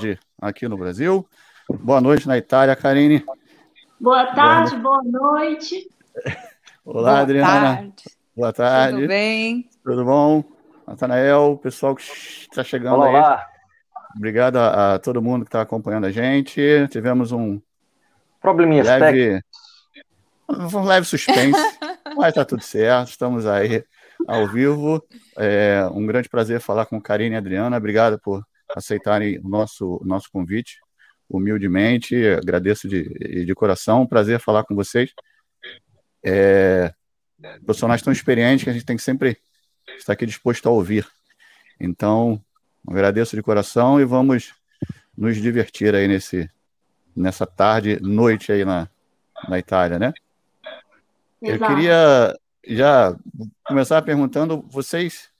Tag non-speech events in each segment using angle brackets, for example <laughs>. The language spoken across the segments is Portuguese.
tarde aqui no Brasil. Boa noite na Itália, Karine. Boa tarde, boa, noite. <laughs> Olá, boa Adriana. Tarde. Boa tarde. Tudo bem? Tudo bom? Natanael, pessoal que está chegando olá, aí. Olá. Obrigado a, a todo mundo que está acompanhando a gente. Tivemos um probleminha leve, um leve suspense, <laughs> mas está tudo certo. Estamos aí ao vivo. É um grande prazer falar com Karine e Adriana. Obrigado por aceitarem o nosso, nosso convite, humildemente. Agradeço de, de coração. Um prazer falar com vocês. É, profissionais tão experientes que a gente tem que sempre estar aqui disposto a ouvir. Então, agradeço de coração e vamos nos divertir aí nesse, nessa tarde, noite aí na, na Itália, né? Exato. Eu queria já começar perguntando, vocês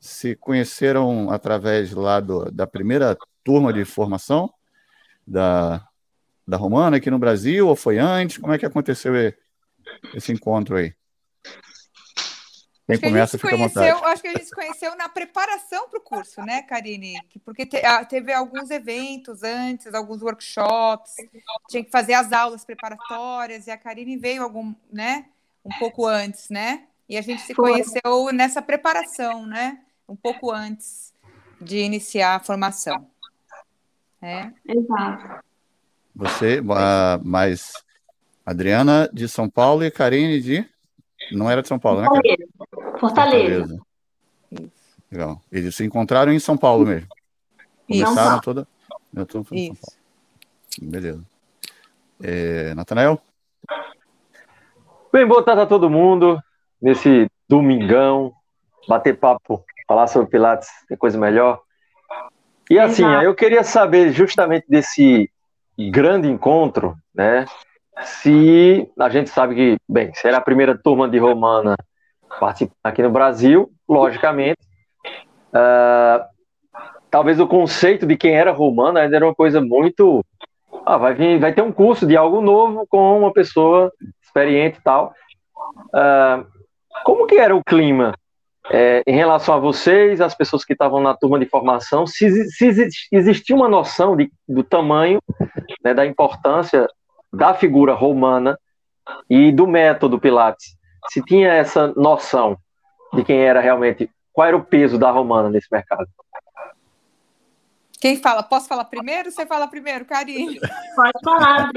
se conheceram através lá do, da primeira turma de formação da, da Romana aqui no Brasil, ou foi antes? Como é que aconteceu esse encontro aí? Quem acho começa, que conheceu, Acho que a gente se conheceu na preparação para o curso, né, Karine? Porque te, teve alguns eventos antes, alguns workshops, tinha que fazer as aulas preparatórias, e a Karine veio algum, né, um pouco antes, né? E a gente se conheceu nessa preparação, né? Um pouco antes de iniciar a formação. É. Exato. Você, mas Adriana de São Paulo e Karine de. Não era de São Paulo, Fortaleza. né? Fortaleza. Fortaleza. Legal. Eles se encontraram em São Paulo mesmo. Começaram Isso. toda. Eu tô Isso. São Paulo. Beleza. É, Natanael? Bem, boa tarde a todo mundo nesse domingão. Bater papo, falar sobre Pilates, tem coisa melhor. E assim, Exato. eu queria saber justamente desse grande encontro, né? Se a gente sabe que, bem, se era a primeira turma de Romana participando aqui no Brasil, logicamente, uh, talvez o conceito de quem era Romana ainda era uma coisa muito. Ah, vai, vir, vai ter um curso de algo novo com uma pessoa experiente e tal. Uh, como que era o clima é, em relação a vocês, as pessoas que estavam na turma de formação? Se, se existia uma noção de, do tamanho, né, da importância da figura romana e do método Pilates. Se tinha essa noção de quem era realmente, qual era o peso da romana nesse mercado? Quem fala? Posso falar primeiro? Você fala primeiro, Karine. <laughs> Pode falar,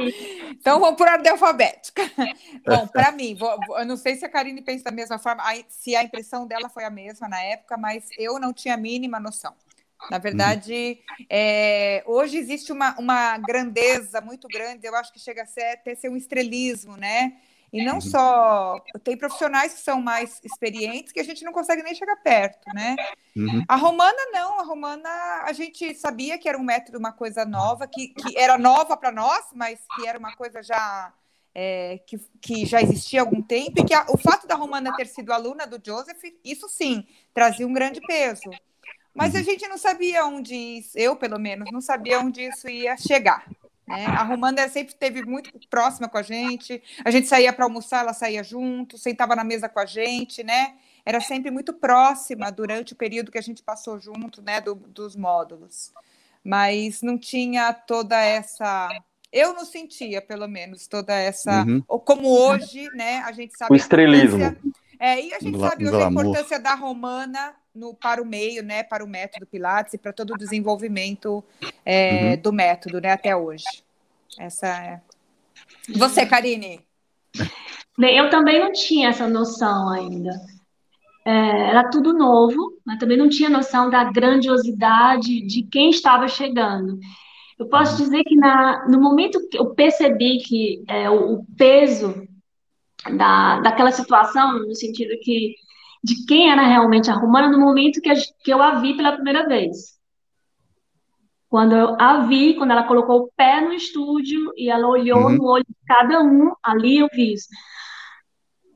Então vamos por ordem alfabética. Bom, para mim, vou, eu não sei se a Karine pensa da mesma forma, se a impressão dela foi a mesma na época, mas eu não tinha a mínima noção. Na verdade, é, hoje existe uma, uma grandeza muito grande, eu acho que chega a ser, até ser um estrelismo, né? E não uhum. só. Tem profissionais que são mais experientes que a gente não consegue nem chegar perto, né? Uhum. A romana, não. A romana, a gente sabia que era um método, uma coisa nova, que, que era nova para nós, mas que era uma coisa já. É, que, que já existia há algum tempo, e que a, o fato da Romana ter sido aluna do Joseph, isso sim, trazia um grande peso. Mas a uhum. gente não sabia onde isso, eu pelo menos, não sabia onde isso ia chegar. Né? A Romana sempre esteve muito próxima com a gente, a gente saía para almoçar, ela saía junto, sentava na mesa com a gente, né? Era sempre muito próxima durante o período que a gente passou junto, né, do, dos módulos. Mas não tinha toda essa eu não sentia, pelo menos, toda essa. Uhum. Ou como hoje, né? A gente sabe. O estrelismo. É, e a gente sabe hoje a importância da romana no, para o meio, né, para o método Pilates e para todo o desenvolvimento é, uhum. do método, né, até hoje. Essa é. Você, Karine? Bem, eu também não tinha essa noção ainda. É, era tudo novo, mas também não tinha noção da grandiosidade de quem estava chegando. Eu posso uhum. dizer que na, no momento que eu percebi que é, o, o peso da, daquela situação, no sentido que de quem era realmente a Romana no momento que, a, que eu a vi pela primeira vez. Quando eu a vi, quando ela colocou o pé no estúdio e ela olhou uhum. no olho de cada um, ali eu vi isso.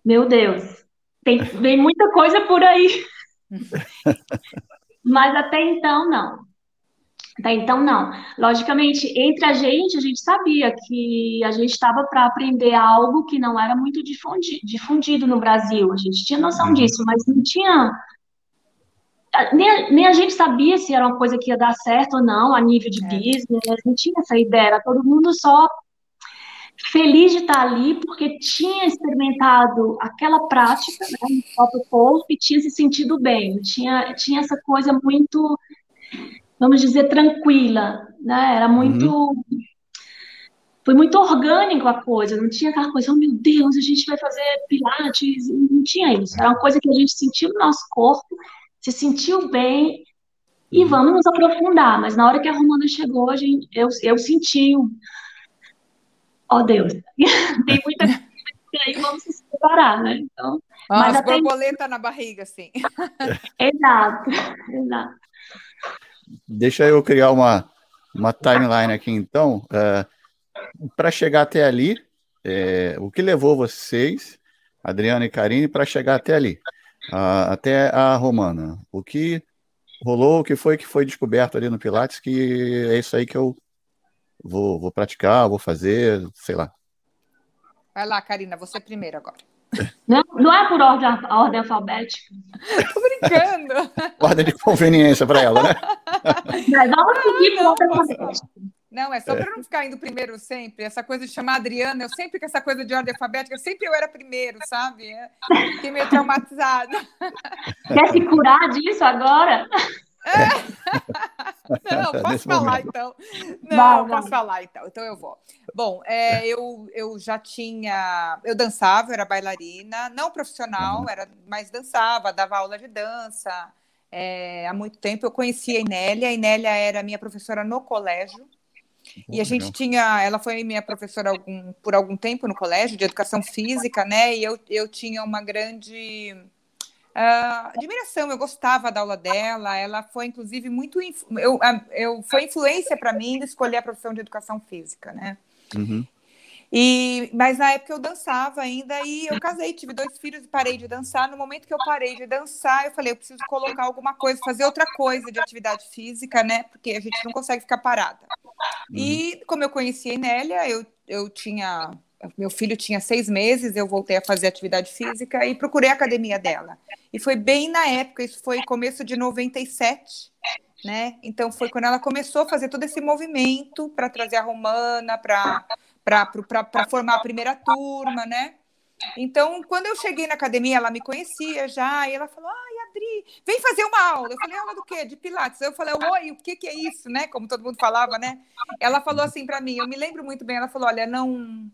Meu Deus, tem, <laughs> vem muita coisa por aí. <laughs> Mas até então, não. Tá, então, não. Logicamente, entre a gente, a gente sabia que a gente estava para aprender algo que não era muito difundido, difundido no Brasil. A gente tinha noção uhum. disso, mas não tinha nem, nem a gente sabia se era uma coisa que ia dar certo ou não, a nível de é. business, não tinha essa ideia, era todo mundo só feliz de estar ali, porque tinha experimentado aquela prática né, no próprio corpo e tinha se sentido bem, tinha, tinha essa coisa muito, vamos dizer, tranquila, né? Era muito. Uhum. Foi muito orgânico a coisa, não tinha aquela coisa, oh meu Deus, a gente vai fazer pilates, não tinha isso. Era uma coisa que a gente sentiu no nosso corpo, se sentiu bem e uhum. vamos nos aprofundar. Mas na hora que a Romana chegou, a gente, eu, eu senti oh, Deus, <laughs> tem muita <laughs> coisa aí, vamos se preparar, né? Então, ah, mas até... borboleta na barriga, assim. <laughs> exato, exato. Deixa eu criar uma, uma timeline aqui, então. É, para chegar até ali, é, o que levou vocês, Adriana e Karine, para chegar até ali, até a Romana? O que rolou, o que foi que foi descoberto ali no Pilates, que é isso aí que eu vou, vou praticar, vou fazer, sei lá. Vai lá, Karina, você primeiro agora. Não, não é por ordem, ordem alfabética. <laughs> Tô brincando. ordem de conveniência para ela, né? Mas vamos seguir por ordem alfabética. Não, é só é. para não ficar indo primeiro sempre. Essa coisa de chamar Adriana, eu sempre com essa coisa de ordem alfabética, sempre eu era primeiro, sabe? Fiquei meio traumatizada. Quer se curar disso agora? <laughs> Não, posso falar então. Não, posso falar então. Então eu vou. Bom, é, eu, eu já tinha. Eu dançava, eu era bailarina, não profissional, uhum. era, mas dançava, dava aula de dança. É, há muito tempo eu conhecia a Inélia. A Inélia era minha professora no colégio. E a gente tinha, ela foi minha professora algum, por algum tempo no colégio de educação física, né? E eu, eu tinha uma grande Uh, admiração, eu gostava da aula dela, ela foi inclusive muito eu, eu foi influência para mim de escolher a profissão de educação física, né? Uhum. E, mas na época eu dançava ainda e eu casei, tive dois filhos e parei de dançar. No momento que eu parei de dançar, eu falei, eu preciso colocar alguma coisa, fazer outra coisa de atividade física, né? Porque a gente não consegue ficar parada. Uhum. E como eu conhecia a Inélia, eu, eu tinha meu filho tinha seis meses, eu voltei a fazer atividade física e procurei a academia dela. E foi bem na época, isso foi começo de 97, né? Então foi quando ela começou a fazer todo esse movimento para trazer a Romana, para formar a primeira turma, né? Então, quando eu cheguei na academia, ela me conhecia já, e ela falou: Ai, Adri, vem fazer uma aula. Eu falei: Aula do quê? De Pilates. Eu falei: Oi, o que, que é isso, né? Como todo mundo falava, né? Ela falou assim para mim: Eu me lembro muito bem. Ela falou: Olha, não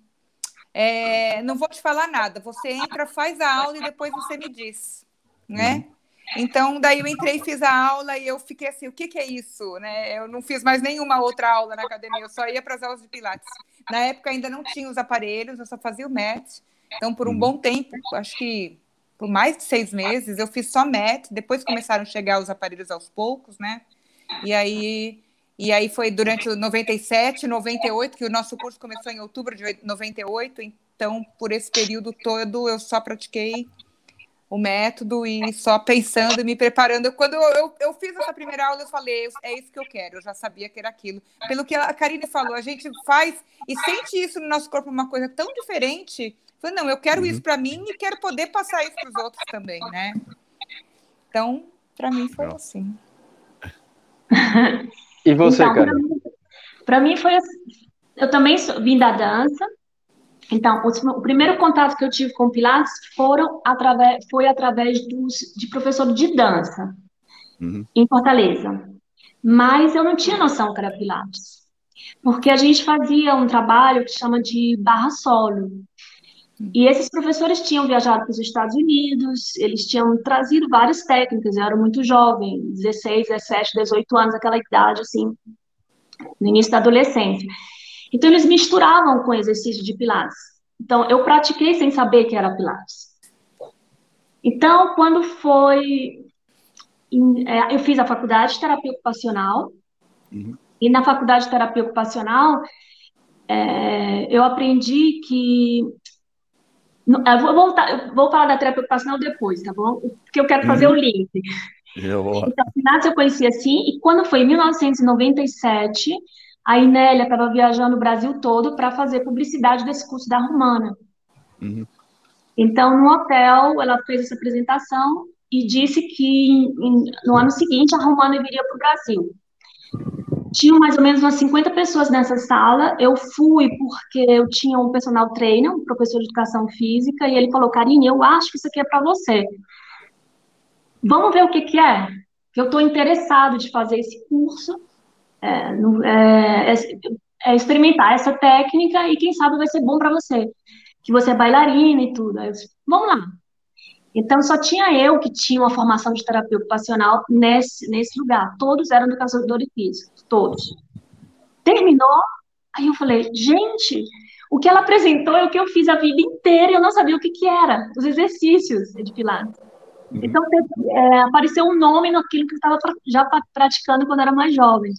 é, não vou te falar nada. Você entra, faz a aula e depois você me diz, né? Uhum. Então, daí eu entrei, fiz a aula e eu fiquei assim, o que, que é isso? Né? Eu não fiz mais nenhuma outra aula na academia, eu só ia para as aulas de Pilates. Na época ainda não tinha os aparelhos, eu só fazia o mat. Então, por um uhum. bom tempo, acho que por mais de seis meses, eu fiz só mat. Depois começaram a chegar os aparelhos aos poucos, né? E aí e aí foi durante o 97, 98, que o nosso curso começou em outubro de 98, então por esse período todo eu só pratiquei o método e só pensando e me preparando. Quando eu, eu, eu, fiz essa primeira aula, eu falei, é isso que eu quero, eu já sabia que era aquilo. Pelo que a Karine falou, a gente faz e sente isso no nosso corpo, uma coisa tão diferente. Eu falei, não, eu quero uhum. isso para mim e quero poder passar isso para os outros também, né? Então, para mim foi assim. <laughs> E você, então, cara? Para mim foi assim. Eu também sou, vim da dança. Então, o, o, primeiro contato que eu tive com Pilates foram através, foi através dos, de professor de dança uhum. em Fortaleza. Mas eu não tinha noção que era Pilates. Porque a gente fazia um trabalho que chama de barra solo. E esses professores tinham viajado para os Estados Unidos, eles tinham trazido várias técnicas, eu era muito jovem, 16, 17, 18 anos, aquela idade, assim, no início da adolescência. Então, eles misturavam com exercício de Pilates. Então, eu pratiquei sem saber que era Pilates. Então, quando foi. É, eu fiz a faculdade de terapia ocupacional, uhum. e na faculdade de terapia ocupacional, é, eu aprendi que eu vou voltar, eu vou falar da terapia ocupacional depois, tá bom? Porque eu quero fazer uhum. o link. Eu. Então, Pilates eu conheci assim, e quando foi em 1997, a Inélia estava viajando o Brasil todo para fazer publicidade desse curso da Romana. Uhum. Então, no hotel, ela fez essa apresentação, e disse que no ano seguinte a Romana viria para o Brasil. Tinha mais ou menos umas 50 pessoas nessa sala. Eu fui porque eu tinha um personal trainer, um professor de educação física, e ele falou: Karine, eu acho que isso aqui é para você. Vamos ver o que, que é? Eu estou interessado de fazer esse curso, é, é, é, é, experimentar essa técnica e quem sabe vai ser bom para você, que você é bailarina e tudo. Disse, Vamos lá. Então, só tinha eu que tinha uma formação de terapia ocupacional nesse, nesse lugar. Todos eram educadores físicos, todos. Terminou, aí eu falei, gente, o que ela apresentou é o que eu fiz a vida inteira e eu não sabia o que, que era, os exercícios de Pilates. Uhum. Então, é, apareceu um nome naquilo que eu estava já praticando quando era mais jovem.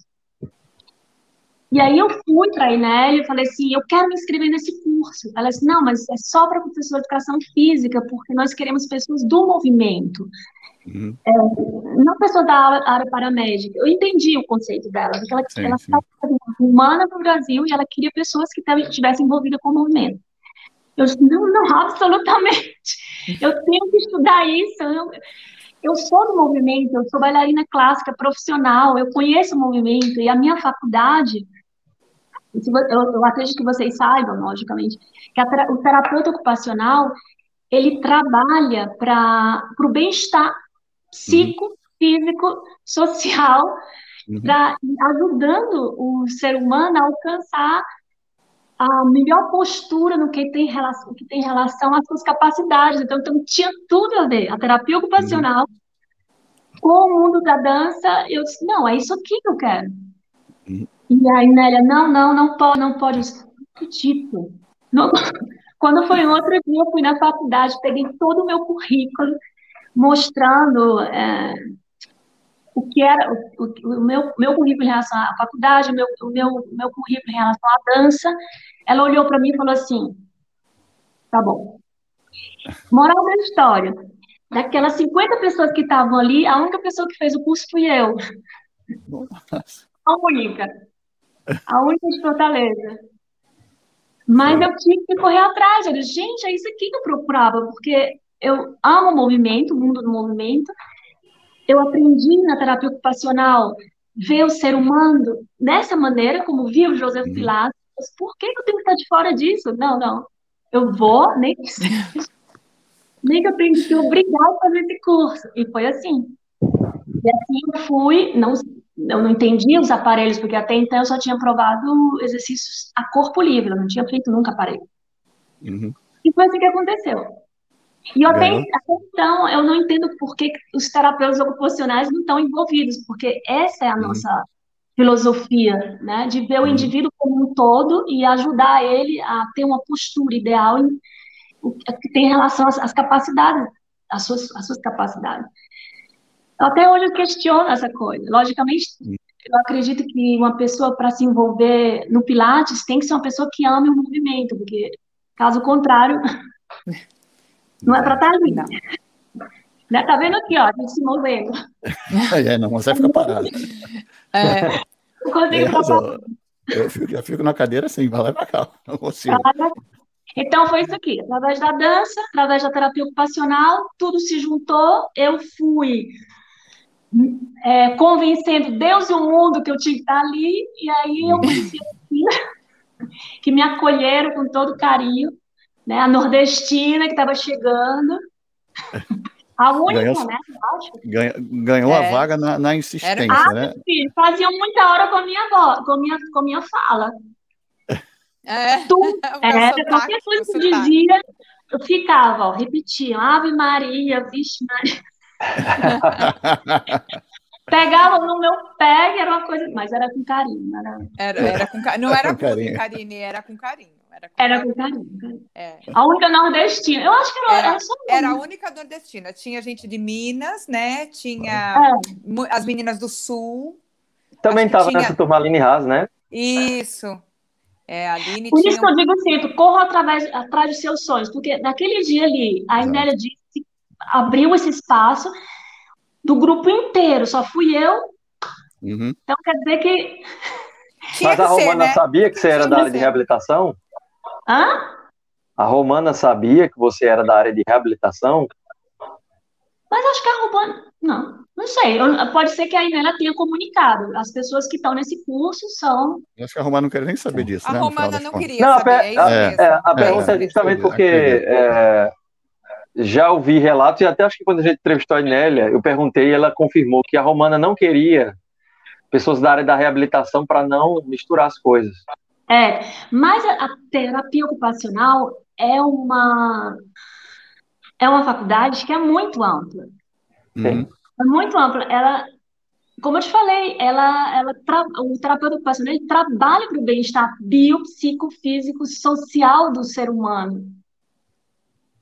E aí eu fui para a Inélia e falei assim, eu quero me inscrever nesse curso. Ela disse, não, mas é só para professor de educação física, porque nós queremos pessoas do movimento. Uhum. É, não pessoas da área, paramédica. Eu entendi o conceito dela, porque ela, sim. humana para o Brasil e ela queria pessoas que estivessem envolvidas com o movimento. Eu disse, não, não, absolutamente. Eu tenho que estudar isso. Eu, eu sou do movimento, eu sou bailarina clássica profissional, eu conheço o movimento e a minha faculdade eu, eu acredito que vocês saibam, logicamente, que a, o terapeuta ocupacional ele trabalha para o bem-estar psico, físico, social, uhum. pra, ajudando o ser humano a alcançar a melhor postura no que tem relação, que tem relação às suas capacidades. Então, então tinha tudo a ver. A terapia ocupacional uhum. com o mundo da dança, eu disse, não, é isso aqui que eu quero. Uhum. E aí, Nélia, não, não, não pode, não pode. Acredito. Não, <laughs> quando foi outro dia, eu fui na faculdade, peguei todo o meu currículo, mostrando é, o que era o, o, o, meu, meu currículo em relação à faculdade, o meu, o meu, meu currículo em relação à dança. Ela olhou para mim e falou assim: tá bom. Moral da história. Daquelas 50 pessoas que estavam ali, a única pessoa que fez o curso fui eu. Nossa. A única. A única de Fortaleza. Mas eu tive que correr atrás. Eu disse, gente, é isso aqui que eu procurava, porque eu amo o movimento, o mundo do movimento. Eu aprendi na terapia ocupacional ver o ser humano dessa maneira, como viu o José uhum. Por que eu tenho que estar de fora disso? Não, não. Eu vou, nem que, <laughs> nem que eu tenha que ser obrigada a fazer esse curso. E foi assim. E assim eu fui, não eu não entendia os aparelhos, porque até então eu só tinha provado exercícios a corpo livre, eu não tinha feito nunca aparelho. Uhum. E foi assim que aconteceu. E eu até, até, então, eu não entendo por que os terapeutas ocupacionais não estão envolvidos, porque essa é a uhum. nossa filosofia, né, de ver o uhum. indivíduo como um todo e ajudar ele a ter uma postura ideal em, que tem relação às, às capacidades, às suas, às suas capacidades. Até hoje eu questiono essa coisa. Logicamente, eu acredito que uma pessoa, para se envolver no Pilates, tem que ser uma pessoa que ame o movimento, porque, caso contrário, <laughs> não é para estar tá ali. Não. Né? Tá vendo aqui, ó, a gente se movendo. <laughs> É, não você fica parado. É. Eu, fico, eu fico na cadeira assim, vai lá para cá, não consigo. Então, foi isso aqui. Através da dança, através da terapia ocupacional, tudo se juntou. Eu fui é, convencendo Deus e o mundo que eu tinha que estar ali, e aí eu conheci a <laughs> que me acolheram com todo carinho, né? A nordestina que estava chegando. A única, ganhou, né? Ganhou, ganhou é. a vaga na, na insistência, ah, né? Sim, faziam muita hora com a minha voz, com a minha, com a minha fala. É, Tudo, <laughs> é, qualquer coisa que eu dizia, eu ficava, ó, repetia, Ave Maria, Vixe Maria. <laughs> Pegava no meu pé e era uma coisa, mas era com carinho. Era, era, era com, não <laughs> era com carinho. Karine, era com carinho. Era com, era com carinho. É. A única nordestina. Eu acho que era, era, só era a única nordestina. Tinha gente de Minas, né? Tinha é. as meninas do Sul. Também estava tinha... nessa turma Aline Haas, né? Isso. É, a Aline Por isso que eu digo sempre, corra através, atrás dos seus sonhos, porque naquele dia ali, a Inélia disse abriu esse espaço do grupo inteiro, só fui eu. Uhum. Então quer dizer que. <laughs> Mas a Romana né? sabia que você era da área de reabilitação? Hã? A Romana sabia que você era da área de reabilitação? Mas acho que a Romana, não, não sei. Pode ser que a Inela tenha comunicado. As pessoas que estão nesse curso são. Eu acho que a Romana não queria nem saber disso. A né, Romana não queria Não, saber. é isso a- mesmo. é, a pergunta é, É, justamente porque é, já ouvi relatos, e até acho que quando a gente entrevistou a Inélia, eu perguntei e ela confirmou que a Romana não queria pessoas da área da reabilitação para não misturar as coisas. É, mas a, terapia ocupacional é uma é uma faculdade que é muito ampla. Uhum. É muito ampla. Ela, como eu te falei, ela, ela tra- o terapeuta ocupacional ele trabalha para o bem-estar biopsicofísico social do ser humano.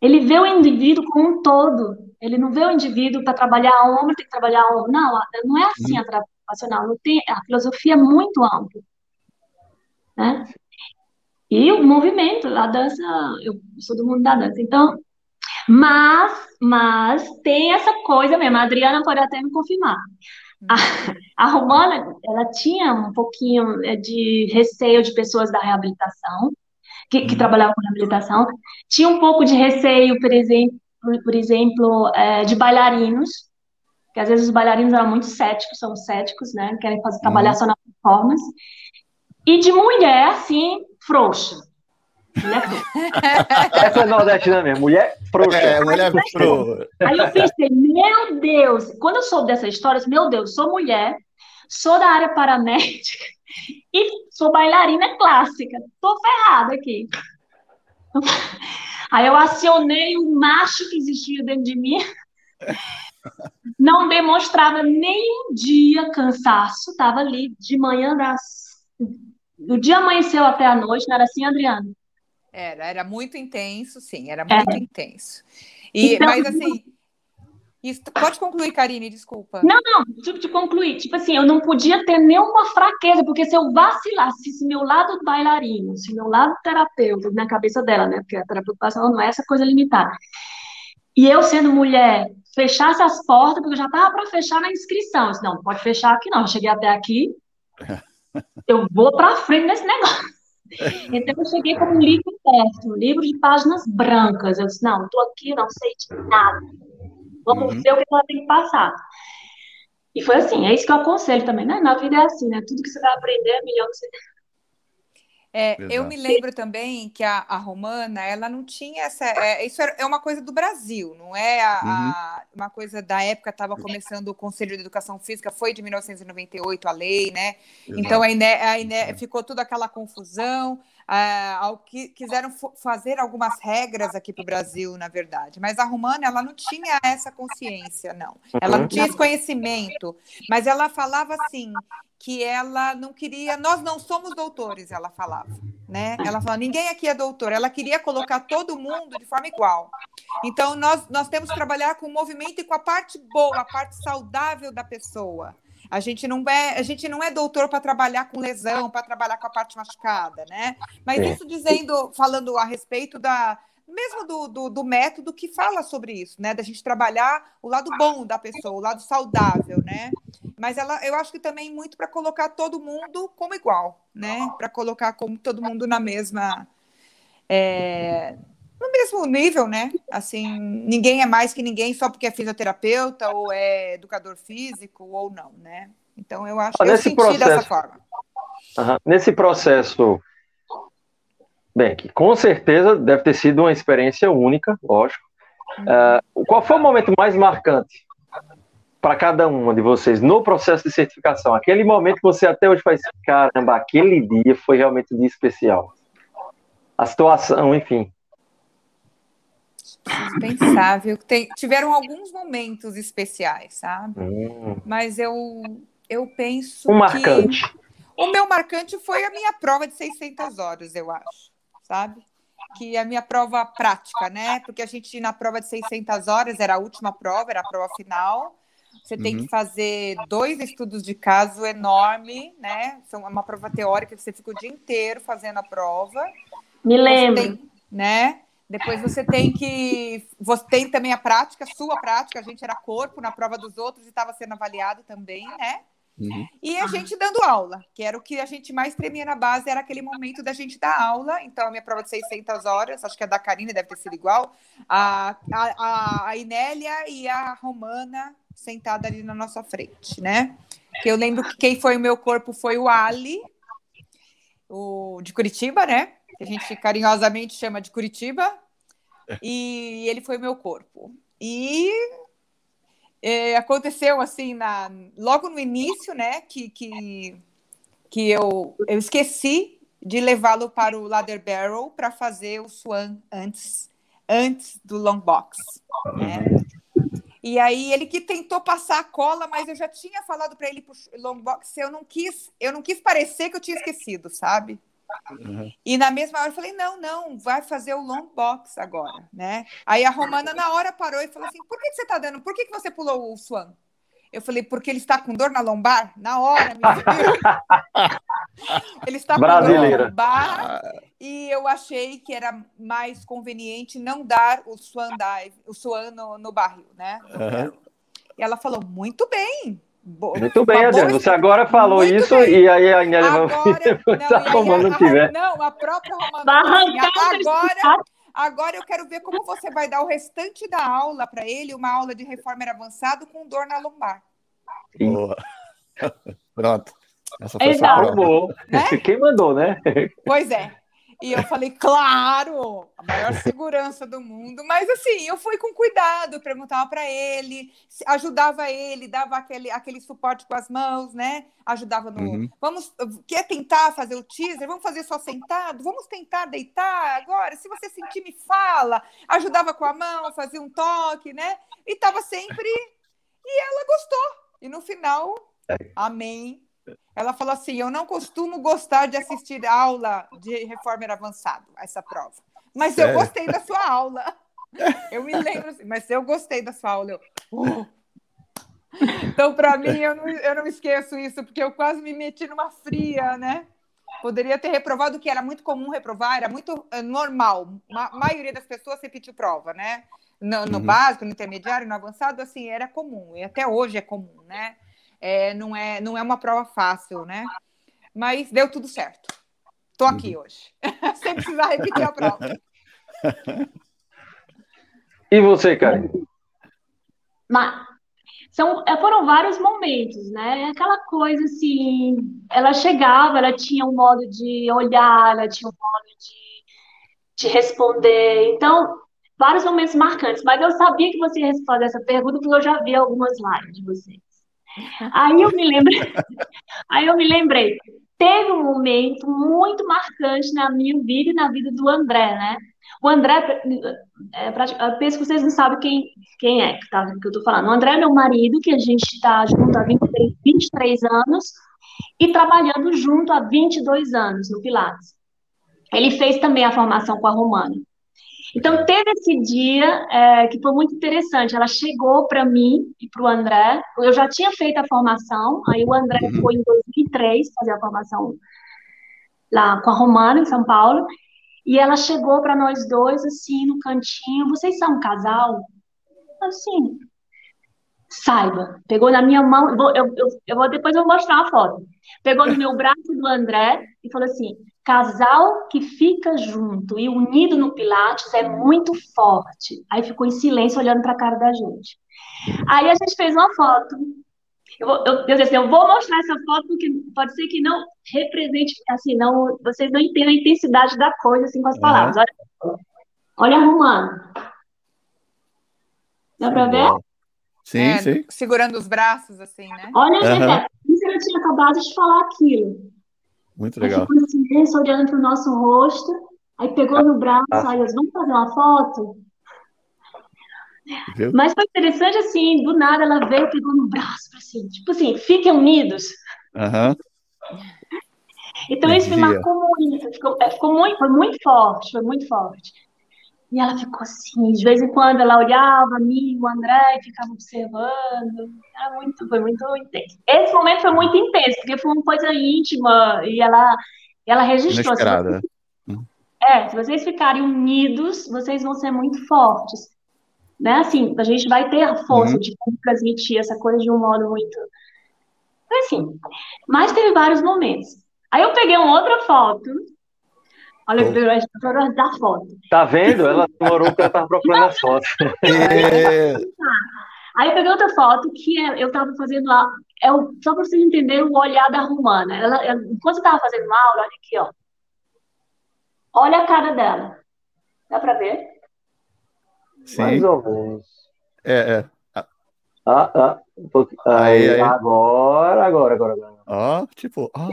Ele vê o indivíduo como um todo. Ele não vê o indivíduo para trabalhar a ombro, tem que trabalhar a ombro. Não, não é assim a terapia ocupacional. Não tem, a filosofia é muito ampla. Né? E o movimento, a dança, eu sou do mundo da dança. Então, mas, mas tem essa coisa mesmo. A Adriana pode até me confirmar. A, a Romana, ela tinha um pouquinho é, de receio de pessoas da reabilitação, que, que Uhum. trabalhavam com reabilitação. Tinha um pouco de receio, por exemplo, por exemplo, é, de bailarinos, que às vezes os bailarinos eram muito céticos, são céticos, né? Querem fazer, trabalhar Uhum. só na performance. E de mulher, assim, frouxa. Mulher frouxa. <laughs> Essa é nordestina mesmo, mulher frouxa. É, mulher pro. Aí eu pensei, meu Deus, quando eu soube dessa história, eu disse, meu Deus, sou mulher, sou da área paramédica e sou bailarina clássica. Tô ferrada aqui. Aí eu acionei o macho que existia dentro de mim. Não demonstrava nem um dia cansaço, tava ali de manhã das... do dia amanheceu até a noite, não era assim, Adriana? Era, era muito intenso, sim, era muito intenso. E, Então- mas assim, isso, pode concluir, Karine, desculpa. Não, não, tipo, de concluir. Tipo assim, eu não podia ter nenhuma fraqueza, porque se eu vacilasse, se meu lado bailarino, se meu lado terapeuta, na cabeça dela, né? Porque a terapeuta não é essa coisa limitada. E eu, sendo mulher, fechasse as portas, porque eu já tava para fechar na inscrição. Eu disse, não, não pode fechar aqui, não. Eu cheguei até aqui, <laughs> eu vou para frente nesse negócio. Então, eu cheguei com um livro perto, um livro de páginas brancas. Eu disse, não, estou aqui, não sei de nada. Vamos Uhum. ver o que ela tem que passar. E foi assim, é isso que eu aconselho também, né? Na vida é assim, né? Tudo que você vai aprender é melhor que você. É, eu Exato. me lembro também que a, a Romana, ela não tinha essa. é, isso é uma coisa do Brasil, não é a- a- uma coisa da época, estava começando o Conselho de Educação Física, foi de 1998 a lei, né? Então a INE, a INE ficou toda aquela confusão. Ah, ao que quiseram fazer algumas regras aqui para o Brasil, na verdade. Mas a Romana, ela não tinha essa consciência, não. Ela não tinha esse conhecimento. Mas ela falava assim que ela não queria, nós não somos doutores, ela falava, né? Ela falava, ninguém aqui é doutor. Ela queria colocar todo mundo de forma igual. Então nós nós temos que trabalhar com o movimento e com a parte boa, a parte saudável da pessoa. A gente não é, a gente não é doutor para trabalhar com lesão, para trabalhar com a parte machucada, né? Mas Sim. isso dizendo, falando a respeito da mesmo do, do, do método que fala sobre isso, né? Da gente trabalhar o lado bom da pessoa, o lado saudável, né? Mas ela, eu acho que também muito para colocar todo mundo como igual, né? Para colocar como todo mundo na mesma, é, no mesmo nível, né? Assim, ninguém é mais que ninguém só porque é fisioterapeuta ou é educador físico ou não, né? Então eu acho que eu Nesse senti processo- dessa forma. Aham. Nesse processo, bem, que com certeza deve ter sido uma experiência única, lógico. Ah, qual foi o momento mais marcante para cada uma de vocês no processo de certificação? Aquele momento que você até hoje faz, caramba, aquele dia foi realmente um dia especial. A situação, enfim. Preciso pensar, viu? Tem- tiveram alguns momentos especiais, sabe? Hum, Mas eu, eu penso um que marcante. o meu marcante foi a minha prova de 600 horas, eu acho, sabe? Que é a minha prova prática, né? Porque a gente, na prova de 600 horas, era a última prova, era a prova final. Você tem Uhum. que fazer dois estudos de caso enorme, né? São uma prova teórica que você fica o dia inteiro fazendo a prova. Me lembro. tem, né? Depois você tem que. Você tem também a prática, sua prática. A gente era corpo na prova dos outros e estava sendo avaliado também, né? Uhum. E a gente dando aula, que era o que a gente mais tremia na base, era aquele momento da gente dar aula. Então, a minha prova de 600 horas, acho que a da Karine deve ter sido igual. A, a, a Inélia e a Romana sentada ali na nossa frente, né? Que eu lembro que quem foi o meu corpo foi o Ali, o de Curitiba, né? Que a gente carinhosamente chama de Curitiba. E ele foi meu corpo. E é, aconteceu assim na, logo no início, né? Que, que, que eu, eu esqueci de levá-lo para o Ladder Barrel para fazer o Swan antes, antes do Long Box. Né? E aí ele que tentou passar a cola, mas eu já tinha falado para ele pro long box, eu não quis, eu não quis parecer que eu tinha esquecido, sabe? Uhum. E na mesma hora eu falei: não, não, vai fazer o long box agora, né? Aí a Romana na hora parou e falou assim: por que, que você tá dando? Por que, que você pulou o Swan? Eu falei, porque ele está com dor na lombar? Na hora, <laughs> Ele está com Brasileira. dor na lombar e eu achei que era mais conveniente não dar o swan dive, o swan no, no barril, né? Uhum. E ela falou, muito bem, muito bem, Adriano. Você agora falou Muito isso bem. e aí a Agnelli vai <laughs> não, a Romana tiver. Não, a própria Romana. Assim, agora, agora eu quero ver como você vai dar o restante da aula para ele, uma aula de reformer avançado com dor na lombar. Boa. <laughs> Pronto. Essa foi Exato. Né? Quem mandou, né? Pois é. E eu falei, claro, a maior segurança do mundo. Mas assim, eu fui com cuidado, perguntava para ele, ajudava ele, dava aquele, aquele suporte com as mãos, né? Ajudava no. Uhum. Vamos, quer tentar fazer o teaser? Vamos fazer só sentado? Vamos tentar deitar agora? Se você sentir, me fala. Ajudava com a mão, fazia um toque, né? E tava sempre. E ela gostou. E no final, é. amém ela falou assim: Eu não costumo gostar de assistir aula de reformer avançado, essa prova. Mas Sério? eu gostei da sua aula. <laughs> Eu me lembro assim, mas eu gostei da sua aula. Eu, oh. Então, para mim, eu não, eu não esqueço isso, porque eu quase me meti numa fria, né? Poderia ter reprovado, que era muito comum reprovar, era muito é, normal. A maioria das pessoas repetiu prova, né? No, no uhum. básico, no intermediário, no avançado, assim, era comum. E até hoje é comum, né? É, não, é, não é uma prova fácil, né? Mas deu tudo certo. Estou aqui uhum. hoje, <laughs> sem precisar repetir a prova. E você, Karen? Mas, são, é, foram vários momentos, né? Aquela coisa assim, ela chegava, ela tinha um modo de olhar, ela tinha um modo de, de responder. Então, vários momentos marcantes. Mas eu sabia que você ia fazer essa pergunta porque eu já vi algumas lives de vocês. Aí eu me lembrei, aí eu me lembrei, teve um momento muito marcante na minha vida e na vida do André, né? O André, é, penso que vocês não sabem quem, quem é que, tá, que eu tô falando. O André é meu marido, que a gente está junto há 23, 23 anos e trabalhando junto há 22 anos no Pilates. Ele fez também a formação com a Romana. Então, teve esse dia é, que foi muito interessante. Ela chegou para mim e para o André. Eu já tinha feito a formação, aí o André uhum. foi em 2003 fazer a formação lá com a Romana, em São Paulo. E ela chegou para nós dois, assim, no cantinho. Vocês são um casal? Assim, saiba. Pegou na minha mão, eu, vou, eu, eu, eu vou, depois eu vou mostrar a foto. Pegou no meu braço do André e falou assim: Casal que fica junto e unido no Pilates é muito forte. Aí ficou em silêncio olhando para a cara da gente. Aí a gente fez uma foto. Eu, vou, eu, eu, assim, eu vou mostrar essa foto porque pode ser que não represente, assim, não, vocês não entendam a intensidade da coisa assim com as palavras. Olha, olha arrumando. Dá para ver? Sim, é, sim. Segurando os braços, assim, né? Olha, uhum. isso eu tinha acabado de falar aquilo. Muito legal. Aí ficou silêncio, olhando para o nosso rosto. Aí pegou no braço, ah. aí eles vamos fazer uma foto? Viu? Mas foi interessante assim, do nada ela veio e pegou no braço, assim, tipo assim, fiquem unidos. Uhum. Então isso me marcou muito, ficou, é, ficou muito, foi muito forte, foi muito forte. E ela ficou assim, de vez em quando ela olhava a mim, o André, e ficava observando. Era muito, foi muito intenso. Esse momento foi muito intenso, porque foi uma coisa íntima e ela, ela registrou. Se vocês, é, se vocês ficarem unidos, vocês vão ser muito fortes. Né? Assim, a gente vai ter a força uhum. de transmitir essa coisa de um modo muito Foi assim. Mas teve vários momentos. Aí eu peguei uma outra foto. Olha, eu peguei da foto. Tá vendo? Ela demorou porque ela tava procurando as fotos. <laughs> É, Aí eu peguei outra foto que é- eu tava fazendo lá. É o, só para vocês entenderem o olhar da romana. Ela, ela- enquanto eu tava fazendo aula, olha aqui, ó. Olha a cara dela. Dá pra ver? Mais sim, ou menos. é, é. Ah, ah, um pouquinho. Aí, Aí, aí. agora, agora, agora, agora. Ó, tipo, ó.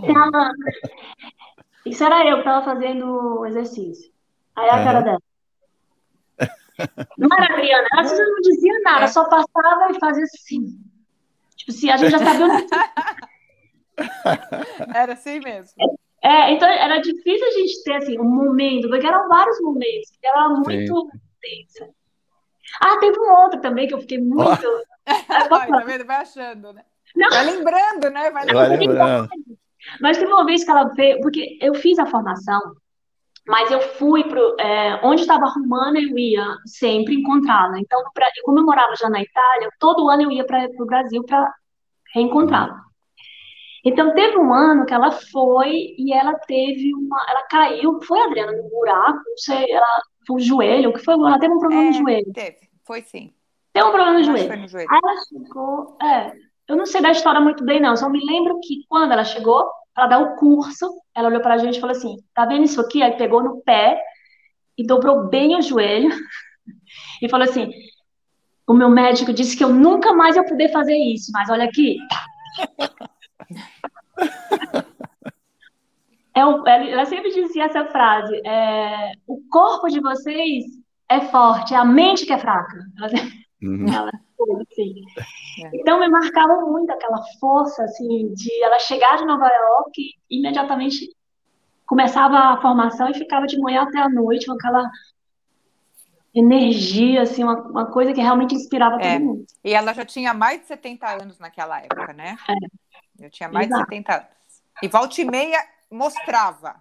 Isso era eu que tava fazendo o exercício. Aí a cara dela. <laughs> Não era a Adriana, ela não dizia nada, só passava e fazia assim. Tipo, se a gente já sabia onde Era assim mesmo. É, então era difícil a gente ter assim, um momento, porque eram vários momentos, porque era muito tensa. Ah, teve um outro também que eu fiquei muito. <laughs> Ai, tá vendo? Vai achando, né? Não. Vai lembrando, né? Vai Vai lembrando. Mas teve uma vez que ela veio, porque eu fiz a formação, mas eu fui pro. é, onde estava a Romana, eu ia sempre encontrá-la. Então, pra, como eu morava já na Itália, todo ano eu ia para o Brasil para reencontrá-la. Então, teve um ano que ela foi e ela teve uma. Ela caiu, foi, Adriana, no buraco, não sei, ela, foi o joelho, o que foi? Ela teve um problema no É, joelho. teve. Foi sim. Tem um problema no joelho. foi no joelho. Aí ela chegou, é, eu não sei da história muito bem, não, só me lembro que quando ela chegou para dar o curso, ela olhou pra gente e falou assim: tá vendo isso aqui? Aí pegou no pé e dobrou bem o joelho <laughs> e falou assim: o meu médico disse que eu nunca mais ia poder fazer isso, mas olha aqui. <laughs> É ela sempre dizia essa frase: é, o corpo de vocês é forte, é a mente que é fraca. Ela Uhum. ela assim. É. Então me marcava muito aquela força assim de ela chegar de Nova York e imediatamente começava a formação e ficava de manhã até a noite com aquela energia assim, uma, uma coisa que realmente inspirava É. todo mundo. E ela já tinha mais de 70 anos naquela época, né? Eu tinha mais de Exato. 70 anos. E volta e meia mostrava.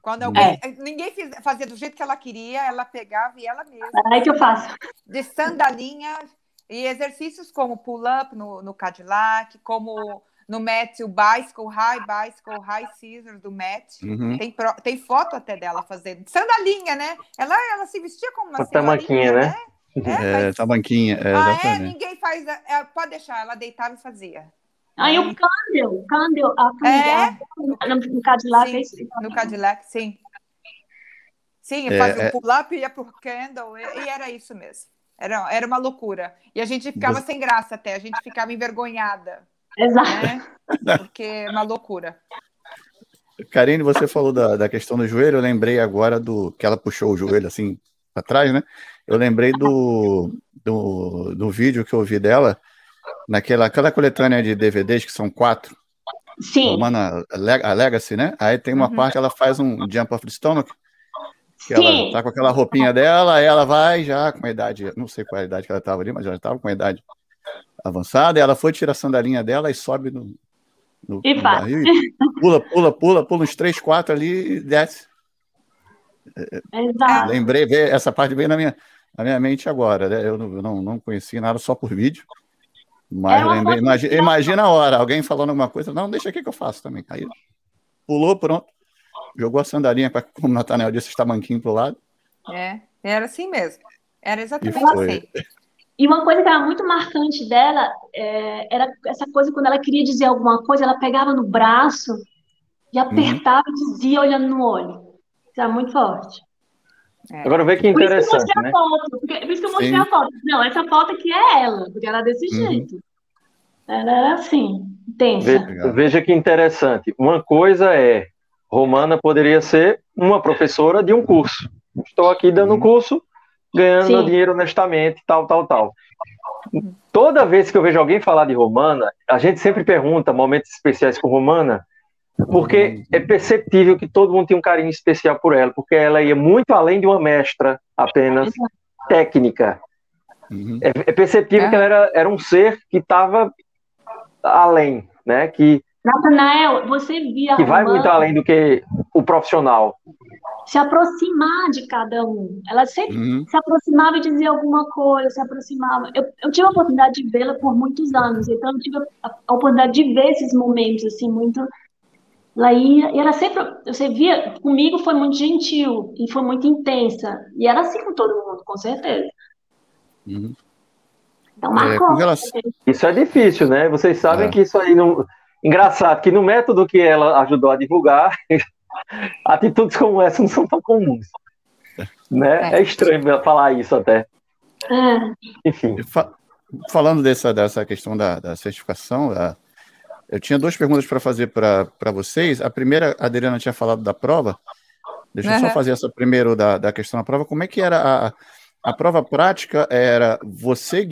Quando alguém. Ninguém fiz- fazia do jeito que ela queria, ela pegava e ela mesma. É aí que eu faço. De sandalinha e exercícios como pull-up no, no Cadillac, como no Met, o bicycle, high bicycle, high scissors do Met. Uhum. Tem, pro- tem foto até dela fazendo. Sandalinha, né? Ela, ela se vestia como uma tamanquinha, senhorinha, né? É, tabanquinha, é, ah, é? Ninguém faz. é, pode deixar, ela deitava e fazia. Aí o Candle, Candle, a É? no, no Cadillac, Sim. é isso. No Cadillac, sim. Sim, É, fazia é. o pull-up, ia pro candle, e, e era isso mesmo. Era, era uma loucura. E a gente ficava sem graça até, a gente ficava envergonhada, Exato. né? Porque é uma loucura. Karine, você falou da, da questão do joelho, eu lembrei agora do que ela puxou o joelho assim para trás, né? Eu lembrei do, do, do vídeo que eu vi dela naquela aquela coletânea de DVDs que são quatro, Sim, Romana a Legacy, né? Aí tem uma Uhum. parte ela faz um jump off the stomach, que ela tá com aquela roupinha dela, ela vai já com a idade, não sei qual é a idade que ela tava ali, mas ela estava com a idade avançada, ela foi tirar a sandalinha dela e sobe no, no, E no barril e pula, pula, pula, pula uns três, quatro ali e desce. Exato. Lembrei, essa parte veio na minha, na minha mente agora, né? Eu não, não, não conhecia nada só por vídeo, mas lembrei, imagina, imagina a hora, alguém falando alguma coisa, não, deixa aqui que eu faço também. Aí pulou, pronto, jogou a sandalinha, pra- como o Nathaniel disse, está manquinho pro lado. É, era assim mesmo. Era exatamente E assim. E uma coisa que era muito marcante dela é, era essa coisa quando ela queria dizer alguma coisa, ela pegava no braço e apertava e dizia olhando no olho. Isso era muito forte. Agora vê que Por isso que eu interessante, mostrei né? a foto. Porque, por isso que eu mostrei Sim. a foto. Não, essa foto aqui é ela, porque ela é desse Uhum. jeito. Ela era assim, tensa. Ve- Legal. Veja que interessante. Uma coisa é, Romana poderia ser uma professora de um curso. Estou aqui dando um Uhum. curso, ganhando Sim. dinheiro honestamente, tal, tal, tal. Toda vez que eu vejo alguém falar de Romana, a gente sempre pergunta momentos especiais com Romana, porque é perceptível que todo mundo tem um carinho especial por ela, porque ela ia muito além de uma mestra apenas técnica. Uhum. É, é perceptível É. que ela era, era um ser que estava além, né? Que, Natanael, você via que vai muito além do que o profissional. se aproximar de cada um. Ela sempre uhum. se aproximava e dizia alguma coisa, se aproximava. Eu, eu tive a oportunidade de vê-la por muitos anos, então eu tive a, a, oportunidade de ver esses momentos, assim, muito. Ela ia, e era sempre, você via, comigo foi muito gentil e foi muito intensa. E era assim com todo mundo, com certeza. Uhum. Então, marcou. É, relação... Isso é difícil, né? Vocês sabem é. que isso aí não. Engraçado que no método que ela ajudou a divulgar, <laughs> atitudes como essa não são tão comuns. Né? É, é estranho falar isso até. É. Enfim. Falando dessa, dessa questão da, da certificação, da, eu tinha duas perguntas para fazer para vocês. A primeira, a Adriana tinha falado da prova. Deixa uhum. eu só fazer essa primeiro da, da questão da prova. Como é que era a, a prova prática? Era você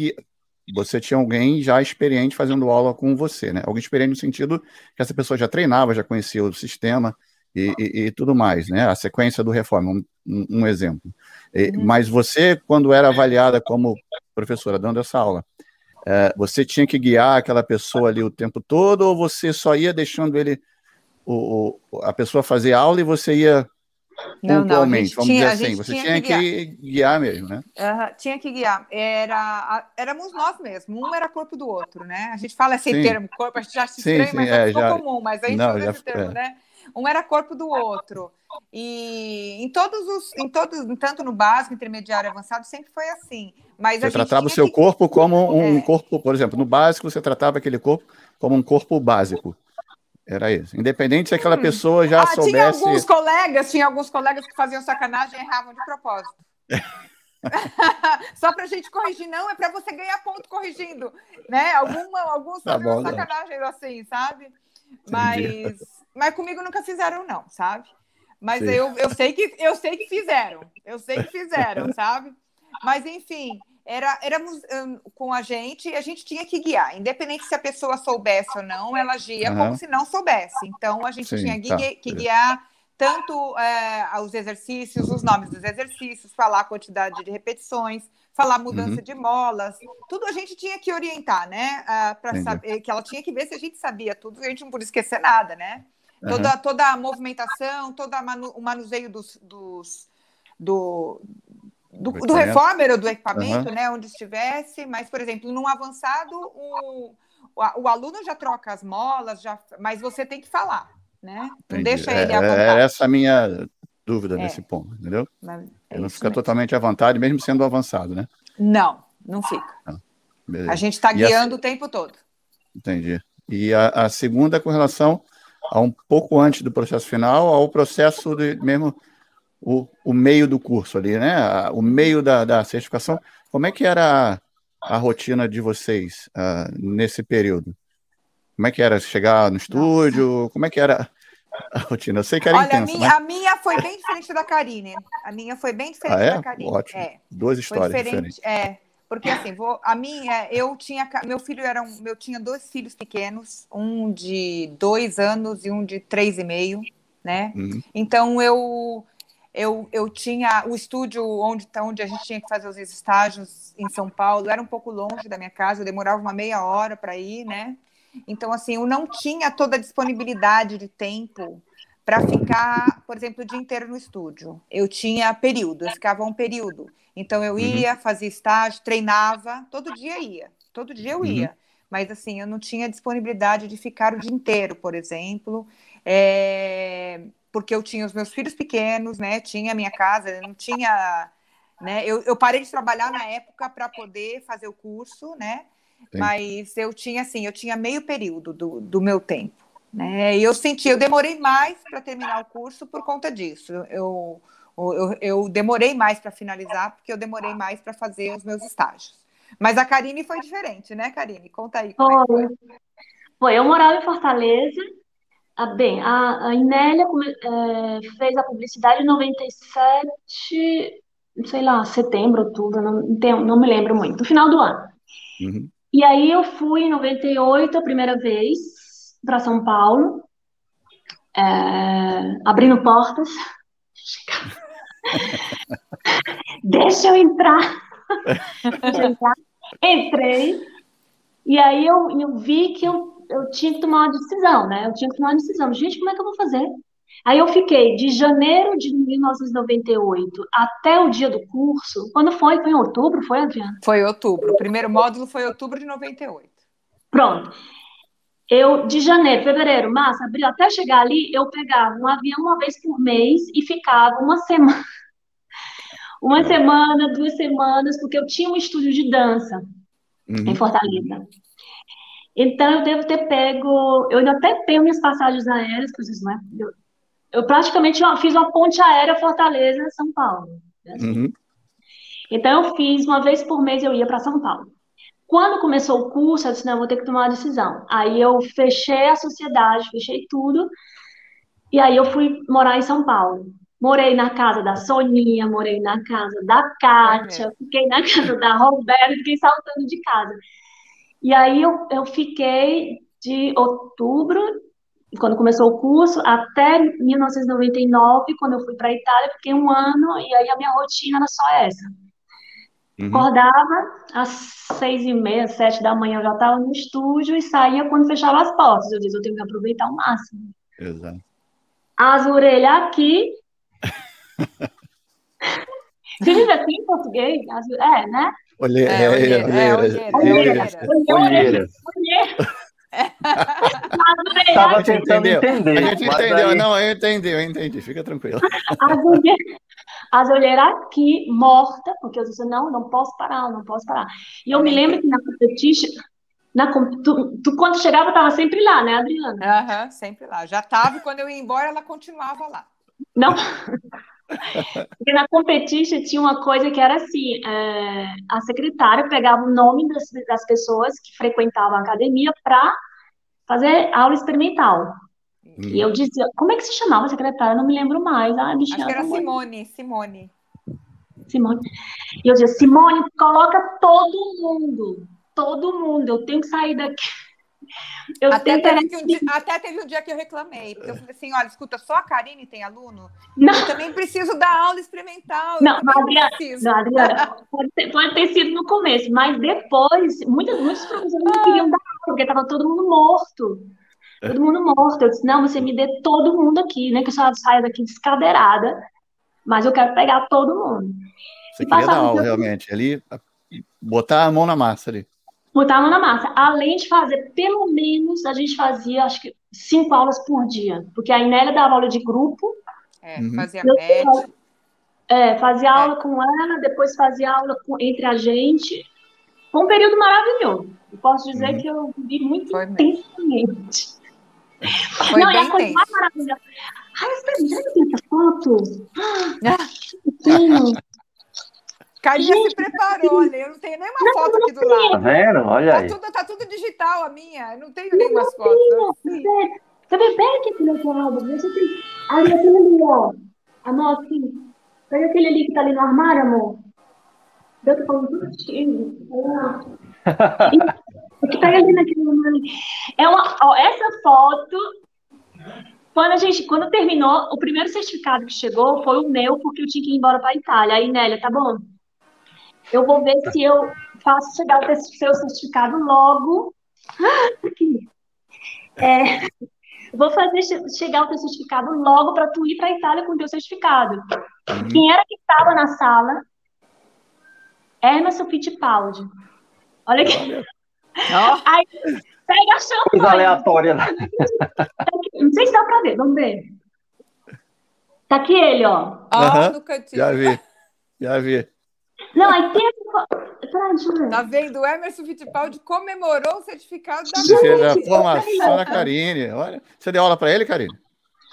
você tinha alguém já experiente fazendo aula com você, né? Alguém experiente no sentido que essa pessoa já treinava, já conhecia o sistema, e, e, e, tudo mais, né? A sequência do reforma, um, um exemplo. E, uhum. Mas você, quando era avaliada como professora, dando essa aula, é, você tinha que guiar aquela pessoa ali o tempo todo, ou você só ia deixando ele, o, o a pessoa fazer aula e você ia não, não, vamos tinha, dizer assim, você tinha, que, que guiar. guiar. mesmo, né? Uhum, tinha que guiar. Era, éramos nós mesmos, um era corpo do outro, né? A gente fala esse sim. termo, corpo, a gente já se estranha, mas é, é já, comum, mas a gente não, usa já, esse termo, é. né? um era corpo do outro. E em todos os, em todos, tanto no básico, intermediário avançado, sempre foi assim. Mas você tratava o seu que... corpo como um é. corpo, por exemplo, no básico você tratava aquele corpo como um corpo básico. Era isso. Independente se aquela hum. pessoa já ah, soubesse. Tinha alguns colegas, tinha alguns colegas que faziam sacanagem e erravam de propósito. <laughs> Só para a gente corrigir, não, é para você ganhar ponto corrigindo, né? Alguma, alguns tá faziam bom, sacanagem assim, sabe? Mas mas comigo nunca fizeram, não, sabe? Mas eu, eu, sei que, eu sei que fizeram. Eu sei que fizeram, sabe? Mas, enfim, era, éramos um, com a gente e a gente tinha que guiar. Independente se a pessoa soubesse ou não, ela agia uhum. como se não soubesse. Então, a gente Sim, tinha que, tá. que guiar tanto é, os exercícios, os nomes dos exercícios, falar a quantidade de repetições, falar mudança uhum. de molas, tudo a gente tinha que orientar, né? Para saber que ela tinha que ver se a gente sabia tudo, a gente não podia esquecer nada, né? Toda, uhum. toda a movimentação, todo manu, o manuseio dos, dos do, do, do reformer ou do equipamento, uhum. né, onde estivesse, mas, por exemplo, num avançado, o, o, o, aluno já troca as molas, já, mas você tem que falar, né? Não deixa ele à é, vontade. É essa a minha dúvida é. nesse ponto, entendeu? É ele não fica mesmo. totalmente à vontade, mesmo sendo avançado, né? Não, não fica. Ah, a gente está guiando a... o tempo todo. Entendi. E a, a segunda com relação a um pouco antes do processo final, ao processo de mesmo o, o meio do curso ali, né? O meio da, da certificação. Como é que era a, a rotina de vocês uh, nesse período? Como é que era chegar no estúdio? Como é que era a rotina? Eu sei que era Olha, intensa. A minha, mas... a minha foi bem diferente da Karine. A minha foi bem diferente ah, é? da Karine. Ótimo. É. Duas histórias diferentes. É, porque assim, vou, a minha, eu tinha, meu filho era um, eu tinha dois filhos pequenos, um de dois anos e um de três e meio, né? Uhum. Então eu, eu, eu tinha o estúdio onde, onde a gente tinha que fazer os estágios em São Paulo, era um pouco longe da minha casa, eu demorava uma meia hora para ir, né? Então assim, eu não tinha toda a disponibilidade de tempo para ficar, por exemplo, o dia inteiro no estúdio. Eu tinha período, eu ficava um período. Então eu uhum. ia, uhum. fazia estágio, treinava, todo dia ia, todo dia eu ia. Uhum. Mas assim, eu não tinha disponibilidade de ficar o dia inteiro, por exemplo, é... porque eu tinha os meus filhos pequenos, né? Tinha a minha casa, não tinha. Né? Eu, eu parei de trabalhar na época para poder fazer o curso, né? Sim. Mas eu tinha assim, eu tinha meio período do, do meu tempo. Né? E eu senti, eu demorei mais para terminar o curso por conta disso. Eu, eu, eu demorei mais para finalizar, porque eu demorei mais para fazer os meus estágios. Mas a Karine foi diferente, né, Karine? Conta aí. Como foi. É foi. foi. eu morava em Fortaleza. Ah, bem, a, a Inélia é, fez a publicidade em 97, sei lá, setembro, outubro, não, não, não me lembro muito, no final do ano. Uhum. E aí eu fui em 98 a primeira vez para São Paulo, é, abrindo portas. <laughs> Deixa eu entrar. <laughs> Deixa eu entrar. Entrei. E aí eu, eu vi que eu, eu tinha que tomar uma decisão, né? Eu tinha que tomar uma decisão. Gente, como é que eu vou fazer? Aí eu fiquei de janeiro de 1998 até o dia do curso. Quando foi? Foi em outubro, foi, Adriana? Foi outubro. O primeiro módulo foi outubro de 98. Pronto. Eu, de janeiro, fevereiro, março, abril, até chegar ali, eu pegava um avião uma vez por mês e ficava uma semana. <laughs> Uma semana, duas semanas, porque eu tinha um estúdio de dança uhum. em Fortaleza. Então, eu devo ter pego. Eu ainda até tenho minhas passagens aéreas, coisas, né? Eu, eu praticamente fiz uma ponte aérea Fortaleza-São Paulo. Uhum. Então, eu fiz uma vez por mês, eu ia para São Paulo. Quando começou o curso, eu disse, não, eu vou ter que tomar uma decisão. Aí eu fechei a sociedade, fechei tudo, e aí eu fui morar em São Paulo. Morei na casa da Soninha, morei na casa da Kátia, fiquei na casa da Roberta, fiquei saltando de casa. E aí eu, eu fiquei de outubro, quando começou o curso, até 1999, quando eu fui para a Itália, fiquei um ano, e aí a minha rotina era só essa Uhum. Acordava às seis e meia, sete da manhã, eu já estava no estúdio e saía quando fechava as portas. Eu disse, eu tenho que aproveitar o máximo. Exato. As orelhas aqui. <laughs> Você diz assim em português? As... É, né? Olheira, é, olheira, é, olheira, olheira, olheira. Estava tentando entender. A gente entendeu, aí... não, eu entendi, eu entendi, fica tranquilo. As olheiras, as olheiras aqui, morta, porque eu disse, não, não posso parar, não posso parar. E eu me lembro que na competition, na, tu, tu, quando chegava, estava sempre lá, né, Adriana? Aham, uhum, sempre lá. Já estava, quando eu ia embora, ela continuava lá. Não. Porque na competition tinha uma coisa que era assim: é, a secretária pegava o nome das, das pessoas que frequentavam a academia para fazer aula experimental. Hum. E eu dizia, como é que se chamava a secretária? Eu não me lembro mais. Ah, Acho que era Simone, Simone. Simone. E eu dizia, Simone, coloca todo mundo, todo mundo, eu tenho que sair daqui. Eu até, teve um dia, até teve um dia que eu reclamei, porque eu falei assim: olha, escuta, só a Karine tem aluno? Não. Eu também preciso dar aula experimental. Não, Adriana, não, Adriana pode, ter, pode, ter, sido no começo, mas depois, muitas, muitos professores não queriam dar aula, porque estava todo mundo morto. Todo mundo morto. Eu disse: não, você me dê todo mundo aqui, né? Que eu só saia daqui descadeirada, mas eu quero pegar todo mundo. Você e queria dar aula, realmente, ali, botar a mão na massa ali botar a mão na massa. Além de fazer, pelo menos, a gente fazia, acho que, cinco aulas por dia. Porque a Inélia dava aula de grupo. É, uhum. fazia média. É, fazia é. aula com ela, depois fazia aula com, entre a gente. Foi um período maravilhoso. Eu posso dizer uhum. que eu vivi muito Foi intensamente. Foi Não, bem e a coisa mais maravilhosa. Ai, você já viu essa foto? <laughs> Ah, Carinha se preparou, olha, eu não tenho nenhuma não, foto aqui do lado. Tá vendo? Olha tá aí. Tudo, tá tudo digital a minha, eu não tenho não, nenhuma foto. Cadê? Pega aqui, do lado. Você tem... Ali, aquele ali, ó. Amor, assim. Pega aquele ali que tá ali no armário, amor. Eu tô falando tudo cheio. <laughs> que pega ali naquele armário. É uma, ó, essa foto quando a gente, quando terminou, o primeiro certificado que chegou foi o meu, porque eu tinha que ir embora para a Itália. Aí, Nélia, tá bom? Eu vou ver se eu faço chegar o seu certificado logo. <gasps> Aqui. É, <laughs> vou fazer chegar o teu certificado logo para tu ir para a Itália com o teu certificado. Uhum. Quem era que estava na sala? Emerson Fittipaldi. Olha aqui. Oh. <laughs> Aí, pega a <laughs> champanhe. Coisa aleatória. Né? Não sei se dá para ver, vamos ver. Tá aqui ele, ó. Cantinho. Já vi, já vi. Não, aí tem Peraí, ver. Tá vendo? O Emerson Fittipaldi comemorou o certificado da Karine. Formação da Karine. Olha, você deu aula para ele, Karine?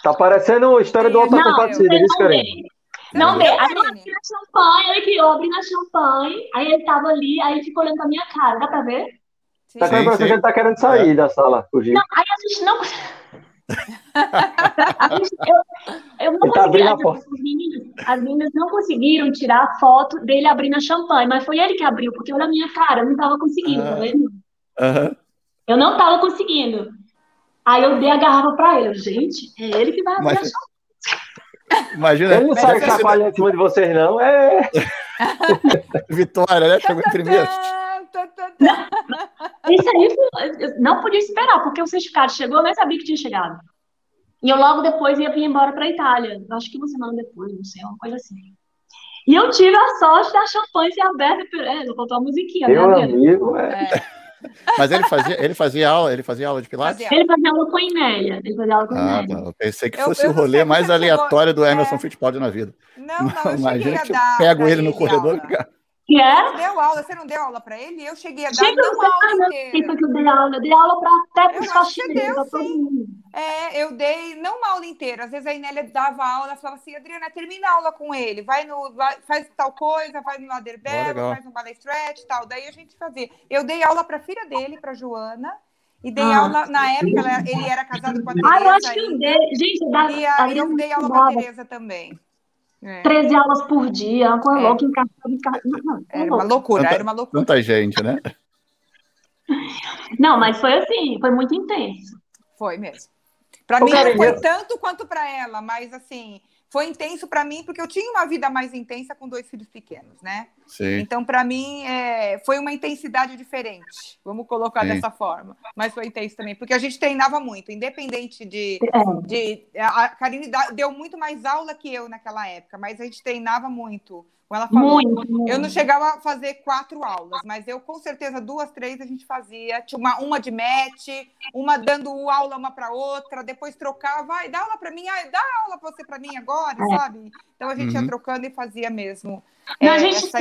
Tá parecendo a história do Alta Compadecida, isso, Karine? Não, vê. Aí eu abri na champanhe, olha aqui, eu abri na champanhe, aí ele tava ali, aí ele ficou olhando pra minha cara, dá pra ver? Sim. Tá com a impressão que ele tá querendo sair é. da sala, fugir. Não, aí a gente não eu, eu não tá consegui, as, meninas, as meninas não conseguiram tirar a foto dele abrindo a champanhe, mas foi ele que abriu, porque olha a minha cara, eu não estava conseguindo, tá vendo? Uhum. Eu não estava conseguindo. Aí eu dei a garrafa para ele. Gente, é ele que vai abrir mas, a champanhe. Imagina. Ele não sai chacoalhando em cima de vocês, não. É. <laughs> Vitória, né? Chegou em primeiro. Não, isso aí não podia esperar, porque o certificado chegou, eu nem sabia que tinha chegado. E eu logo depois ia vir embora para a Itália. Acho que uma semana depois, não sei, uma coisa assim. E eu tive a sorte da champanhe ser aberta. É, eu contou a musiquinha. Meu né, amigo, é. É, <laughs> Mas ele fazia, ele fazia aula, ele fazia aula de pilates? Ele fazia aula com a Inélia. Ele fazia aula com a Ah, Inélia. tá. Eu pensei que Eu- fosse eu o rolê mais você chegou- aleatório do Emerson é. Fittipaldi na vida. Não, não, <laughs> eu Imagina que dar. pego pra ele no corredor, aula. Que era? Você deu aula, você não deu aula pra ele? Eu cheguei a dar Chega, não aula inteira. que eu dei aula. Eu dei aula pra, até para os faxineiros, todo mundo. É, eu dei, não uma aula inteira. Às vezes a Inélia dava aula, falava assim, Adriana, termina a aula com ele, vai no, vai- faz tal coisa, vai no Laderbell, legal. faz no ballet stretch e tal. Daí a gente fazia. Eu dei aula pra filha dele, pra Joana, e dei Ah. aula, na época ela- ele era casado com a Ah, eu acho Tereza que eu dei. Gente, eu dava, e aí eu dei aula pra dava Tereza também. É, 13 aulas por dia, uma coisa É. louca, encaixada, encaixada. Não, não, Era louco. uma loucura, Tanta- era uma loucura. Tanta gente, né? Não, mas foi assim, foi muito intenso. Foi mesmo. Pra Ô, mim não foi tanto quanto pra ela, mas assim, foi intenso pra mim porque eu tinha uma vida mais intensa com dois filhos pequenos, né? Sim. Então, pra mim, é, foi uma intensidade diferente. Vamos colocar Sim. dessa forma. Mas foi intenso também, porque a gente treinava muito, independente de. É. de a Karine deu muito mais aula que eu naquela época, mas a gente treinava muito. Como ela falou. Muito, muito. Eu não chegava a fazer quatro aulas, mas eu com certeza duas, três a gente fazia. Tinha uma, uma de match, uma dando aula uma para outra, depois trocava, vai, dá aula para mim, ah, dá aula para você para mim agora, É. sabe? Então a gente ia Uhum. trocando e fazia mesmo. Não, é, a gente essa-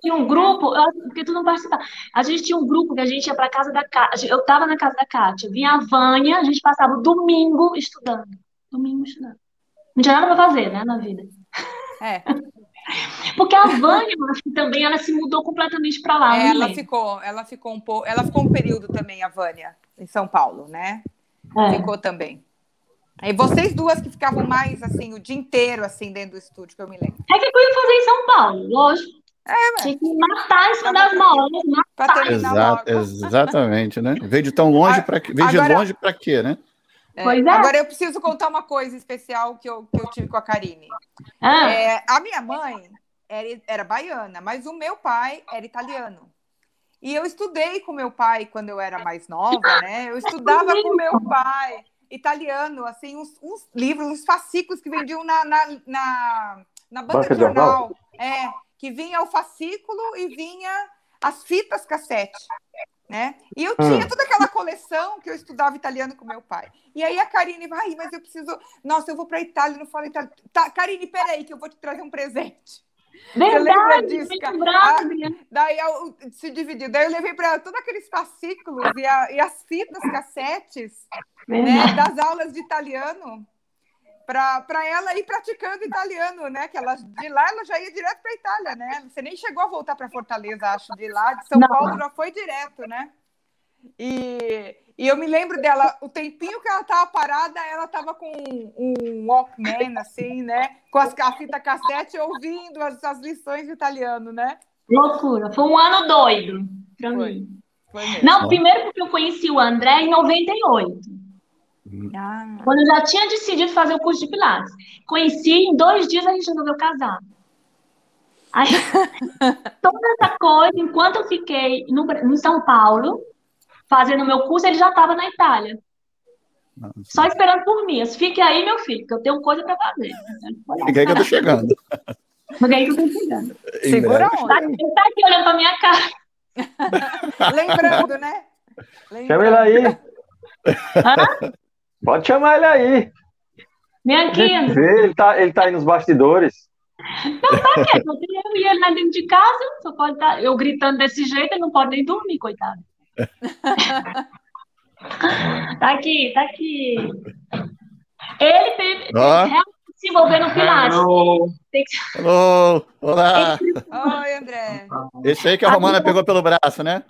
tinha, um- grupo, porque tu não participava. A gente tinha um grupo que a gente ia para casa da Kátia. Eu estava na casa da Kátia, vinha a Vânia, a gente passava o domingo estudando. Domingo estudando. Não tinha nada para fazer, né, na vida. É, <laughs> Porque a Vânia, eu acho que também ela se mudou completamente para lá. eu não ela ficou, ela ficou um pouco, ela ficou um período também, a Vânia, em São Paulo, né? É. Ficou também. E vocês duas que ficavam mais assim o dia inteiro assim dentro do estúdio, que eu me lembro. É que eu ia fazer em São Paulo, lógico. É, Tinha que matar em cima Tava das molas. né? Exatamente, né? Veio de tão longe para Veio de agora- longe para quê, né? É, Pois é. Agora eu preciso contar uma coisa especial que eu, que eu tive com a Karine. Ah, É, a minha mãe era, era baiana, mas o meu pai era italiano. E eu estudei com meu pai quando eu era mais nova, né? Eu estudava com meu pai italiano, assim, uns, uns livros, uns fascículos que vendiam na, na, na, na banca, Banca de de jornal. É, que vinha o fascículo e vinha as fitas cassete. Né? E eu tinha toda aquela coleção que eu estudava italiano com meu pai. E aí a Karine vai, mas eu preciso. Nossa, eu vou para Itália, não falo italiano. Tá, Karine, peraí, que eu vou te trazer um presente. <laughs> lembra verdade, disso, cara? Adriana. Daí eu, se dividiu. Daí eu levei para ela todos aqueles fascículos e, a- e as fitas cassetes né, das aulas de italiano para ela ir praticando italiano, né? Que ela, de lá ela já ia direto para Itália, né? Você nem chegou a voltar para Fortaleza, acho, de lá, de São Não. Paulo já foi direto, né? E, e eu me lembro dela, o tempinho que ela tava parada, ela tava com um, um Walkman, assim, né? Com as, a fita cassete, ouvindo as, as lições de italiano, né? Loucura. Foi um ano doido Foi. mim. Foi. Não, primeiro porque eu conheci o André em 98. Ah, Quando eu já tinha decidido fazer o curso de Pilates. Conheci, em dois dias a gente resolveu casar. Aí, <laughs> toda essa coisa, enquanto eu fiquei no, em São Paulo, fazendo meu curso, ele já estava na Itália. Só esperando por mim. Fique aí, meu filho, que eu tenho coisa para fazer. Fica aí que eu tô chegando. Aí que eu tô chegando. Segura a breve. Tá, onda. ele tá aqui olhando pra minha cara. <laughs> Lembrando, né? Chama ele aí. Pode chamar ele aí. Aqui, vê, ele tá, ele tá aí nos bastidores. Só tem eu e ele lá dentro de casa, só pode estar. Eu gritando desse jeito, ele não pode nem dormir, coitado. <laughs> Tá aqui, tá aqui. Ele tem, tem que Ó. realmente se envolver no Pilates. Hello. Tem que Alô, olá. Oi, André. Esse aí que a Romana pegou pelo braço, né?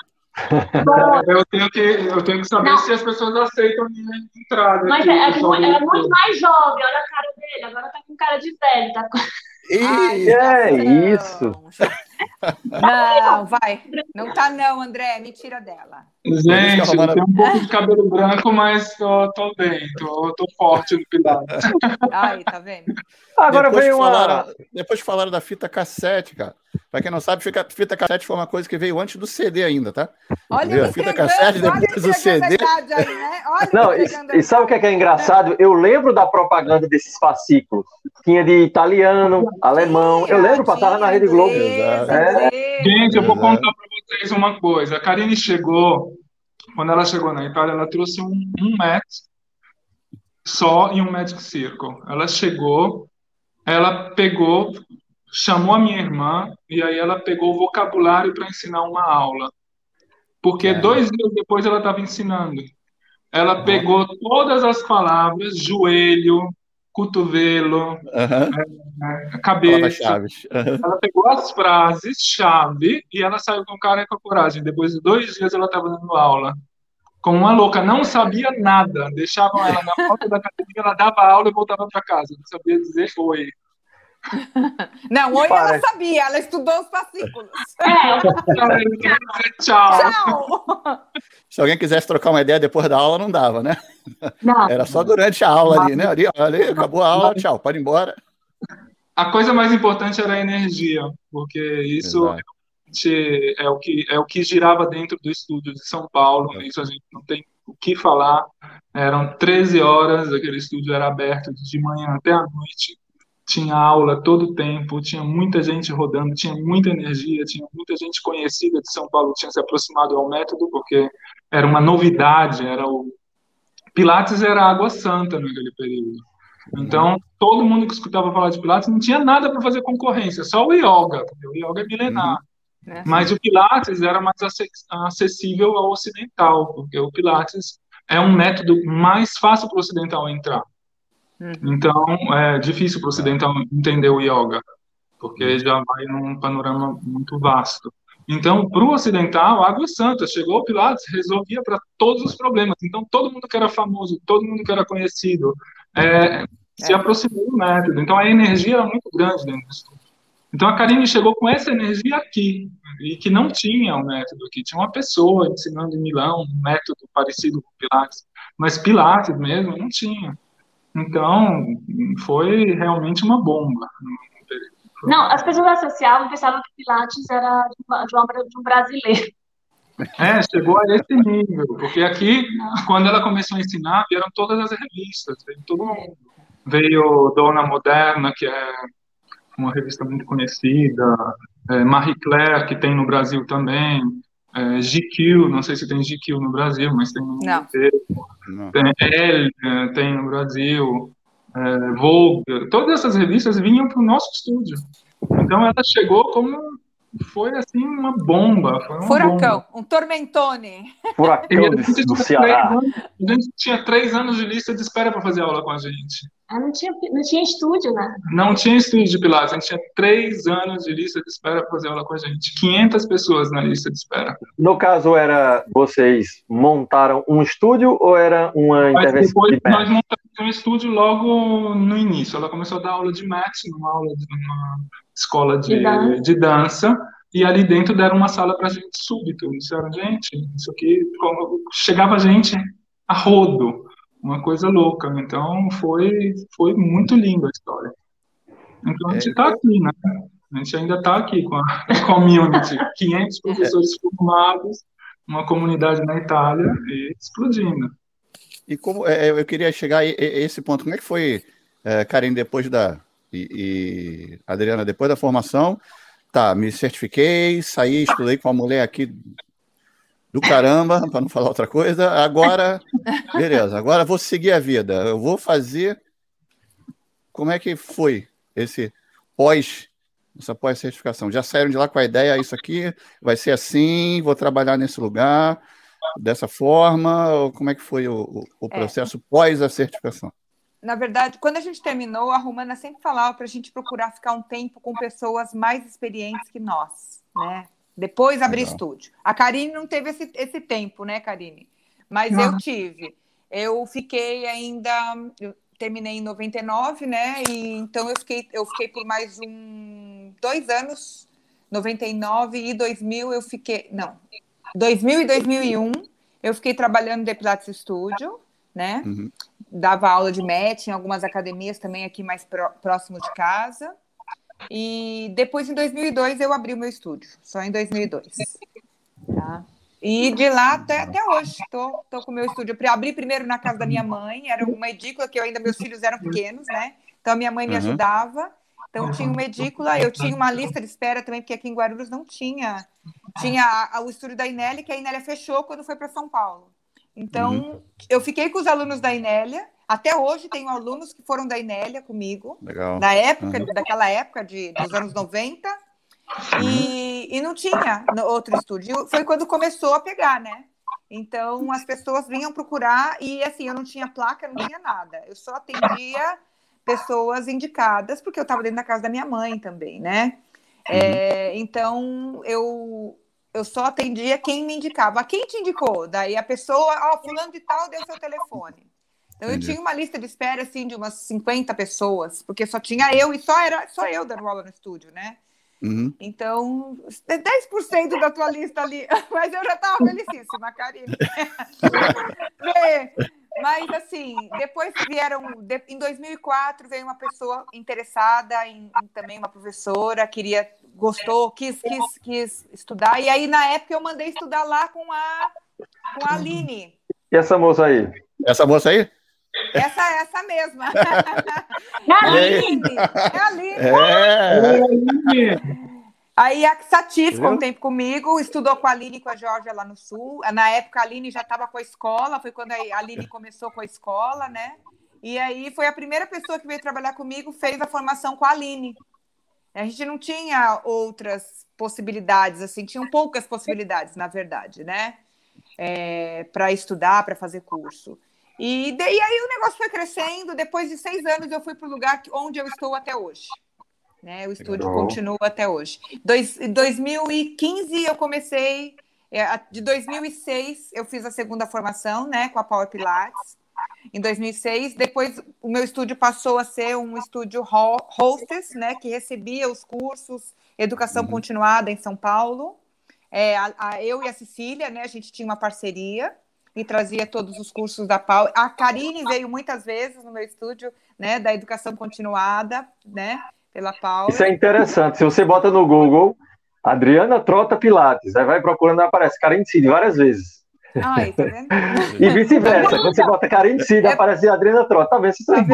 Eu tenho que, eu tenho que saber Não. se as pessoas aceitam minha entrada. Mas é, é, pessoal muito, é muito mais jovem, olha a cara dele. Agora tá com cara de velho. Tá com... Ih, Ai, é judiação. isso. <laughs> Não, <laughs> vai. Não tá não, André. Me tira dela. Gente, eu tenho um pouco de cabelo branco, mas tô, tô bem, tô, tô forte no Pilates. Aí, tá vendo? Agora depois veio uma... Falaram, depois falaram da fita cassete, cara. Pra quem não sabe, fita cassete foi uma coisa que veio antes do CD ainda, tá? Olha, a fita cassete, depois do CD. Aí, né? não, e, e, sabe o que é, que é engraçado? Eu lembro da propaganda desses fascículos. Tinha de italiano, alemão. eu lembro, passava na Rede Globo. É. Gente, eu vou contar para vocês uma coisa. A Karine chegou, quando ela chegou na Itália, ela trouxe um, um mat só e um Magic Circle. Ela chegou, ela pegou, chamou a minha irmã e aí ela pegou o vocabulário para ensinar uma aula. Porque é. dois dias depois ela estava ensinando. Ela pegou todas as palavras, joelho, cotovelo, uhum. cabeça. Uhum. Ela pegou as frases chave e ela saiu com cara e com coragem. Depois de dois dias ela estava dando aula. Como uma louca, não sabia nada. Deixavam ela na porta da academia, ela dava aula e voltava para casa. Não sabia dizer oi. Não, oi ela sabia, ela estudou os fascículos. É. Tchau. Tchau. Se alguém quisesse trocar uma ideia depois da aula, não dava, né? Não. Era só durante a aula ali, né? Ali, ali acabou a aula, tchau, pode ir embora. A coisa mais importante era a energia, porque isso é o que é o que girava dentro do estúdio de São Paulo. Isso a gente não tem o que falar. Eram 13 horas, aquele estúdio era aberto de manhã até a noite tinha aula todo o tempo, tinha muita gente rodando, tinha muita energia, tinha muita gente conhecida de São Paulo, tinha se aproximado ao método, porque era uma novidade, era o... Pilates era água santa naquele período. Então, todo mundo que escutava falar de Pilates não tinha nada para fazer concorrência, só o yoga, porque o yoga é milenar. Uhum. Mas o Pilates era mais acessível ao ocidental, porque o Pilates é um método mais fácil para o ocidental entrar. Uhum. Então, é difícil para o ocidental entender o yoga, porque uhum. já vai num panorama muito vasto. Então, para o ocidental, água santa. Chegou o Pilates, resolvia para todos os problemas. Então, todo mundo que era famoso, todo mundo que era conhecido, é, se é. aproximou do método. Então, a energia era muito grande dentro do estudo. Então, a Karine chegou com essa energia aqui, e que não tinha o método aqui. Tinha uma pessoa ensinando em Milão um método parecido com Pilates, mas Pilates mesmo não tinha. Então, foi realmente uma bomba. Não, as pessoas associavam, pensavam que Pilates era de, uma, de um brasileiro. É, chegou a esse nível, porque aqui, Não. quando ela começou a ensinar, vieram todas as revistas, veio todo mundo. Veio Dona Moderna, que é uma revista muito conhecida, é, Marie Claire, que tem no Brasil também, é, GQ, não sei se tem GQ no Brasil, mas tem no mundo inteiro. Tem Elle, é, tem no Brasil, é, Vogue, todas essas revistas vinham para o nosso estúdio. Então ela chegou como foi assim uma bomba. Foi uma Furacão, bomba. um tormentone. Furacão do, do Ceará. Anos, a gente tinha três anos de lista de espera para fazer aula com a gente. Ah, não tinha, não tinha estúdio, né? Não tinha estúdio de Pilates, a gente tinha três anos de lista de espera para fazer aula com a gente. 500 pessoas na lista de espera. No caso, era vocês montaram um estúdio ou era uma Mas intervenção depois, de Nós montamos um estúdio logo no início. Ela começou a dar aula de mat, numa aula de uma escola de, de, dança. de dança. E ali dentro deram uma sala para gente súbito. Disseram, gente, isso aqui... Chegava gente a rodo uma coisa louca. Então foi, foi muito linda a história. Então a gente está é, aqui, né? A gente ainda está aqui com a <laughs> community, 500 professores formados, uma comunidade na Itália e explodindo. E como é, eu queria chegar a esse ponto, como é que foi, é, Karen, depois da e, e Adriana, depois da formação, tá, me certifiquei, saí, estudei com uma mulher aqui do caramba, para não falar outra coisa. Agora, <laughs> beleza, agora vou seguir a vida. Eu vou fazer. Como é que foi esse pós, essa pós-certificação? Já saíram de lá com a ideia, isso aqui vai ser assim, vou trabalhar nesse lugar, dessa forma? Ou como é que foi o, o é. processo é. pós a certificação? Na verdade, quando a gente terminou, a Romana sempre falava para a gente procurar ficar um tempo com pessoas mais experientes que nós, né? Depois abrir Legal. estúdio. A Karine não teve esse, esse tempo, né, Karine? Mas não. eu tive. Eu fiquei ainda. Eu terminei em 99, né? E então eu fiquei, eu fiquei por mais um dois anos 99 e 2000 eu fiquei. Não, 2000 e 2001 eu fiquei trabalhando no Pilates Studio, né? Uhum. Dava aula de MET em algumas academias também aqui mais próximo de casa. E depois, em 2002, eu abri o meu estúdio, só em 2002. Tá? E de lá até, até hoje, tô, tô com o meu estúdio. Eu abri primeiro na casa da minha mãe, era uma edícula que eu ainda, meus filhos eram pequenos, né? Então, a minha mãe me ajudava. Então, tinha uma edícula, eu tinha uma lista de espera também, porque aqui em Guarulhos não tinha. Tinha a, a, o estúdio da Inélia, que a Inélia fechou quando foi para São Paulo. Então, uhum. eu fiquei com os alunos da Inélia. Até hoje tenho alunos que foram da Inélia comigo. Legal. Na época, uhum. daquela época de, dos anos 90. E, e não tinha outro estúdio. Foi quando começou a pegar, né? Então as pessoas vinham procurar e assim, eu não tinha placa, não tinha nada. Eu só atendia pessoas indicadas, porque eu estava dentro da casa da minha mãe também, né? É, então eu eu só atendia quem me indicava. Quem te indicou? Daí a pessoa, ó, oh, fulano de tal deu seu telefone. Então Entendi. eu tinha uma lista de espera assim de umas 50 pessoas, porque só tinha eu e só era só eu dando aula no estúdio, né? Uhum. Então, 10% da tua lista ali, <laughs> mas eu já estava felicíssima, Karine. <laughs> mas, assim, depois vieram, em 2004, veio uma pessoa interessada em, em, também uma professora, queria, gostou, quis, quis, quis estudar, e aí, na época, eu mandei estudar lá com a, com a Aline. E essa moça aí? Essa moça aí? Essa é essa mesma. <laughs> É a Aline. É a Aline. É. Aí a Satif ficou um tempo comigo, estudou com a Aline e com a Georgia lá no Sul. Na época a Aline já estava com a escola, foi quando a Aline começou com a escola, né? E aí foi a primeira pessoa que veio trabalhar comigo, fez a formação com a Aline. A gente não tinha outras possibilidades, assim, tinham poucas possibilidades, na verdade, né? É, para estudar, para fazer curso. E, daí aí o negócio foi crescendo. Depois de seis anos, eu fui para o lugar onde eu estou até hoje. Né? O estúdio Legal. continua até hoje. Em 2015, eu comecei. É, de 2006, eu fiz a segunda formação né, com a Power Pilates. Em 2006, depois o meu estúdio passou a ser um estúdio hostess, né, que recebia os cursos Educação uhum. Continuada em São Paulo. É, a, a, eu e a Cecília, né, a gente tinha uma parceria e trazia todos os cursos da Pau. A Karine veio muitas vezes no meu estúdio, né, da educação continuada, né, pela Pau. Isso é interessante. Se você bota no Google Adriana Trota Pilates, aí vai procurando aparece Karine Cid várias vezes. Ai, tá vendo? e vice-versa. Quando você bota Karine Cid, é... aparece Adriana Trota. Talvez tá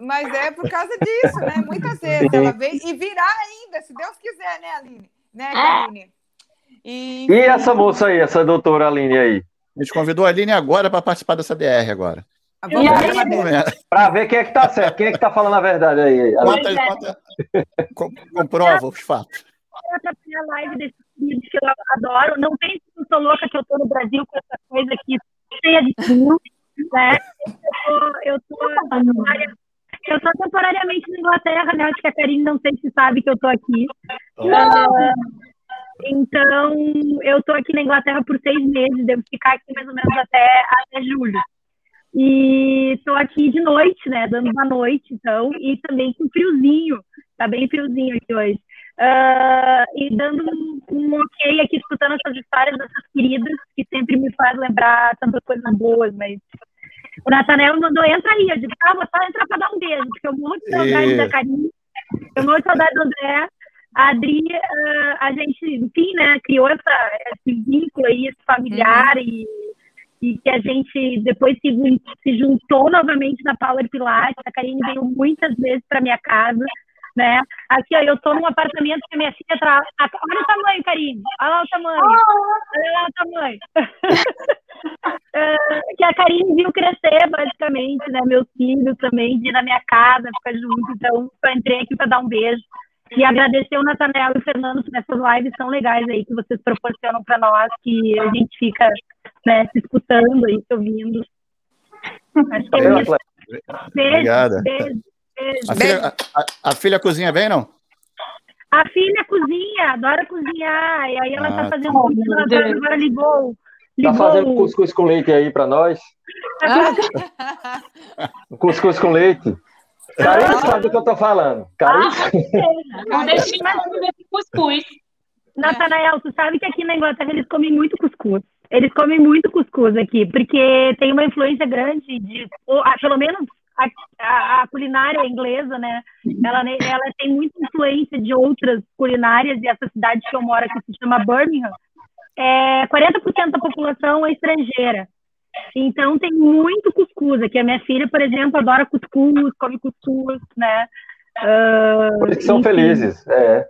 Mas é por causa disso, né? Muitas vezes Sim. ela vem e virá ainda, se Deus quiser, né, Aline? Né, Karine? E... e essa moça aí, essa doutora Aline aí? A gente convidou a Aline agora para participar dessa DR agora. Para ver quem é que está certo, quem é que está falando a verdade aí. Conta, conta, comprova os fatos. Eu a live desse vídeo que eu adoro. Não pense que eu sou louca que eu estou no Brasil com essa coisa aqui cheia de frio, né? Eu tô, eu tô, temporariamente na Inglaterra, né? Acho que a Karine não sei se sabe que eu tô aqui. Uh, então, eu estou aqui na Inglaterra por seis meses, devo ficar aqui mais ou menos até, até julho. E estou aqui de noite, né, dando uma noite, então, e também com friozinho, tá bem friozinho aqui hoje. Uh, e dando um, um, ok aqui, escutando essas histórias dessas queridas, que sempre me faz lembrar tantas coisas boas, mas o Natanel mandou, entra aí, eu disse, ah, vou só entrar para dar um beijo, porque eu morro de saudade e... da Karine, eu morro de saudade do André, a Adri, uh, a gente, enfim, né, criou essa, esse vínculo aí, esse familiar, uhum. e, e que a gente depois se, se juntou novamente na Power Pilates. A Karine veio muitas vezes para minha casa, né? Aqui, ó, eu tô num apartamento que a minha filha tra... Olha o tamanho, Karine. Olha lá o tamanho. Olha lá o tamanho. uh, <laughs> que a Karine viu crescer, basicamente, né? Meus filhos também, de ir na minha casa, ficar junto. Então, eu entrei aqui para dar um beijo e agradecer o Nathanael e o Fernando por essas lives tão legais aí que vocês proporcionam para nós, que a gente fica né, se escutando e se ouvindo. Acho que é isso. Beijo, Obrigada. Beijo, beijo. A, filha, a, a, filha cozinha bem, não? A filha cozinha, adora cozinhar. E aí ela está ah, fazendo tá. ela agora ligou. Ligou. Tá fazendo cuscuz com leite aí para nós? Ah. <laughs> cuscuz com leite. Carissa sabe do que eu tô falando. Carissa. Ah, não deixe mais de cuscuz. Natanael, tu sabe que aqui na Inglaterra eles comem muito cuscuz. Eles comem muito cuscuz aqui, porque tem uma influência grande de, ou, ah, pelo menos a, a, a, culinária inglesa, né? Ela, ela tem muita influência de outras culinárias e essa cidade que eu moro aqui se chama Birmingham. É, 40% da população é estrangeira. Então tem muito cuscuz aqui. A minha filha, por exemplo, adora cuscuz, come cuscuz, né? Uh, por isso são enfim. felizes, é.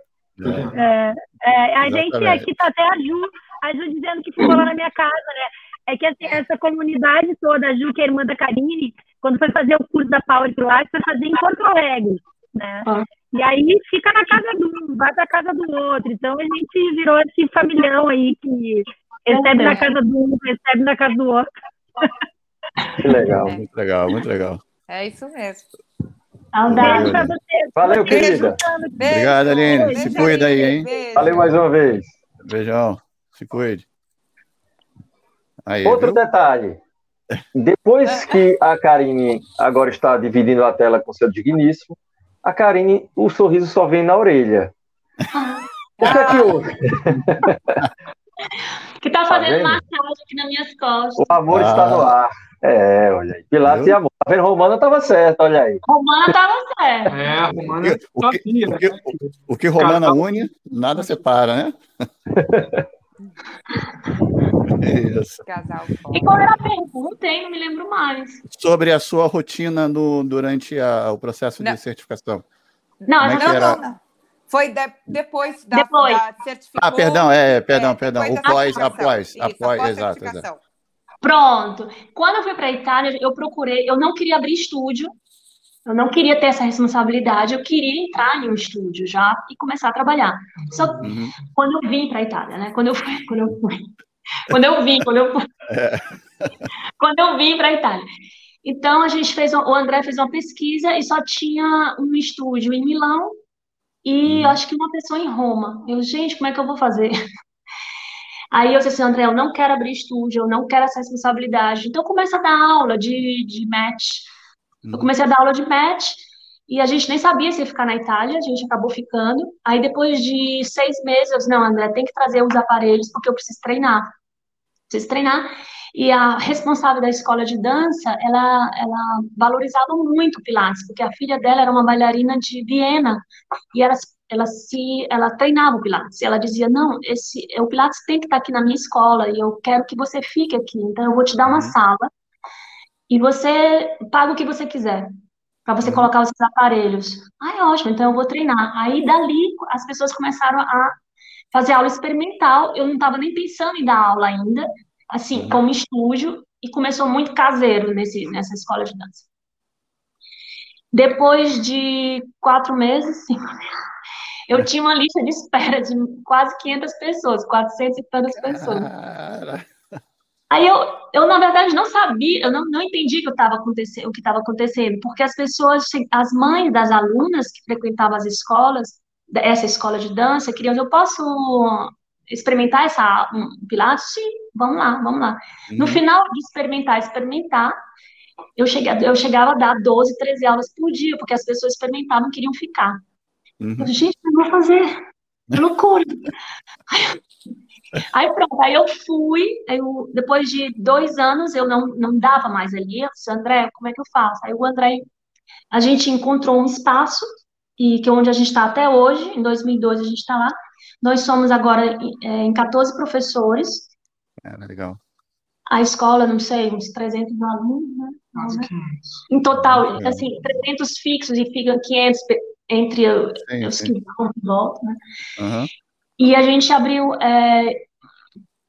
É, é, a gente aqui tá até a Ju, a Ju dizendo que ficou lá na minha casa, né? É que assim, essa comunidade toda, a Ju, que é irmã da Karine, quando foi fazer o curso da Power Pilates, foi fazer em Porto Alegre, né? Ah. E aí fica na casa de um, vai pra casa do outro. Então a gente virou esse familhão aí que recebe na casa do um, recebe na casa do outro. Que legal. Muito legal, muito legal. É isso mesmo. Saudade pra vocês. Valeu, querida. Obrigado, Aline. Beijo, Se cuida aí, hein? Beijo. Valeu mais uma vez. Beijão. Se cuide. Aí, Outro viu? detalhe. Depois <laughs> que a Karine agora está dividindo a tela com seu digníssimo, a Karine, o sorriso só vem na orelha. <laughs> O que é que houve? <laughs> Que tá fazendo tá massagem aqui nas minhas costas. O amor ah. está no ar. É, olha aí. Pilates e amor. Tá vendo? Romana estava certa, olha aí. Romana estava certa. É, Romana o que, o que, o que, o que Romana une, nada separa, né? <laughs> Isso. E qual era a pergunta, hein? Não me lembro mais. Sobre a sua rotina no, durante a, o processo não. de certificação. Não, é não, não, não, Foi de, depois da, depois. da certificação. Ah, perdão, é, perdão, é, perdão. O pós, após, após, exato, exato. Pronto. Quando eu fui para a Itália, eu procurei, eu não queria abrir estúdio, eu não queria ter essa responsabilidade, eu queria entrar em um estúdio já e começar a trabalhar. Só uhum. quando eu vim para a Itália, né? Quando eu fui, quando eu fui, quando eu vim, quando eu fui, é. <laughs> quando eu vim para a Itália. Então a gente fez, o André fez uma pesquisa e só tinha um estúdio em Milão e uhum. acho que uma pessoa em Roma. Eu, gente, como é que eu vou fazer? <laughs> Aí eu disse assim, André, eu não quero abrir estúdio, eu não quero essa responsabilidade. Então começa a dar aula de, de match. Eu uhum. comecei a dar aula de match e a gente nem sabia se ia ficar na Itália, a gente acabou ficando. Aí depois de seis meses, eu disse, não, André, tem que trazer os aparelhos porque eu preciso treinar. Preciso treinar. E a responsável da escola de dança, ela, ela valorizava muito o Pilates, porque a filha dela era uma bailarina de Viena e ela ela se ela treinava o Pilates. Ela dizia: "Não, esse o Pilates tem que estar aqui na minha escola e eu quero que você fique aqui. Então eu vou te dar uma uhum. sala e você paga o que você quiser para você uhum. colocar os seus aparelhos". Ai, ótimo, então eu vou treinar. Aí dali as pessoas começaram a fazer aula experimental. Eu não estava nem pensando em dar aula ainda, assim, uhum. como estúdio e começou muito caseiro nesse nessa escola de dança. Depois de quatro meses, cinco meses, <laughs> eu tinha uma lista de espera de quase 500 pessoas, 400 e tantas pessoas. Cara. Aí eu, eu, na verdade, não sabia, eu não, não entendi que acontecendo, o que estava acontecendo, porque as pessoas, as mães das alunas que frequentavam as escolas, essa escola de dança, queriam, eu posso experimentar essa um, Pilates? Sim, vamos lá, vamos lá. Uhum. No final de experimentar, experimentar, eu, cheguei, eu chegava a dar 12, 13 aulas por dia, porque as pessoas experimentavam, queriam ficar. Uhum. Eu, gente, eu vou fazer. Loucura. aí pronto, aí eu fui, eu, depois de dois anos eu não, não dava mais ali, eu disse, André, como é que eu faço? Aí o André, a gente encontrou um espaço, e que é onde a gente está até hoje, em 2002 a gente está lá, nós somos agora é, em 14 professores. É, legal. A escola, não sei, uns 300 alunos, né? Nossa, em total, assim, 300 fixos e ficam 500 entre sim, os sim. que vão e voltam, né? Uhum. E a gente abriu. É,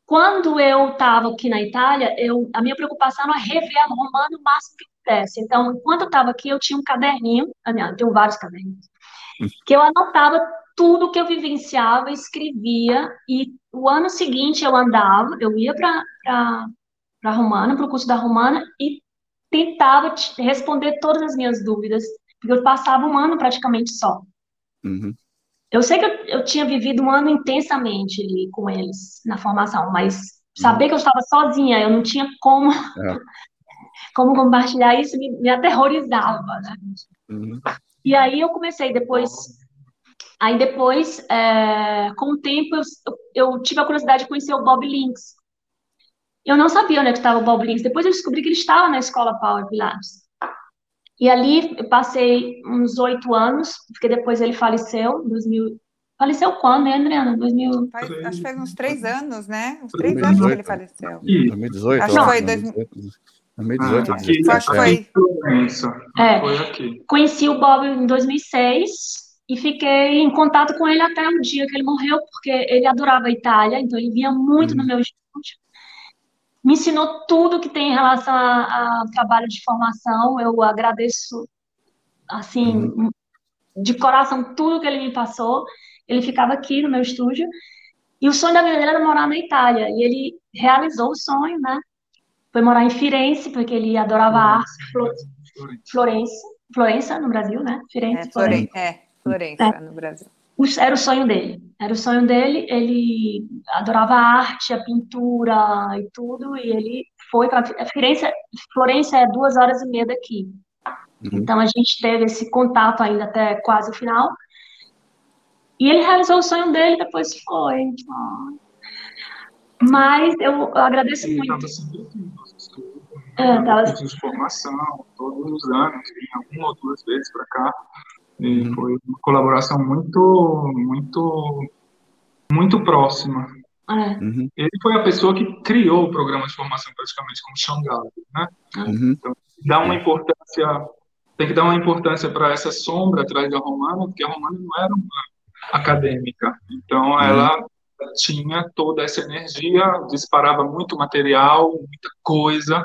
quando eu estava aqui na Itália, eu, a minha preocupação era rever a romana o máximo que pudesse. Então, enquanto eu estava aqui, eu tinha um caderninho, eu tenho vários caderninhos, que eu anotava tudo que eu vivenciava, escrevia, e o ano seguinte eu andava, eu ia para a Romana, para o curso da Romana, e tentava responder todas as minhas dúvidas porque eu passava um ano praticamente só. Uhum. Eu sei que eu, eu, tinha vivido um ano intensamente ali com eles na formação, mas saber uhum. que eu estava sozinha, eu não tinha como, é. <laughs> como compartilhar isso, me, me aterrorizava, né? Uhum. E aí eu comecei depois aí depois, é, com o tempo, eu, eu, tive a curiosidade de conhecer o Bob Links. Eu não sabia onde é estava o Bob Links. Depois eu descobri que ele estava na escola Power Pilates. E ali eu passei uns oito anos, porque depois ele faleceu, em 2000. Faleceu quando, hein, Adriana? 2000... Faz, acho que faz uns três anos, né? Uns três 2018, anos que ele faleceu. 2018? Acho que foi. 2018. 2018, ah, aqui, acho que foi. É, foi aqui. Conheci o Bob em 2006 e fiquei em contato com ele até o dia que ele morreu, porque ele adorava a Itália, então ele vinha muito hum. no meu estúdio. Me ensinou tudo que tem em relação a, a trabalho de formação. Eu agradeço, assim, hum. de coração, tudo que ele me passou. Ele ficava aqui no meu estúdio. E o sonho da vida dele era morar na Itália. E ele realizou o sonho, né? Foi morar em Firenze, porque ele adorava arte. Florença, Florença, no Brasil, né? Firenze, é, Florença. É, Florença, é. no Brasil. Era o sonho dele. Era o sonho dele. Ele adorava a arte, a pintura e tudo. E ele foi para Firenze. Florença é duas horas e meia daqui. Uhum. Então a gente teve esse contato ainda até quase o final. E ele realizou o sonho dele, depois foi. Mas eu agradeço ele muito. É, tava... de formação, todos os anos, vinha uma ou duas vezes para cá. E uhum. foi uma colaboração muito, muito, muito próxima. É. Uhum. Ele foi a pessoa que criou o programa de formação praticamente como Xangala, né? Uhum. Então, dá uma importância, tem que dar uma importância para essa sombra atrás da Romana, porque a Romana não era uma acadêmica. Então, uhum. ela tinha toda essa energia, disparava muito material, muita coisa,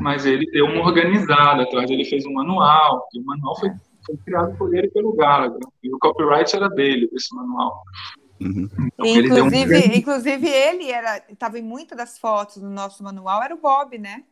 mas ele deu uma organizada atrás. Ele fez um manual, e o manual foi, foi criado por ele pelo Gallagher. E o copyright era dele, desse manual. Uhum. Então, inclusive, ele um... inclusive, ele era estava em muitas das fotos do nosso manual, era o Bob, né?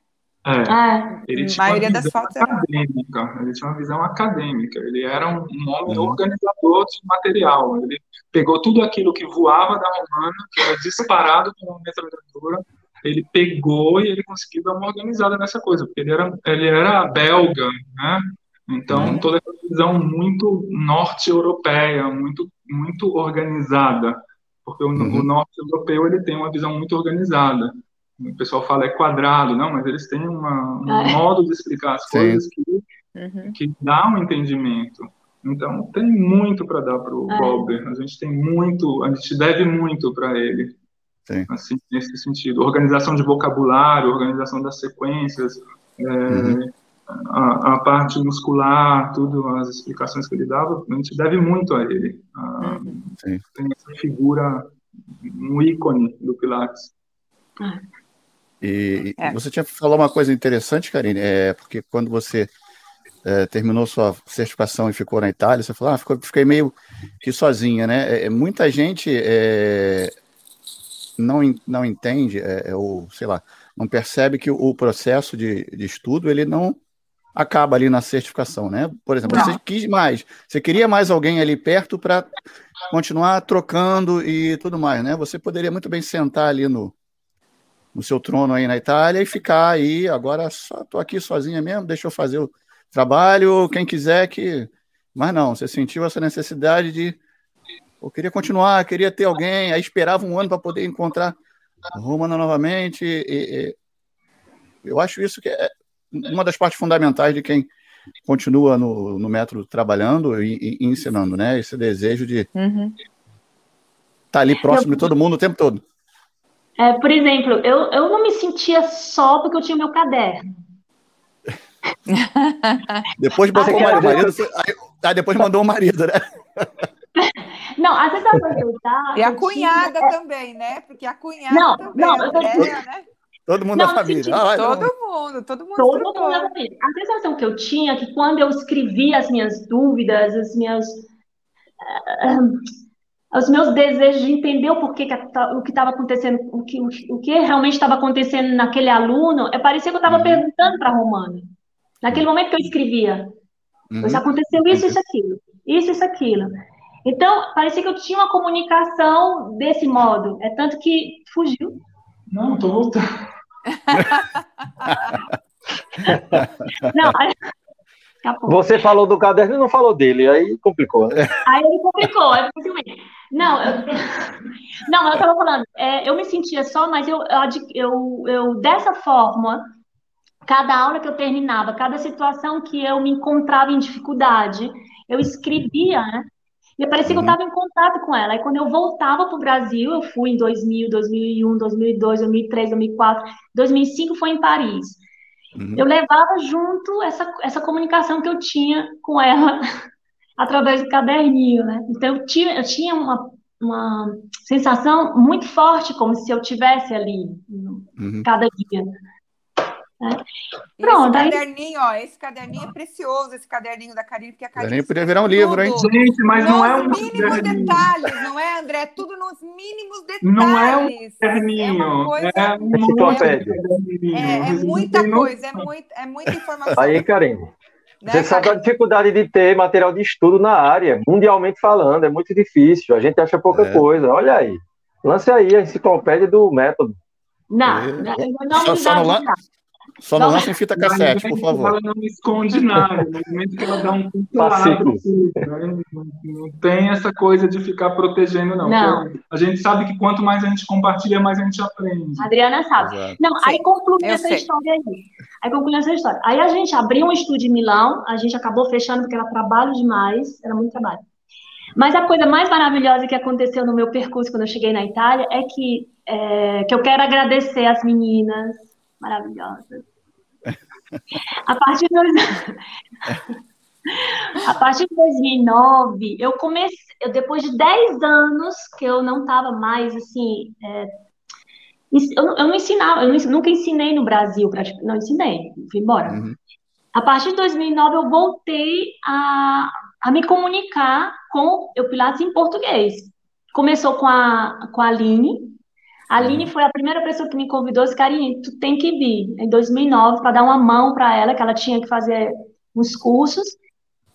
É, ah, ele tinha a maioria das fotos acadêmica, era... ele tinha uma visão acadêmica, ele era um, um homem uhum. organizador de material, ele pegou tudo aquilo que voava da Romana, que era disparado pela metralhadora, ele pegou e ele conseguiu dar uma organizada nessa coisa, porque ele era, ele era belga, né? Então, uhum. toda essa visão muito norte-europeia, muito, muito organizada, porque o, uhum. o norte-europeu ele tem uma visão muito organizada o pessoal fala é quadrado, não, mas eles têm uma, um é. modo de explicar as Sim. coisas que, uhum. que dá um entendimento. Então, tem muito para dar para o é. A gente tem muito, a gente deve muito para ele. Sim. Assim, nesse sentido. Organização de vocabulário, organização das sequências, é, uhum. A, a, parte muscular, tudo, as explicações que ele dava, a gente deve muito a ele. A, uhum. Tem essa figura, um ícone do Pilates. Ah. E, é. você tinha falado uma coisa interessante, Karine, é, porque quando você é, terminou sua certificação e ficou na Itália, você falou, ah, ficou, fiquei meio que sozinha, né? É, é muita gente é, não, não entende, é, ou sei lá, não percebe que o, o processo de, de, estudo ele não acaba ali na certificação, né? Por exemplo, não. você quis mais, você queria mais alguém ali perto para continuar trocando e tudo mais, né? Você poderia muito bem sentar ali no, no seu trono aí na Itália e ficar aí. Agora só tô aqui sozinha mesmo, deixa eu fazer o trabalho, quem quiser que. Mas não, você sentiu essa necessidade de. Eu queria continuar, queria ter alguém, aí esperava um ano para poder encontrar a Romana novamente. E, e, eu acho isso que é uma das partes fundamentais de quem continua no, no método trabalhando e, e ensinando, né? Esse desejo de estar uhum. tá ali próximo de todo mundo o tempo todo. É, por exemplo, eu, eu não me sentia só porque eu tinha meu caderno. <laughs> depois botou o marido, marido aí, aí, depois mandou o marido, né? <laughs> Não, às vezes aproveitar. E a cunhada tinha... também, né? Porque a cunhada não, também. Não, eu tô... né? Todo mundo não, da família. Ah, todo mundo, todo mundo. Todo mundo da família. A sensação que eu tinha é que quando eu escrevia as minhas dúvidas, as minhas. Uh, os meus desejos de entender o porquê que o que estava acontecendo, o que, o que realmente estava acontecendo naquele aluno, é parecia que eu estava uhum. perguntando para a Romana. Naquele momento que eu escrevia, uhum. aconteceu isso, isso, aquilo, isso, isso, aquilo. Então, parecia que eu tinha uma comunicação desse modo. É tanto que fugiu. Não, estou voltando. Não, Você falou do caderno e não falou dele, aí complicou. Né? Aí ele complicou, aí Não, eu, <laughs> não, eu estava falando, é, eu me sentia só, mas eu, eu, eu, dessa forma, cada aula que eu terminava, cada situação que eu me encontrava em dificuldade, eu escrevia, né? E parecia que eu estava uhum. em contato com ela. Aí quando eu voltava para o Brasil, eu fui em 2000, 2001, 2002, 2003, 2004, 2005 foi em Paris. Uhum. Eu levava junto essa, essa comunicação que eu tinha com ela <laughs> através do caderninho, né? Então eu tinha, eu tinha uma, uma sensação muito forte, como se eu tivesse ali uhum. cada dia. Né? Pronto, esse aí... caderninho, ó, esse caderninho é precioso, esse caderninho da Karine, porque a Karine podia virar um livro, hein? Gente, mas não é um mínimos caderninho. detalhes, não é, André? Tudo nos mínimos detalhes. Não é um caderninho, é uma coisa... é, é, é muita coisa, é, muito, é muita informação. Aí, Karine, né, você sabe a dificuldade de ter material de estudo na área, mundialmente falando, é muito difícil, a gente acha pouca é. coisa, olha aí. Lance aí a enciclopédia do método. Não, é. não, não só, só, não, só não lança em fita cassete, por favor. Ela não esconde nada. No momento que ela dá um lado, né? não tem essa coisa de ficar protegendo, não. não. A gente sabe que quanto mais a gente compartilha, mais a gente aprende. A Adriana sabe. Exato. Não, aí conclui essa sei. história aí. Aí conclui essa história. Aí a gente abriu um estúdio em Milão, a gente acabou fechando porque era trabalho demais, era muito trabalho. Mas a coisa mais maravilhosa que aconteceu no meu percurso quando eu cheguei na Itália é que, é, que eu quero agradecer as meninas, maravilhosa. A partir de, <laughs> a partir de 2009, eu comecei, eu, depois de 10 anos que eu não estava mais assim, é, eu, eu, não ensinava, eu nunca ensinei no Brasil, não ensinei, fui embora. Uhum. A partir de 2009, eu voltei a, a me comunicar com o Pilates em português. Começou com a, com a Aline, a Aline foi a primeira pessoa que me convidou, disse, Karine, tu tem que vir, em 2009, para dar uma mão para ela, que ela tinha que fazer uns cursos,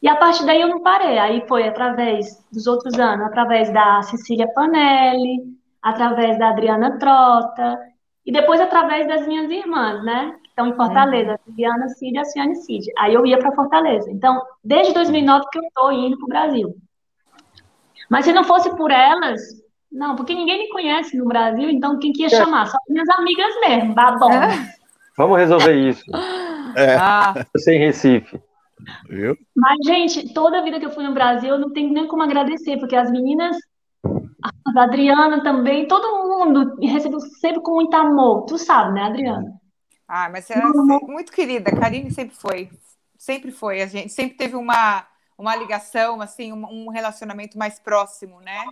e a partir daí eu não parei, aí foi através dos outros anos, através da Cecília Panelli, através da Adriana Trota, e depois através das minhas irmãs, né, que estão em Fortaleza, a Adriana Cid e a Ciane Cid. Aí eu ia para Fortaleza. Então, desde 2009 que eu estou indo para o Brasil. Mas se não fosse por elas, não, porque ninguém me conhece no Brasil, então quem que ia é. chamar? Só minhas amigas mesmo, babão. É. Vamos resolver isso. É. Ah. Sem Recife. Viu? Mas, gente, toda a vida que eu fui no Brasil, eu não tenho nem como agradecer, porque as meninas, a Adriana também, todo mundo me recebeu sempre com muito amor. Tu sabe, né, Adriana? Ah, mas você é muito querida. A Karine sempre foi. Sempre foi. A gente sempre teve uma, uma ligação, assim, um relacionamento mais próximo, né?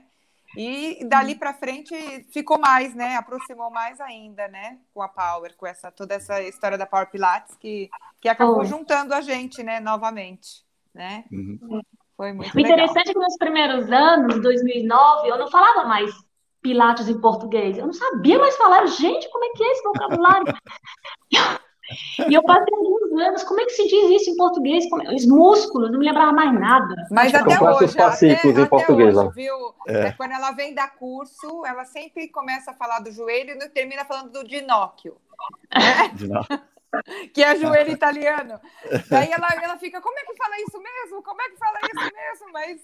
E dali para frente ficou mais, né? Aproximou mais ainda, né? Com a Power, com essa toda essa história da Power Pilates que, que acabou oh. juntando a gente, né? Novamente, né? Uhum. Foi muito o interessante é que nos primeiros anos, 2009, eu não falava mais Pilates em português. Eu não sabia mais falar. Gente, como é que é esse vocabulário? <laughs> E eu passei alguns anos, como é que se diz isso em português? É? Os músculos, não me lembrava mais nada. Mas até hoje, até, em português, hoje, viu? É. é. Quando ela vem dar curso, ela sempre começa a falar do joelho e termina falando do ginóquio. Né? <laughs> <laughs> que é joelho italiano. Daí ela, ela fica, como é que fala isso mesmo? Como é que fala isso mesmo? Mas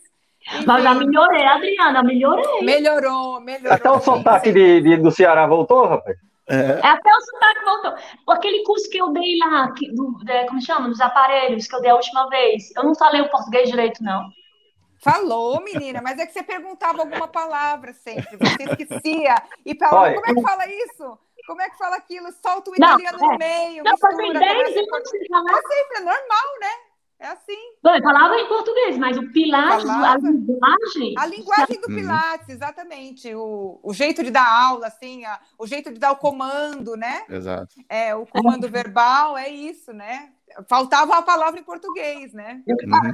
enfim. Mas já melhorei, Adriana, melhorei. Melhorou, melhorou. Até o sotaque de, de, do Ceará voltou, rapaz? É. Até o sotaque voltou. Aquele curso que eu dei lá, que, do, de, como chama? Dos aparelhos que eu dei a última vez. Eu não falei o português direito, não. Falou, menina, mas é que você perguntava alguma palavra sempre, você esquecia. E falava, como é que fala isso? Como é que fala aquilo? Solta o italiano não, é. no meio. Não, mistura, fazem 10 anos sem falar. É sempre, é normal, né? É assim. Bom, eu falava em português, mas o Pilates, falava... a linguagem. A linguagem do Pilates, exatamente. O, o jeito de dar aula, assim, a, o jeito de dar o comando, né? Exato. É, o comando verbal é isso, né? Faltava a palavra em português, né? Uhum.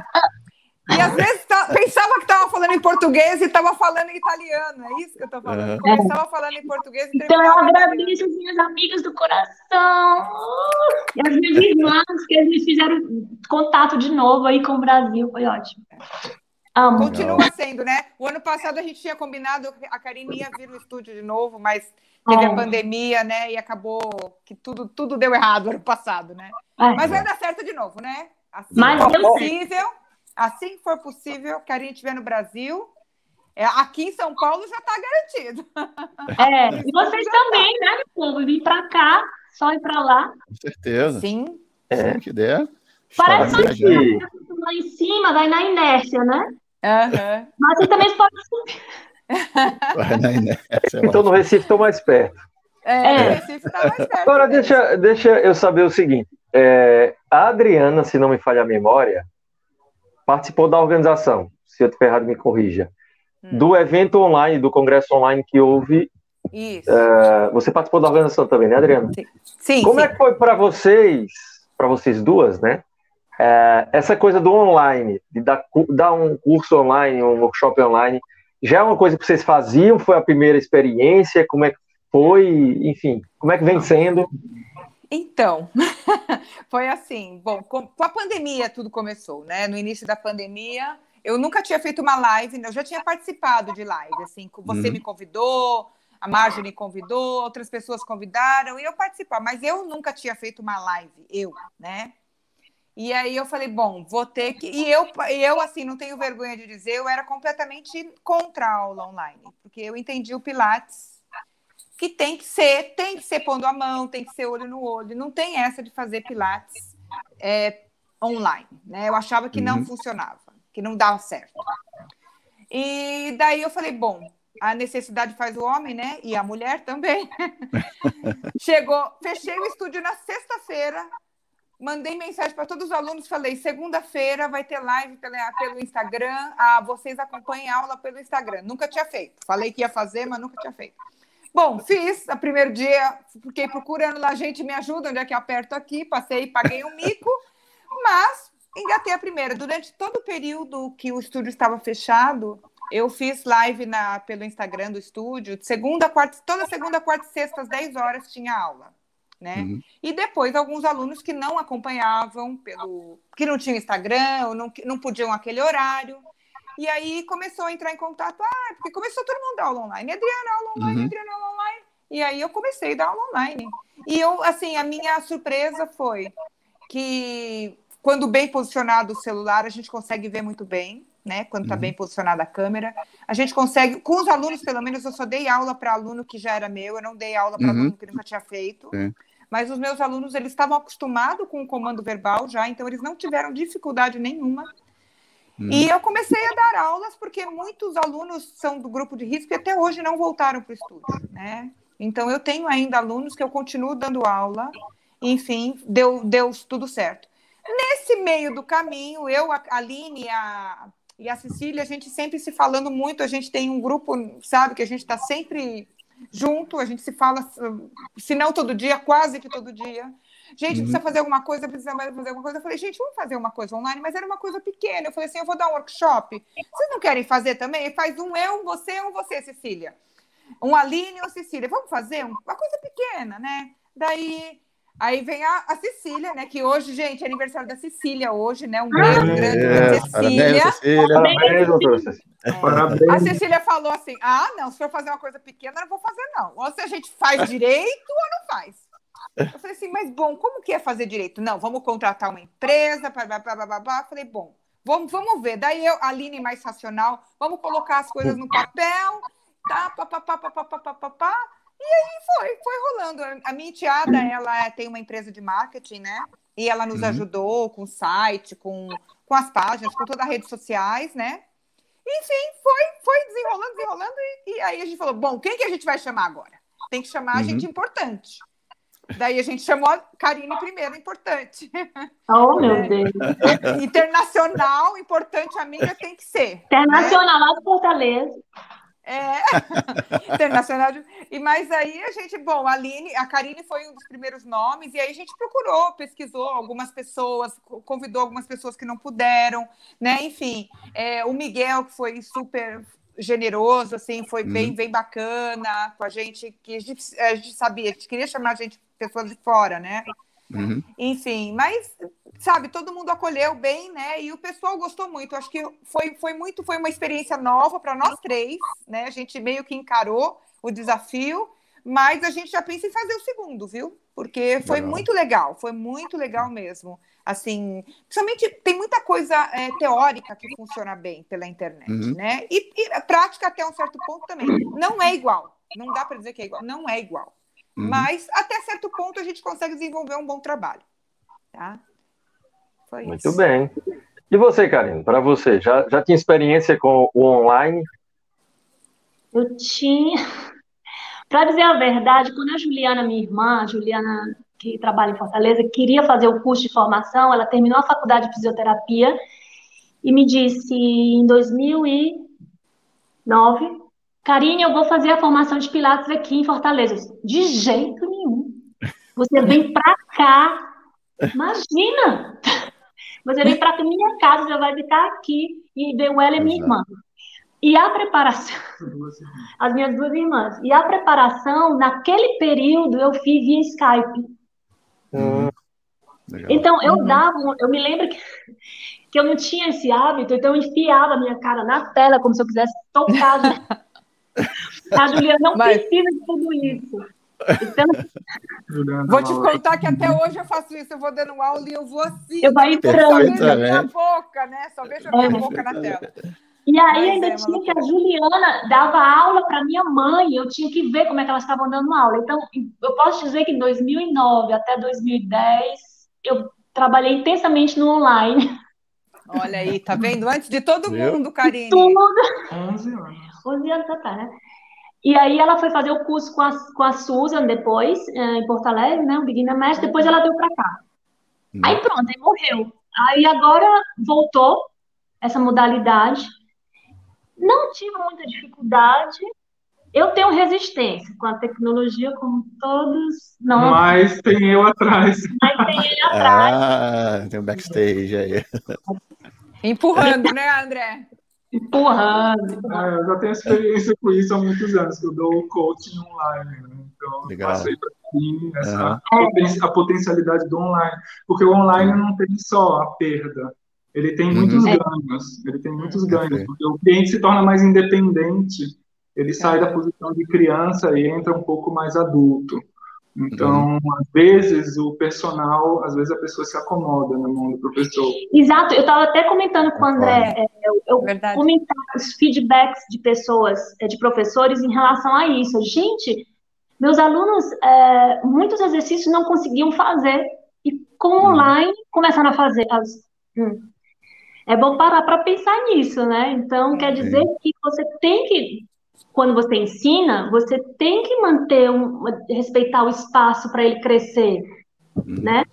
E às vezes tá, pensava que estava falando em português e estava falando em italiano. É isso que eu estou falando. Uhum. Começava falando em português e Então eu agradeço as minhas amigas do coração e as minhas irmãs que eles fizeram contato de novo aí com o Brasil. Foi ótimo. Amo. Continua sendo, né? O ano passado a gente tinha combinado, a Karine ia vir no estúdio de novo, mas teve é. a pandemia, né? E acabou que tudo, tudo deu errado ano passado, né? É. Mas vai dar certo de novo, né? Assim Mas deu possível, assim que for possível, que a gente estiver no Brasil, é, aqui em São Paulo já está garantido. É, e vocês também, né, meu povo? Vir pra cá, só ir pra lá. Com certeza. Sim. Sempre que der. Parece estará que viajando. lá em cima, vai na inércia, né? Aham. Mas vocês também podem subir. <laughs> <laughs> Vai na inércia, eu Então no Recife estou mais perto. É, É. o Recife tá mais perto. Agora deixa, deixa eu saber o seguinte. é, a Adriana, se não me falha a memória, participou da organização, se eu estiver errado, me corrija. Hum. Do evento online, do congresso online que houve. Isso. é, você participou da organização também, né, Adriana? Sim, Como sim. é que foi para vocês, para vocês duas, né? é, essa coisa do online, de dar, dar um curso online, um workshop online, já é uma coisa que vocês faziam? Foi a primeira experiência? Como é que foi? Enfim, como é que vem sendo? Então, <laughs> foi assim. Bom, com, com a pandemia tudo começou, né? No início da pandemia, eu nunca tinha feito uma live, eu já tinha participado de live, assim, você Uhum. me convidou, a Marjorie me convidou, outras pessoas convidaram e eu participar, mas eu nunca tinha feito uma live, eu, né? E aí eu falei, bom, vou ter que. E eu, e eu assim, não tenho vergonha de dizer, eu era completamente contra a aula online, porque eu entendi o Pilates que tem que ser, tem que ser pondo a mão, tem que ser olho no olho, não tem essa de fazer Pilates é, online, né? Eu achava que não Uhum. funcionava, que não dava certo. E daí eu falei, bom, a necessidade faz o homem, né? E a mulher também. <laughs> Chegou, fechei o estúdio na sexta-feira, mandei mensagem para todos os alunos, falei, segunda-feira vai ter live pela- pelo Instagram, ah, vocês acompanhem a aula pelo Instagram. Nunca tinha feito. Falei que ia fazer, mas nunca tinha feito. Bom, fiz. No primeiro dia, fiquei procurando lá, gente, me ajuda, onde é que eu aperto aqui? Passei, paguei um mico, mas engatei a primeira. Durante todo o período que o estúdio estava fechado, eu fiz live na, pelo Instagram do estúdio. Segunda, quarta, toda segunda, quarta e sexta, às 10 horas, tinha aula. Né? Uhum. E depois alguns alunos que não acompanhavam, pelo que não tinham Instagram, ou não, não podiam aquele horário. E aí começou a entrar em contato, ah, porque começou todo mundo a dar aula online. Adriana, aula online, Uhum. Adriana, aula online. E aí eu comecei a dar aula online. E eu, assim, a minha surpresa foi que quando bem posicionado o celular, a gente consegue ver muito bem, né? Quando está Uhum. bem posicionada a câmera. A gente consegue, com os alunos, pelo menos, eu só dei aula para aluno que já era meu, eu não dei aula para Uhum. aluno que nunca tinha feito. Sim. Mas os meus alunos, eles estavam acostumados com o comando verbal já, então eles não tiveram dificuldade nenhuma. Uhum. E eu comecei a dar aulas porque muitos alunos são do grupo de risco e até hoje não voltaram para o estúdio, né? Então eu tenho ainda alunos que eu continuo dando aula, enfim, deu, deu tudo certo. Nesse meio do caminho, eu, a Aline a, e a Cecília, a gente sempre se falando muito, a gente tem um grupo, sabe, que a gente está sempre junto, a gente se fala, se não todo dia, quase que todo dia. Gente, Uhum. precisa fazer alguma coisa, precisa fazer alguma coisa. Eu falei, gente, vamos fazer uma coisa online, mas era uma coisa pequena. Eu falei assim, eu vou dar um workshop. Vocês não querem fazer também? Faz um eu, você, um você, Cecília. Um Aline ou Cecília. Vamos fazer um- uma coisa pequena, né? Daí, aí vem a, a Cecília, né? Que hoje, gente, é aniversário da Cecília hoje, né? Um beijo grande É, pra parabéns, Cecília. Cecília. Parabéns, doutora Cecília. A Parabéns. Cecília falou assim: ah, não, se for fazer uma coisa pequena, eu não vou fazer, não. Ou se a gente faz direito ou não faz. Eu falei assim, mas bom, como que é fazer direito? Não, vamos contratar uma empresa, blá, blá, blá, blá. Falei, bom, vamos, vamos ver. Daí eu, Aline mais racional, vamos colocar as coisas no papel, tá, papapá, papapá, papapá. E aí foi, foi rolando. A minha enteada, ela tem uma empresa de marketing, né? E ela nos uhum. ajudou com o site, com, com as páginas, com todas as redes sociais, né? Enfim, foi, foi desenrolando, desenrolando. E, e, aí a gente falou, bom, quem que a gente vai chamar agora? Tem que chamar uhum. gente importante. Daí a gente chamou a Karine primeiro, importante. Oh, meu É. Deus. <laughs> Internacional, importante amiga tem que ser. Internacional lá de Fortaleza. É, <laughs> internacional. de- E mas aí a gente, bom, a Aline, a Karine foi um dos primeiros nomes, e aí a gente procurou, pesquisou algumas pessoas, co- convidou algumas pessoas que não puderam, né? Enfim, é, o Miguel, que foi super generoso, assim, foi bem, Uhum. bem bacana com a gente, que a gente, a gente sabia, a gente queria chamar a gente, pessoas de fora, né? Uhum. Enfim, mas sabe, todo mundo acolheu bem, né? E o pessoal gostou muito. Acho que foi, foi muito, foi uma experiência nova para nós três, né? A gente meio que encarou o desafio, mas a gente já pensa em fazer o segundo, viu? Porque foi legal. muito legal, foi muito legal mesmo. Assim, principalmente tem muita coisa é, teórica que funciona bem pela internet, uhum. né? E, e, a prática até um certo ponto também. Não é igual, não dá para dizer que é igual, não é igual. Uhum. Mas até certo ponto a gente consegue desenvolver um bom trabalho, tá? Foi muito isso. bem. E você, Karine, para você, já, já tinha experiência com o online? Eu tinha. Para dizer a verdade, quando a Juliana, minha irmã, Juliana, que trabalha em Fortaleza, queria fazer o curso de formação, ela terminou a faculdade de fisioterapia e me disse em 2009, Karine, eu vou fazer a formação de Pilates aqui em Fortaleza. De jeito nenhum. Você vem para cá. Imagina! <laughs> Você vem para minha casa, já vai ficar aqui e ver o ela é minha irmã. E a preparação, <laughs> as minhas duas irmãs, e a preparação, naquele período, eu fiz via Skype. Hum, então, eu uhum. dava, eu me lembro que, <laughs> que eu não tinha esse hábito, então eu enfiava a minha cara na tela, como se eu quisesse tocar. a <laughs> Juliana não Mas... precisa de tudo isso. Então, vou te contar que até hoje eu faço isso, eu vou dando aula e eu vou assim, eu vou entrando. só vejo a minha boca, né? Só vejo a minha é. boca na tela. E aí ainda é, tinha que a Juliana dava aula para minha mãe, eu tinha que ver como é que elas estavam dando aula. Então, eu posso dizer que em 2009 até 2010, eu trabalhei intensamente no online. Olha aí, tá vendo? Antes de todo mundo, Karine. Tudo. 11 anos. 11 anos até, né? E aí ela foi fazer o curso com a, com a Susan depois, eh, em Porto Alegre, né? O Beginner Master, depois ela veio para cá. Hum. Aí pronto, aí morreu. Aí agora voltou essa modalidade. Não tive muita dificuldade. Eu tenho resistência com a tecnologia, como todos. Não. Mas tem eu atrás. Mas tem ele <laughs> atrás. Ah, tem um backstage aí. Empurrando, né, André? Empurrando. É, eu já tenho experiência com isso há muitos anos, que eu dou coaching online. Né? Então, Legal. passei para mim essa, uhum. a potencialidade do online. Porque o online não tem só a perda, ele tem uhum. muitos é. ganhos. Ele tem muitos ganhos, porque o cliente se torna mais independente, ele sai da posição de criança e entra um pouco mais adulto. Então, uhum. às vezes, o personal, às vezes a pessoa se acomoda na mão do professor. Exato, eu estava até comentando com o André, é, eu, eu comentar os feedbacks de pessoas, é, de professores em relação a isso. Gente, meus alunos, é, muitos exercícios não conseguiam fazer, e com uhum. online começaram a fazer. As, hum, é bom parar para pensar nisso, né? Então, quer dizer que você tem que, quando você ensina, você tem que manter, um, respeitar o espaço para ele crescer, uhum. né?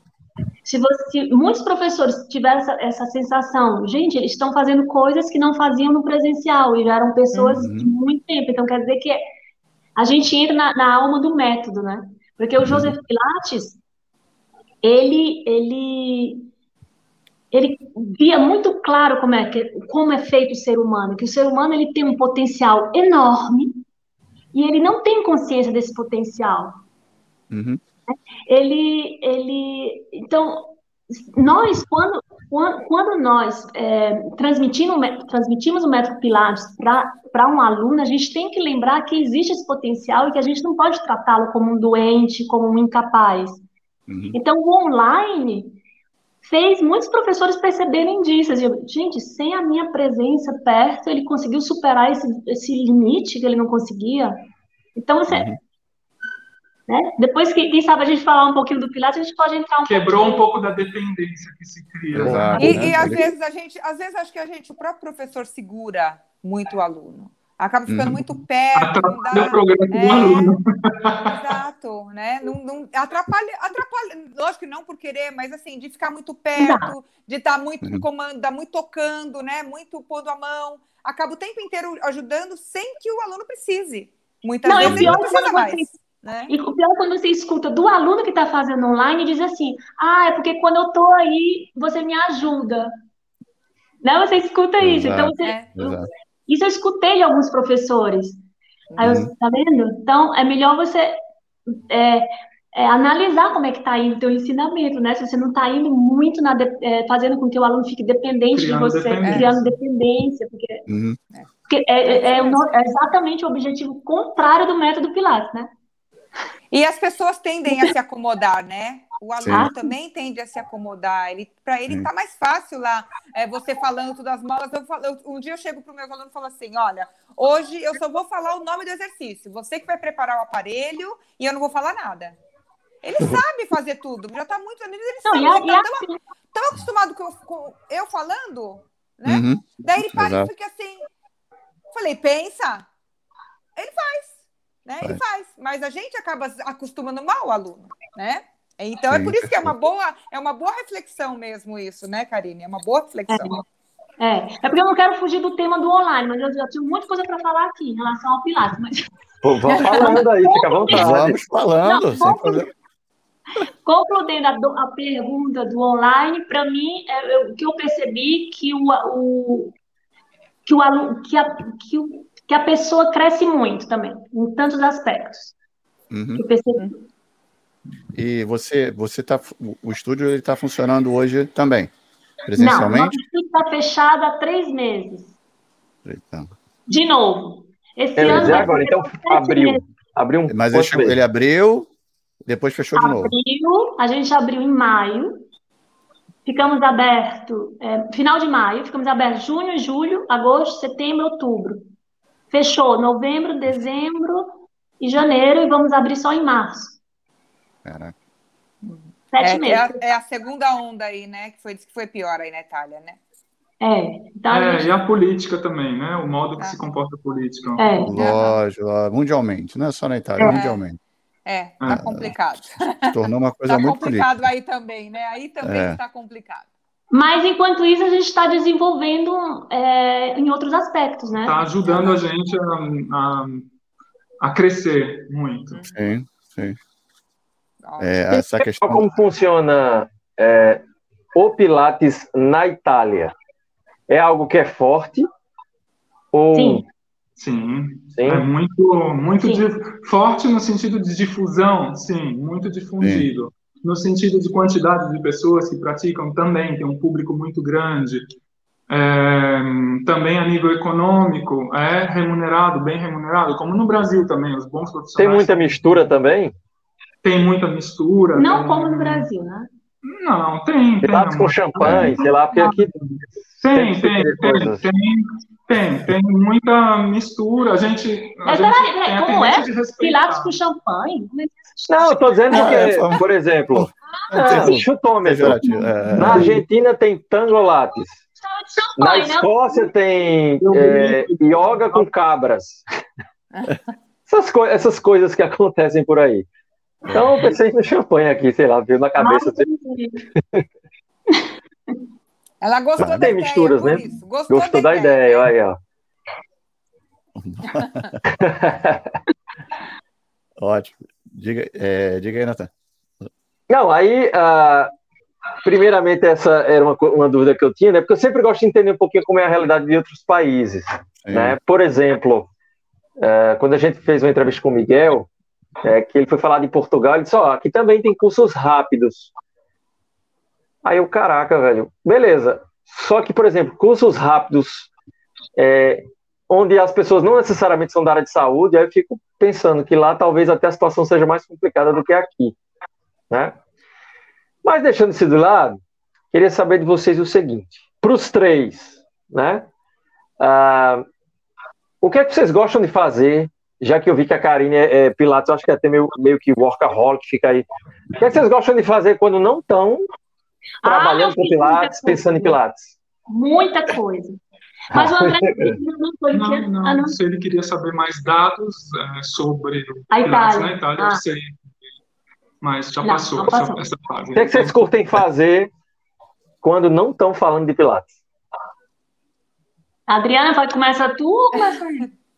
Se, você, muitos professores tiveram essa, essa, sensação, gente, eles estão fazendo coisas que não faziam no presencial e já eram pessoas uhum. de muito tempo. Então, quer dizer que a gente entra na, na alma do método, né? Porque o uhum. Joseph Pilates, ele, ele ele via muito claro como é, que, como é feito o ser humano, que o ser humano ele tem um potencial enorme e ele não tem consciência desse potencial. Uhum. Ele, ele, então, nós, quando, quando, quando nós é, transmitimos, transmitimos o método Pilates para um aluno, a gente tem que lembrar que existe esse potencial e que a gente não pode tratá-lo como um doente, como um incapaz. Uhum. Então, o online fez muitos professores perceberem disso. Gente, sem a minha presença perto, ele conseguiu superar esse, esse limite que ele não conseguia. Então, você. Uhum. Né? Depois que, quem sabe, a gente falar um pouquinho do Pilates, a gente pode entrar um Quebrou pouquinho. um pouco da dependência que se cria. Exato, e, né? e às vezes a gente, às vezes acho que a gente, o próprio professor segura muito o aluno acaba ficando uhum. muito perto. Atrapalha o programa é, do aluno. Exato, né? Não, não, atrapalha, atrapalha, lógico que não por querer, mas assim, de ficar muito perto, de estar muito uhum. comando, muito tocando, né? Muito pondo a mão. Acaba o tempo inteiro ajudando sem que o aluno precise. Muitas não, vezes ele não precisa mais. Você, né? E o pior é quando você escuta do aluno que está fazendo online e diz assim: ah, é porque quando eu estou aí, você me ajuda. Não, você escuta Exato. isso. Então, você, é. Isso eu escutei de alguns professores. Aí eu, uhum. tá vendo? Então, é melhor você é, é, analisar como é que está indo o teu ensinamento, né? Se você não está indo muito na de, é, fazendo com que o aluno fique dependente criando de você, dependência. criando dependência, porque, uhum. porque é, é, é, é, exatamente o objetivo contrário do método Pilates, né? E as pessoas tendem a se acomodar, né? O aluno Sim. também tende a se acomodar. Ele, para ele está mais fácil lá, é, você falando tudo as molas. Eu falo, eu, um dia eu chego para o meu aluno e falo assim: olha, hoje eu só vou falar o nome do exercício. Você que vai preparar o aparelho e eu não vou falar nada. Ele sabe fazer tudo, já está muito. Ele sabe, não, ele está tão, tão, acostumado com, com, eu falando, né? Uhum. Daí ele para e fica assim. Falei, pensa. Ele faz né? Ele faz, mas a gente acaba acostumando mal o aluno, né? Então é Sim, é por isso que é uma boa, é uma boa reflexão mesmo isso, né, Karine? É uma boa reflexão. É, é, é porque eu não quero fugir do tema do online, mas eu já tinha muita coisa para falar aqui em relação ao Pilates. Mas... Pô, vamos <laughs> falando aí, fica à vontade. Vamos falando, não, conclu... <laughs> Concludendo a, a, pergunta do online, para mim, é, o que eu percebi que o, o que o que, a, que o que a pessoa cresce muito também, em tantos aspectos. Uhum. Eu percebi. E você, você tá, o estúdio ele está funcionando hoje também, presencialmente? Não, o estúdio está fechado há três meses. Então. De novo. Esse é, ano. agora, então abriu. Abriu um Mas ele, ele, abriu, depois fechou abriu, de novo. Abriu, a gente abriu em maio. Ficamos aberto é, final de maio, ficamos abertos junho, julho, agosto, setembro, outubro. Fechou novembro, dezembro e janeiro e vamos abrir só em março. Caraca. Sete é, meses. É a, é a, segunda onda aí, né? Que foi, que foi pior aí na Itália, né? É, então, é e a política também, né? O modo que ah. se comporta a política. É. Lógico, mundialmente, não é só na Itália, é. mundialmente. É, tá é. complicado. Se tornou uma coisa tá muito complicado política. aí também, né? Aí também está é. complicado. Mas, enquanto isso, a gente está desenvolvendo é, em outros aspectos, né? Está ajudando a gente a, a, a, crescer muito. Sim, sim. É, essa questão... Como funciona é, o Pilates na Itália? É algo que é forte? Ou... Sim. Sim, sim. é muito, muito sim. forte no sentido de difusão, sim, muito difundido. Sim no sentido de quantidade de pessoas que praticam também, tem um público muito grande. É, também a nível econômico, é remunerado, bem remunerado, como no Brasil também, os bons profissionais. Tem muita mistura também? Tem muita mistura. Não tem... como no Brasil, né? Não, tem. Pilates com champanhe, sei lá, porque aqui. Tem, tem, tem, tem, tem, tem muita mistura. A gente. A Mas gente peraí, como é? Pilates com champanhe? Não, eu tô dizendo que, é, por exemplo, ah, chutômetro. É. Na Argentina tem tangolates. Na né? Escócia tem é, yoga com cabras. <laughs> Essas, co essas coisas que acontecem por aí. Então eu pensei no champanhe aqui, sei lá, veio na cabeça. <laughs> Ela gostou da tem ideia, misturas, né? Gostou, Gostou da, da ideia, ideia olha aí, ó. <laughs> Ótimo. Diga, é, diga aí, Natan. Não, aí, uh, primeiramente, essa era uma, uma dúvida que eu tinha, né? Porque eu sempre gosto de entender um pouquinho como é a realidade de outros países. Né? Por exemplo, uh, quando a gente fez uma entrevista com o Miguel, é, que ele foi falar de Portugal, ele disse: Ó, oh, aqui também tem cursos rápidos. Aí eu, caraca, velho, beleza. Só que, por exemplo, cursos rápidos, é, onde as pessoas não necessariamente são da área de saúde, aí eu fico pensando que lá talvez até a situação seja mais complicada do que aqui, né? Mas deixando isso de lado, queria saber de vocês o seguinte: para os três, né? Ah, o que é que vocês gostam de fazer? Já que eu vi que a Karine é, é Pilates, eu acho que é até meio, meio que workaholic, fica aí. O que é que vocês gostam de fazer quando não estão trabalhando ah, com Pilates, pensando em Pilates? Muita coisa. Mas o André <laughs> não foi não, que... não, ah, não. Se ele queria saber mais dados é, sobre a Itália, na Itália, ah. eu sei. Mas já não, passou, passou. Essa, essa, fase. O que, é que vocês curtem fazer quando não estão falando de Pilates? Adriana, pode começar tu ou começa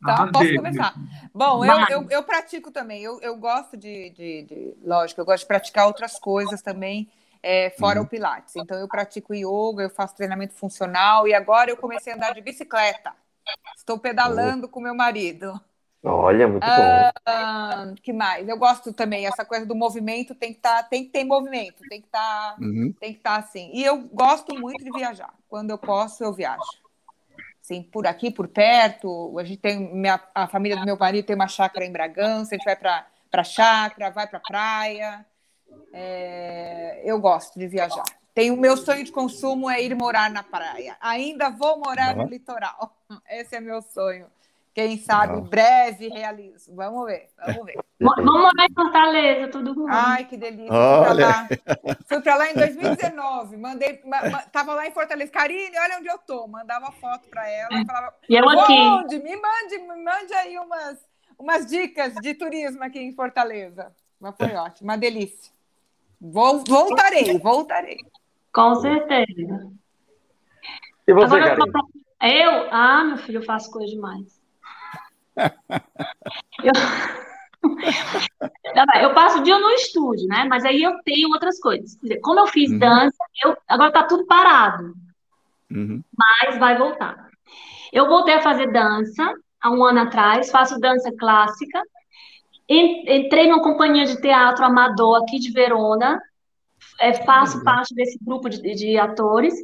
Então, ah, posso começar. Bom, eu, eu, eu, pratico também. Eu, eu gosto de, de, de, Lógico, eu gosto de praticar outras coisas também é, fora uhum. o Pilates. Então, eu pratico yoga, eu faço treinamento funcional e agora eu comecei a andar de bicicleta. Estou pedalando oh. com meu marido. Olha, muito bom. que mais? Eu gosto também, essa coisa do movimento tem que, tá, tem que ter movimento, tem que tá, uhum. tem que estar tá assim. E eu gosto muito de viajar. Quando eu posso, eu viajo. Assim, por aqui, por perto. A gente tem minha, a família do meu marido tem uma chácara em Bragança, a gente vai para para chácara, vai para praia. É, eu gosto de viajar. Tem o meu sonho de consumo é ir morar na praia. Ainda vou morar uhum. no litoral. <laughs> Esse é meu sonho. Quem sabe breve realizo. Vamos ver, vamos ver. <laughs> Vamos morar em Fortaleza, tudo bom. Ai, que delícia. Olha. Fui para lá. lá em 2019. Mandei, ma, ma, tava lá em Fortaleza. Karine, olha onde eu tô. Mandava foto para ela. Falava, e eu aqui. Onde? Me mande, me mande aí umas, umas dicas de turismo aqui em Fortaleza. Mas foi ótimo, uma delícia. Vou, voltarei, voltarei. Com certeza. E você, Agora, Karine? Eu? Ah, meu filho, eu faço coisa demais. Eu... eu passo o dia no estúdio, né? Mas aí eu tenho outras coisas. Dizer, como eu fiz uhum. dança, eu... agora tá tudo parado. Uhum. Mas vai voltar. Eu voltei a fazer dança há um ano atrás, faço dança clássica. Entrei numa companhia de teatro amador aqui de Verona, é, faço uhum. parte desse grupo de, de atores.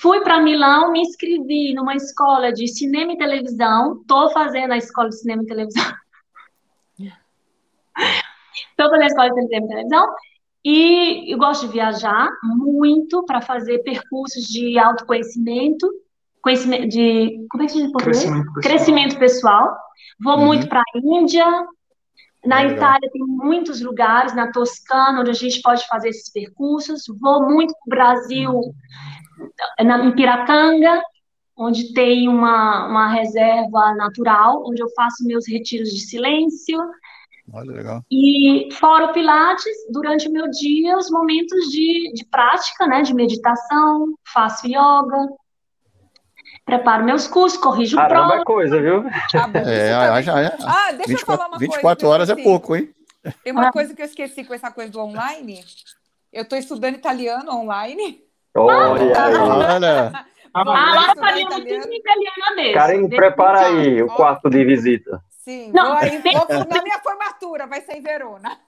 Fui para Milão, me inscrevi numa escola de cinema e televisão. Estou fazendo a escola de cinema e televisão. <laughs> Estou fazendo a escola de cinema e televisão. E eu gosto de viajar muito para fazer percursos de autoconhecimento, conhecimento de como é que se diz em português? Crescimento pessoal. Crescimento pessoal. Vou uhum. muito para a Índia. Na é Itália tem muitos lugares, na Toscana, onde a gente pode fazer esses percursos. Vou muito para o Brasil. Uhum na, em Piracanga, onde tem uma, uma reserva natural, onde eu faço meus retiros de silêncio. Olha, legal. E fora o Pilates, durante o meu dia, os momentos de, de prática, né, de meditação, faço yoga, preparo meus cursos, corrijo Caramba, prova. é coisa, viu? Ah, é, já é. Ah, deixa 24, eu falar uma 24 coisa. horas é pouco, hein? Tem uma ah. coisa que eu esqueci com essa coisa do online. Eu estou estudando italiano online. Olha, olha. Ah, lá faria muito italiana mesmo. Karen, prepara aí o quarto de visita. Sim, não, vou, aí, <laughs> vou, na minha formatura, vai ser em Verona.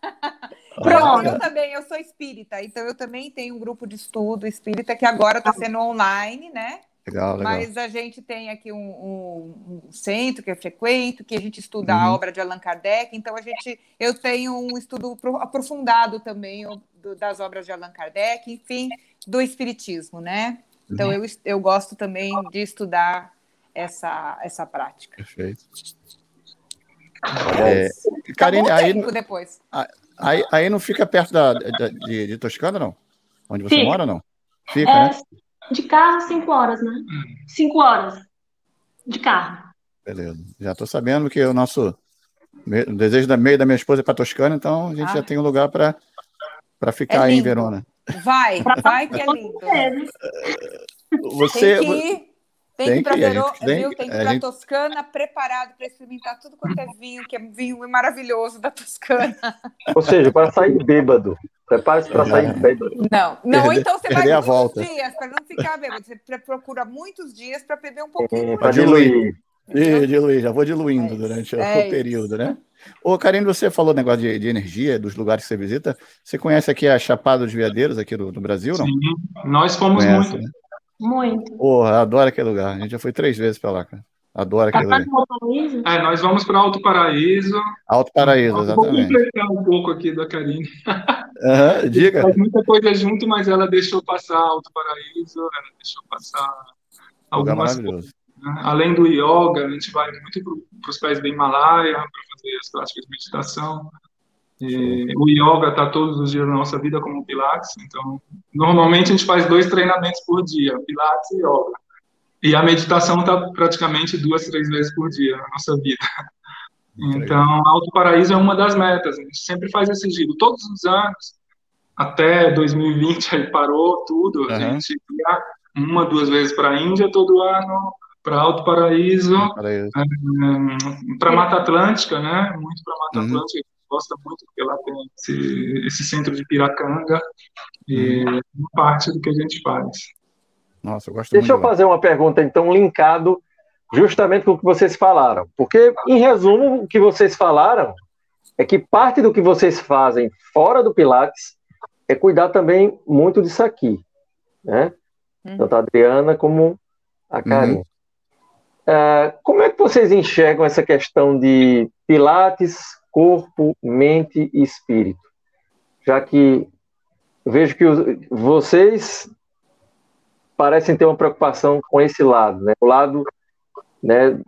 Pronto. Eu também, eu sou espírita, então eu também tenho um grupo de estudo espírita que agora está sendo online, né? Legal, legal. Mas a gente tem aqui um, um, um centro que é frequente, que a gente estuda uhum. a obra de Allan Kardec, então a gente, eu tenho um estudo aprofundado também do, das obras de Allan Kardec, enfim, do Espiritismo, né? Então, uhum. eu, eu gosto também de estudar essa, essa prática. Perfeito. É, Karine, aí, depois. Aí, aí não fica perto da, da de, de, Toscana, não? Onde você fica. mora, não? Fica, é, né? De carro, cinco horas, né? Cinco horas de carro. Beleza. Já estou sabendo que o nosso o desejo da meio da minha esposa é para Toscana, então a gente ah. já tem um lugar para ficar é aí em Verona. Vai, vai que é lindo. Você, tem que ir, tem, tem que ir para tem, tem que ir para gente... Toscana preparado para experimentar tudo quanto é vinho, que é vinho maravilhoso da Toscana. Ou seja, para sair bêbado. Prepare-se para sair bêbado. Não, não, perder, então você vai muitos volta. dias para não ficar bêbado. Você procura muitos dias para beber um pouquinho. É, para diluir. Diluir, já vou diluindo é durante é o período, né? Ô, Karine, você falou negócio de, de, energia, dos lugares que você visita. Você conhece aqui a Chapada dos Veadeiros, aqui do, do Brasil, não? Sim, nós fomos conhece, muito. Né? Muito. Porra, adoro aquele lugar. A gente já foi três vezes para lá, cara. Adoro aquele lugar. É, nós vamos para Alto Paraíso. Alto Paraíso, exatamente. Vou completar um pouco aqui da Karine. Uhum, diga. Faz muita coisa junto, mas ela deixou passar Alto Paraíso, ela deixou passar algumas coisas. Né? Além do yoga, a gente vai muito para os pés do Himalaia para fazer as práticas de meditação. E o yoga está todos os dias na nossa vida como Pilates, então normalmente a gente faz dois treinamentos por dia, Pilates e yoga. E a meditação está praticamente duas, três vezes por dia na nossa vida. Então, Alto Paraíso é uma das metas. A gente sempre faz esse giro todos os anos. Até 2020 aí parou tudo. A gente ia uma, duas vezes para a Índia todo ano, para Alto Paraíso, Paraíso. É, para Mata Atlântica, né? Muito para Mata uhum. Atlântica, gosta muito, porque lá tem esse, esse centro de Piracanga, e uhum. uma parte do que a gente faz. Nossa, eu gosto Deixa muito eu fazer uma pergunta, então, linkado justamente com o que vocês falaram. Porque, em resumo, o que vocês falaram é que parte do que vocês fazem fora do Pilates é cuidar também muito disso aqui, né? Uhum. Tanto a Adriana como a Karen. Uhum. Uh, como é que vocês enxergam essa questão de Pilates corpo, mente e espírito. Já que vejo que vocês parecem ter uma preocupação com esse lado, né? O lado né,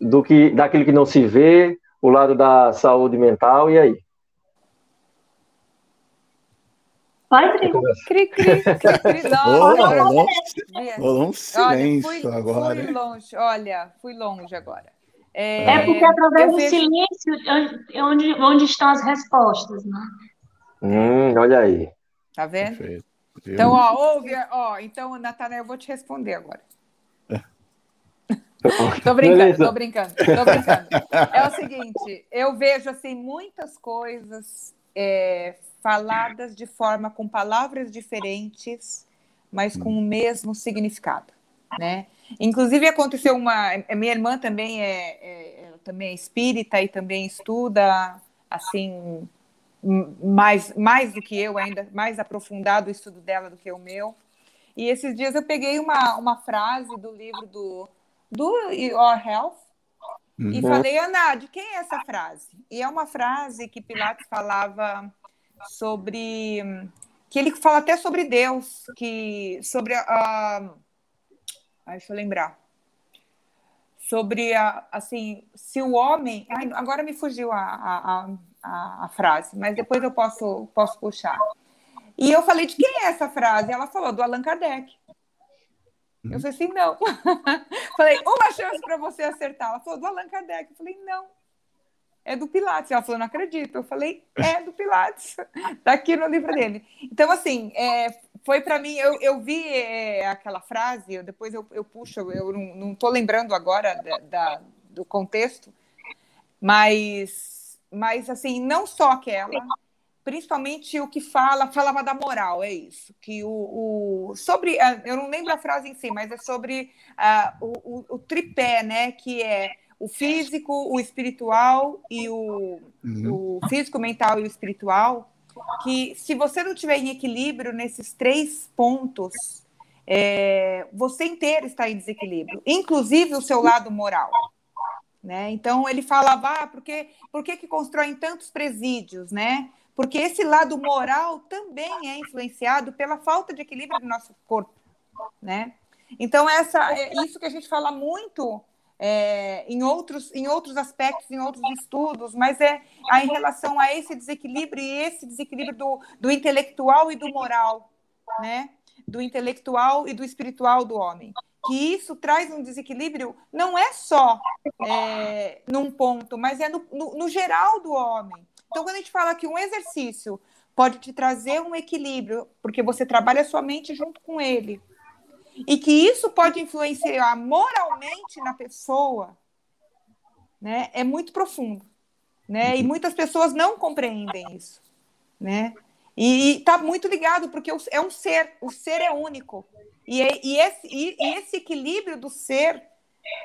do que, daquilo que não se vê, o lado da saúde mental, e aí? Vai, Cri. Cri, cri, cri, <laughs> cri. Rolou um silêncio olha, fui, agora. Fui longe, olha, fui longe agora. É, É porque através eu do vejo- silêncio é onde, onde estão as respostas, né? Hum, olha aí. Tá vendo? Perfeito. Então, ó, ouve, ó, então, Natanael, eu vou te responder agora. Tô brincando, Beleza. tô brincando, tô brincando. É o seguinte, eu vejo assim muitas coisas é, faladas de forma com palavras diferentes, mas com o mesmo significado, né? Inclusive aconteceu uma, minha irmã também é, é- também é espírita e também estuda assim mais mais do que eu ainda mais aprofundado o estudo dela do que o meu. E esses dias eu peguei uma, uma frase do livro do do Your Health e Uhum. falei, Ana, de quem é essa frase? E é uma frase que Pilates falava sobre. que ele fala até sobre Deus, que sobre a. a deixa eu lembrar. Sobre a. Assim, se o homem. Ai, agora me fugiu a, a, a, a frase, mas depois eu posso, posso puxar. E eu falei, de quem é essa frase? Ela falou, do Allan Kardec. Eu falei assim, não. <laughs> falei, uma chance para você acertar. Ela falou, do Allan Kardec. Eu falei, não. É do Pilates. Ela falou, não acredito. Eu falei, é do Pilates. Está aqui no livro dele. Então, assim, é, foi para mim, eu, eu vi é, aquela frase, eu- depois eu, eu puxo, eu não estou lembrando agora da, da- do contexto, mas, mas, assim, não só aquela, principalmente o que fala, falava da moral, é isso. Que o, o- sobre, ah, eu não lembro a frase em si, mas é sobre ah, o, o- o tripé, né? Que é o físico, o espiritual e o, Uhum. o físico, mental e o espiritual. Que se você não tiver em equilíbrio nesses três pontos, é, você inteiro está em desequilíbrio, inclusive o seu lado moral. Né? Então ele falava, ah, por que, por que, que constroem tantos presídios, né? Porque esse lado moral também é influenciado pela falta de equilíbrio do nosso corpo, né? Então essa é isso que a gente fala muito é, em outros em outros aspectos, em outros estudos, mas é em relação a esse desequilíbrio e esse desequilíbrio do, do intelectual e do moral, né? Do intelectual e do espiritual do homem. Que isso traz um desequilíbrio, não é só é, num ponto, mas é no, no, no geral do homem. Então, quando a gente fala que um exercício pode te trazer um equilíbrio, porque você trabalha a sua mente junto com ele, e que isso pode influenciar moralmente na pessoa, né, é muito profundo. Né? E muitas pessoas não compreendem isso. Né? E está muito ligado, porque é um ser, o ser é único. E, e, esse, e, e esse equilíbrio do ser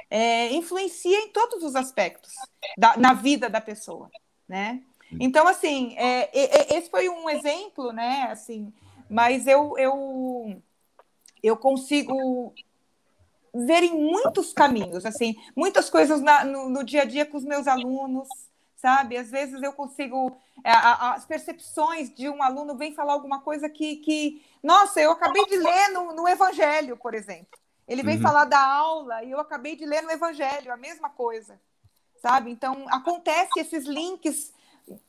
é, influencia em todos os aspectos da, na vida da pessoa, né? Então, assim, é, é, esse foi um exemplo, né? Assim, mas eu, eu, eu consigo ver em muitos caminhos, assim, muitas coisas na, no, no dia a dia com os meus alunos, sabe? Às vezes eu consigo. A, a, as percepções de um aluno vem falar alguma coisa que, que nossa, eu acabei de ler no, no Evangelho, por exemplo. Ele vem uhum. falar da aula e eu acabei de ler no Evangelho, a mesma coisa, sabe? Então, acontece esses links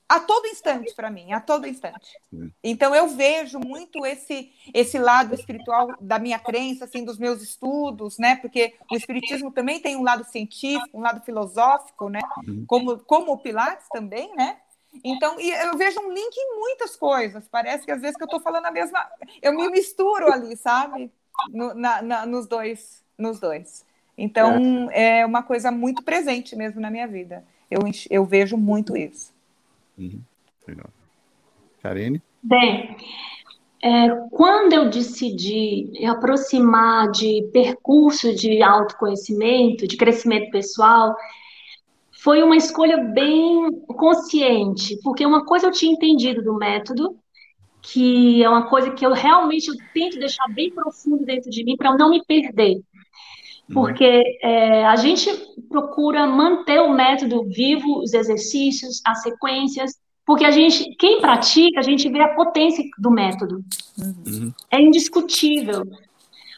a todo instante para mim, a todo instante. Então, eu vejo muito esse esse lado espiritual da minha crença, assim, dos meus estudos, né? Porque o espiritismo também tem um lado científico, um lado filosófico, né? Como, como o Pilates também, né? Então, eu vejo um link em muitas coisas. Parece que às vezes que eu estou falando a mesma. Eu me misturo ali, sabe? No, na, na, nos dois. Nos dois. Então, é. é. uma coisa muito presente mesmo na minha vida. Eu, eu vejo muito isso. Uhum. Legal. Karine? Bem, é, quando eu decidi aproximar de percurso de autoconhecimento, de crescimento pessoal, foi uma escolha bem consciente, porque uma coisa eu tinha entendido do método, que é uma coisa que eu realmente eu tento deixar bem profundo dentro de mim para eu não me perder. Porque é, a gente procura manter o método vivo, os exercícios, as sequências, porque a gente, quem pratica, a gente vê a potência do método. Uhum. É indiscutível.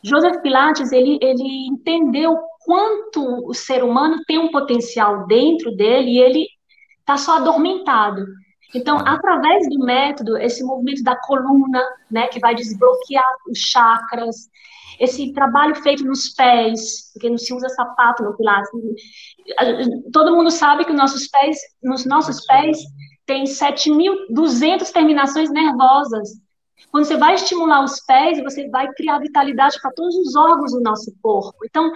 Joseph Pilates, ele, ele entendeu quanto o ser humano tem um potencial dentro dele e ele está só adormentado. Então, através do método, esse movimento da coluna, né, que vai desbloquear os chakras, esse trabalho feito nos pés, porque não se usa sapato no Pilates. Todo mundo sabe que nossos pés, nos nossos pés tem 7.200 terminações nervosas. Quando você vai estimular os pés, você vai criar vitalidade para todos os órgãos do nosso corpo. Então,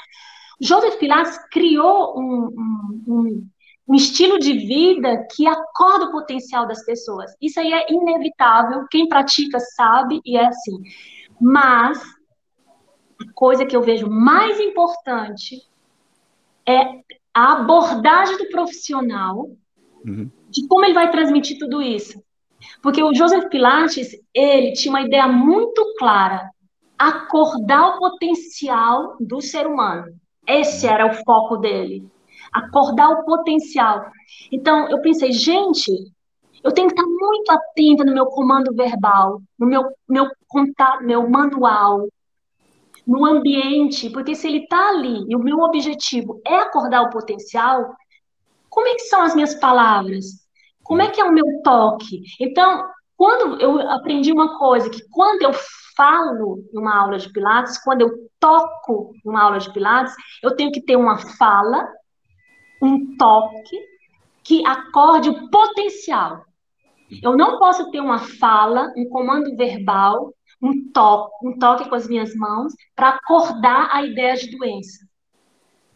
Joseph Pilates criou um, um, um um estilo de vida que acorda o potencial das pessoas. Isso aí é inevitável, quem pratica sabe e é assim. Mas a coisa que eu vejo mais importante é a abordagem do profissional uhum. de como ele vai transmitir tudo isso. Porque o Joseph Pilates, ele tinha uma ideia muito clara, acordar o potencial do ser humano. Esse era o foco dele acordar o potencial. Então, eu pensei, gente, eu tenho que estar muito atenta no meu comando verbal, no meu, meu contato, meu manual, no ambiente, porque se ele está ali e o meu objetivo é acordar o potencial, como é que são as minhas palavras? Como é que é o meu toque? Então, quando eu aprendi uma coisa, que quando eu falo numa aula de Pilates, quando eu toco numa aula de Pilates, eu tenho que ter uma fala um toque que acorde o potencial. Eu não posso ter uma fala, um comando verbal, um toque, um toque com as minhas mãos para acordar a ideia de doença.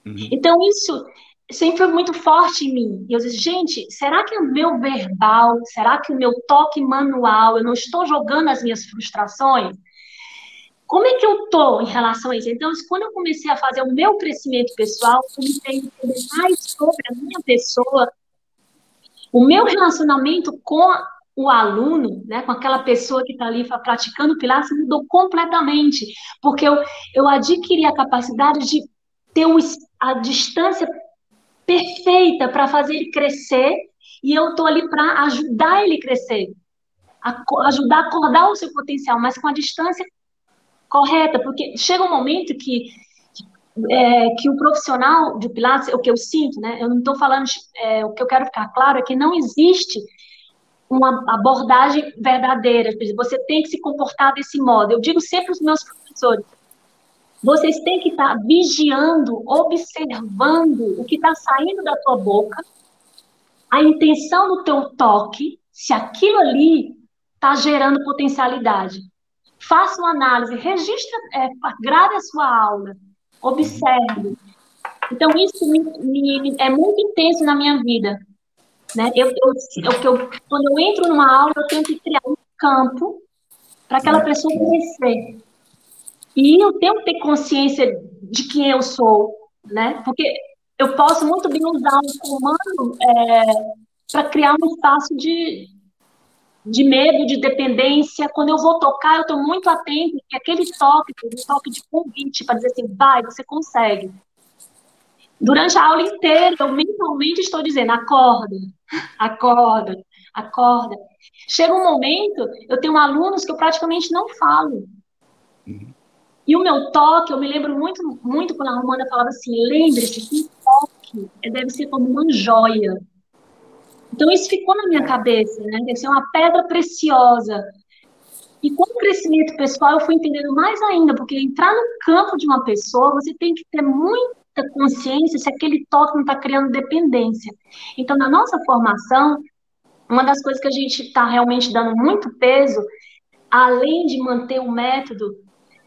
Uhum. Então isso sempre foi muito forte em mim. E eu disse, gente, será que o meu verbal, será que o meu toque manual, eu não estou jogando as minhas frustrações? Como é que eu estou em relação a isso? Então, quando eu comecei a fazer o meu crescimento pessoal, comecei a entender mais sobre a minha pessoa, o meu relacionamento com o aluno, né, com aquela pessoa que está ali praticando Pilates, mudou completamente, porque eu, eu adquiri a capacidade de ter a distância perfeita para fazer ele crescer, e eu estou ali para ajudar ele crescer, a, ajudar a acordar o seu potencial, mas com a distância correta, porque chega um momento que é, que o profissional de Pilates, o que eu sinto, né? Eu não estou falando, é, o que eu quero ficar claro é que não existe uma abordagem verdadeira. Você tem que se comportar desse modo. Eu digo sempre aos meus professores: vocês têm que estar tá vigiando, observando o que está saindo da tua boca, a intenção do teu toque, se aquilo ali está gerando potencialidade faça uma análise, registre, é, grave a sua aula, observe. Então, isso me, me, é muito intenso na minha vida. Né? Eu, eu, eu, quando eu entro numa aula, eu tenho que criar um campo para aquela pessoa crescer. E eu tenho que ter consciência de quem eu sou, né? Porque eu posso muito bem usar um comando é, para criar um espaço de, de medo, de dependência. Quando eu vou tocar, eu estou muito atento que aquele toque, aquele toque de convite para dizer assim, vai, você consegue. Durante a aula inteira, eu mentalmente estou dizendo, acorda, acorda, acorda. Chega um momento, eu tenho alunos que eu praticamente não falo. E o meu toque, eu me lembro muito, muito quando a Romana falava assim, lembre-se que toque deve ser como uma joia. Então, isso ficou na minha cabeça, né? Deve ser uma pedra preciosa. E com o crescimento pessoal, eu fui entendendo mais ainda, porque entrar no campo de uma pessoa, você tem que ter muita consciência se aquele toque não está criando dependência. Então, na nossa formação, uma das coisas que a gente está realmente dando muito peso, além de manter o método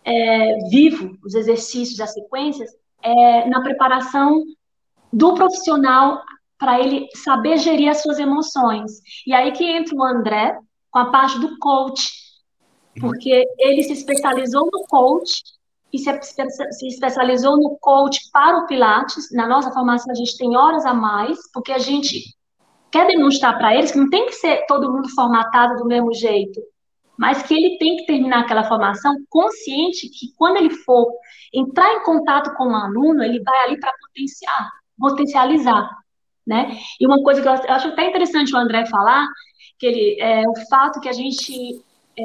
é, vivo, os exercícios, as sequências, é na preparação do profissional para ele saber gerir as suas emoções. E aí que entra o André com a parte do coach, porque ele se especializou no coach e se, especializou no coach para o Pilates. Na nossa formação a gente tem horas a mais, porque a gente quer demonstrar para eles que não tem que ser todo mundo formatado do mesmo jeito, mas que ele tem que terminar aquela formação consciente que quando ele for entrar em contato com o um aluno, ele vai ali para potenciar, potencializar, né? E uma coisa que eu acho até interessante o André falar, que ele é o fato que a gente é,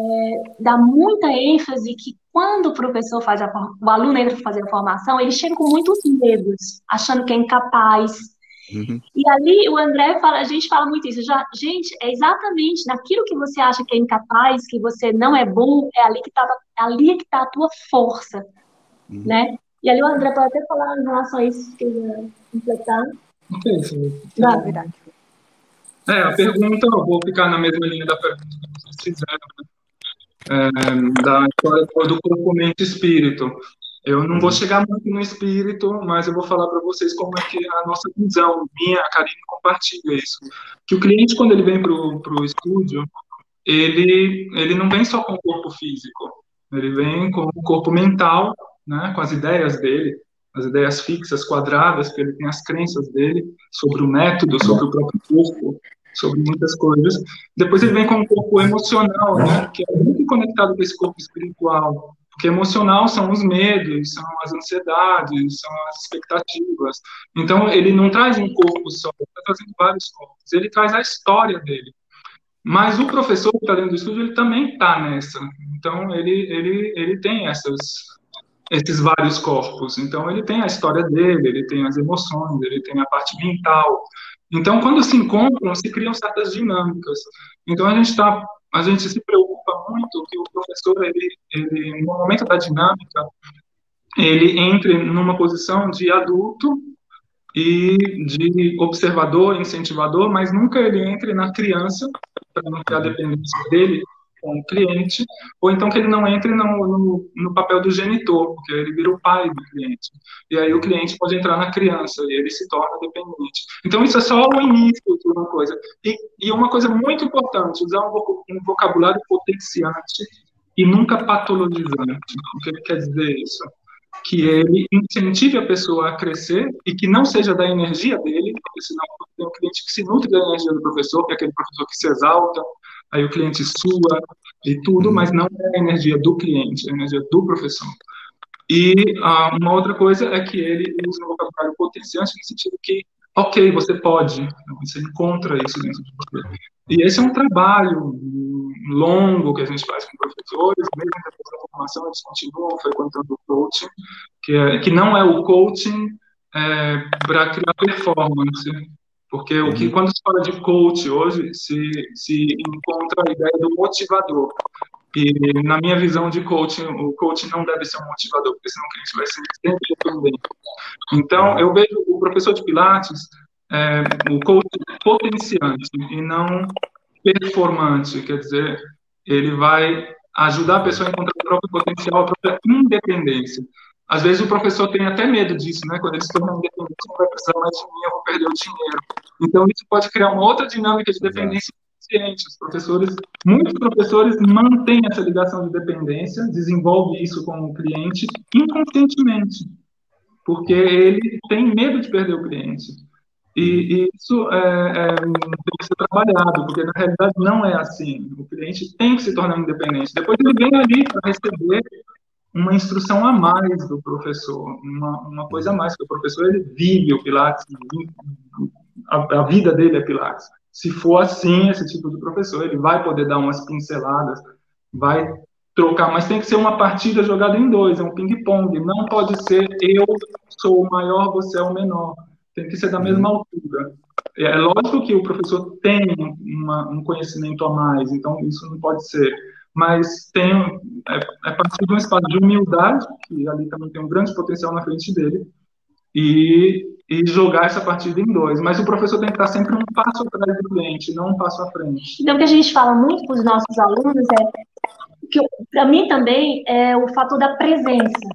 dá muita ênfase que quando o professor faz a, o aluno entra para fazer a formação, ele chega com muitos medos, achando que é incapaz, Uhum. E ali o André fala, a gente fala muito isso, já, gente, é exatamente naquilo que você acha que é incapaz, que você não é bom, é ali que está é ali que tá a tua força, uhum. né? E ali o André pode até falar em relação a isso, que eu completar. Verdade. É, a pergunta, eu vou ficar na mesma linha da pergunta que vocês fizeram, né? é, da história do corpo, mente espírito. Eu não vou chegar muito no espírito, mas eu vou falar para vocês como é que a nossa visão, minha, a Karine compartilha isso. Que o cliente, quando ele vem para o estúdio, ele, ele não vem só com o corpo físico, ele vem com o corpo mental, né, com as ideias dele, as ideias fixas, quadradas, que ele tem as crenças dele sobre o método, sobre o próprio corpo, sobre muitas coisas. Depois ele vem com o corpo emocional, né, que é muito conectado com esse corpo espiritual. Porque emocional são os medos, são as ansiedades, são as expectativas. Então, ele não traz um corpo só, ele está trazendo vários corpos. Ele traz a história dele. Mas o professor que está dentro do estúdio, ele também está nessa. Então, ele, ele, ele tem essas, esses vários corpos. Então, ele tem a história dele, ele tem as emoções, ele tem a parte mental. Então, quando se encontram, se criam certas dinâmicas. Então, a gente está a gente se preocupa muito que o professor, ele, ele, no momento da dinâmica, ele entre numa posição de adulto e de observador, incentivador, mas nunca ele entre na criança, para não ter a dependência dele com o cliente, ou então que ele não entre no, no, no, papel do genitor, porque ele vira o pai do cliente. E aí o cliente pode entrar na criança e ele se torna dependente. Então isso é só o início de uma coisa. E, e uma coisa muito importante, usar um, um vocabulário potenciante e nunca patologizante. O que ele quer dizer isso? que ele incentive a pessoa a crescer e que não seja da energia dele, porque senão tem um cliente que se nutre da energia do professor, que é aquele professor que se exalta, aí o cliente sua e tudo, mas não é a energia do cliente, é a energia do professor. E ah, uma outra coisa é que ele usa um vocabulário potenciante no sentido que, ok, você pode, você encontra isso dentro de você. E esse é um trabalho longo que a gente faz com professores, mesmo depois da formação, eles continuam frequentando o coaching, que, é, que não é o coaching é, para criar performance, porque o que, uhum. quando se fala de coach hoje, se, se encontra a ideia do motivador. E na minha visão de coaching, o coaching não deve ser um motivador, porque senão o cliente vai ser sempre dependente. Então, eu vejo o professor de Pilates, é, o coach potenciante e não performante, quer dizer, ele vai ajudar a pessoa a encontrar o próprio potencial, a própria independência. Às vezes o professor tem até medo disso, né? Quando ele se torna independente, não vai precisar mais de mim, eu vou perder o dinheiro. Então isso pode criar uma outra dinâmica de dependência consciente. Os professores, muitos professores mantêm essa ligação de dependência, desenvolvem isso com o cliente inconscientemente, porque ele tem medo de perder o cliente. E, e isso é, é, tem que ser trabalhado, porque na realidade não é assim. O cliente tem que se tornar independente. Depois ele vem ali para receber uma instrução a mais do professor, uma, uma coisa a mais, porque o professor ele vive o Pilates, a, a, vida dele é Pilates. Se for assim, esse tipo de professor, ele vai poder dar umas pinceladas, vai trocar, mas tem que ser uma partida jogada em dois, é um ping-pong, não pode ser eu sou o maior, você é o menor, tem que ser da mesma altura. É lógico que o professor tem uma, um conhecimento a mais, então isso não pode ser mas tem, é, é partir de um espaço de humildade, que ali também tem um grande potencial na frente dele, e, e jogar essa partida em dois. Mas o professor tem que estar sempre um passo atrás do cliente, não um passo à frente. Então, o que a gente fala muito para os nossos alunos é que, para mim também, é o fator da presença.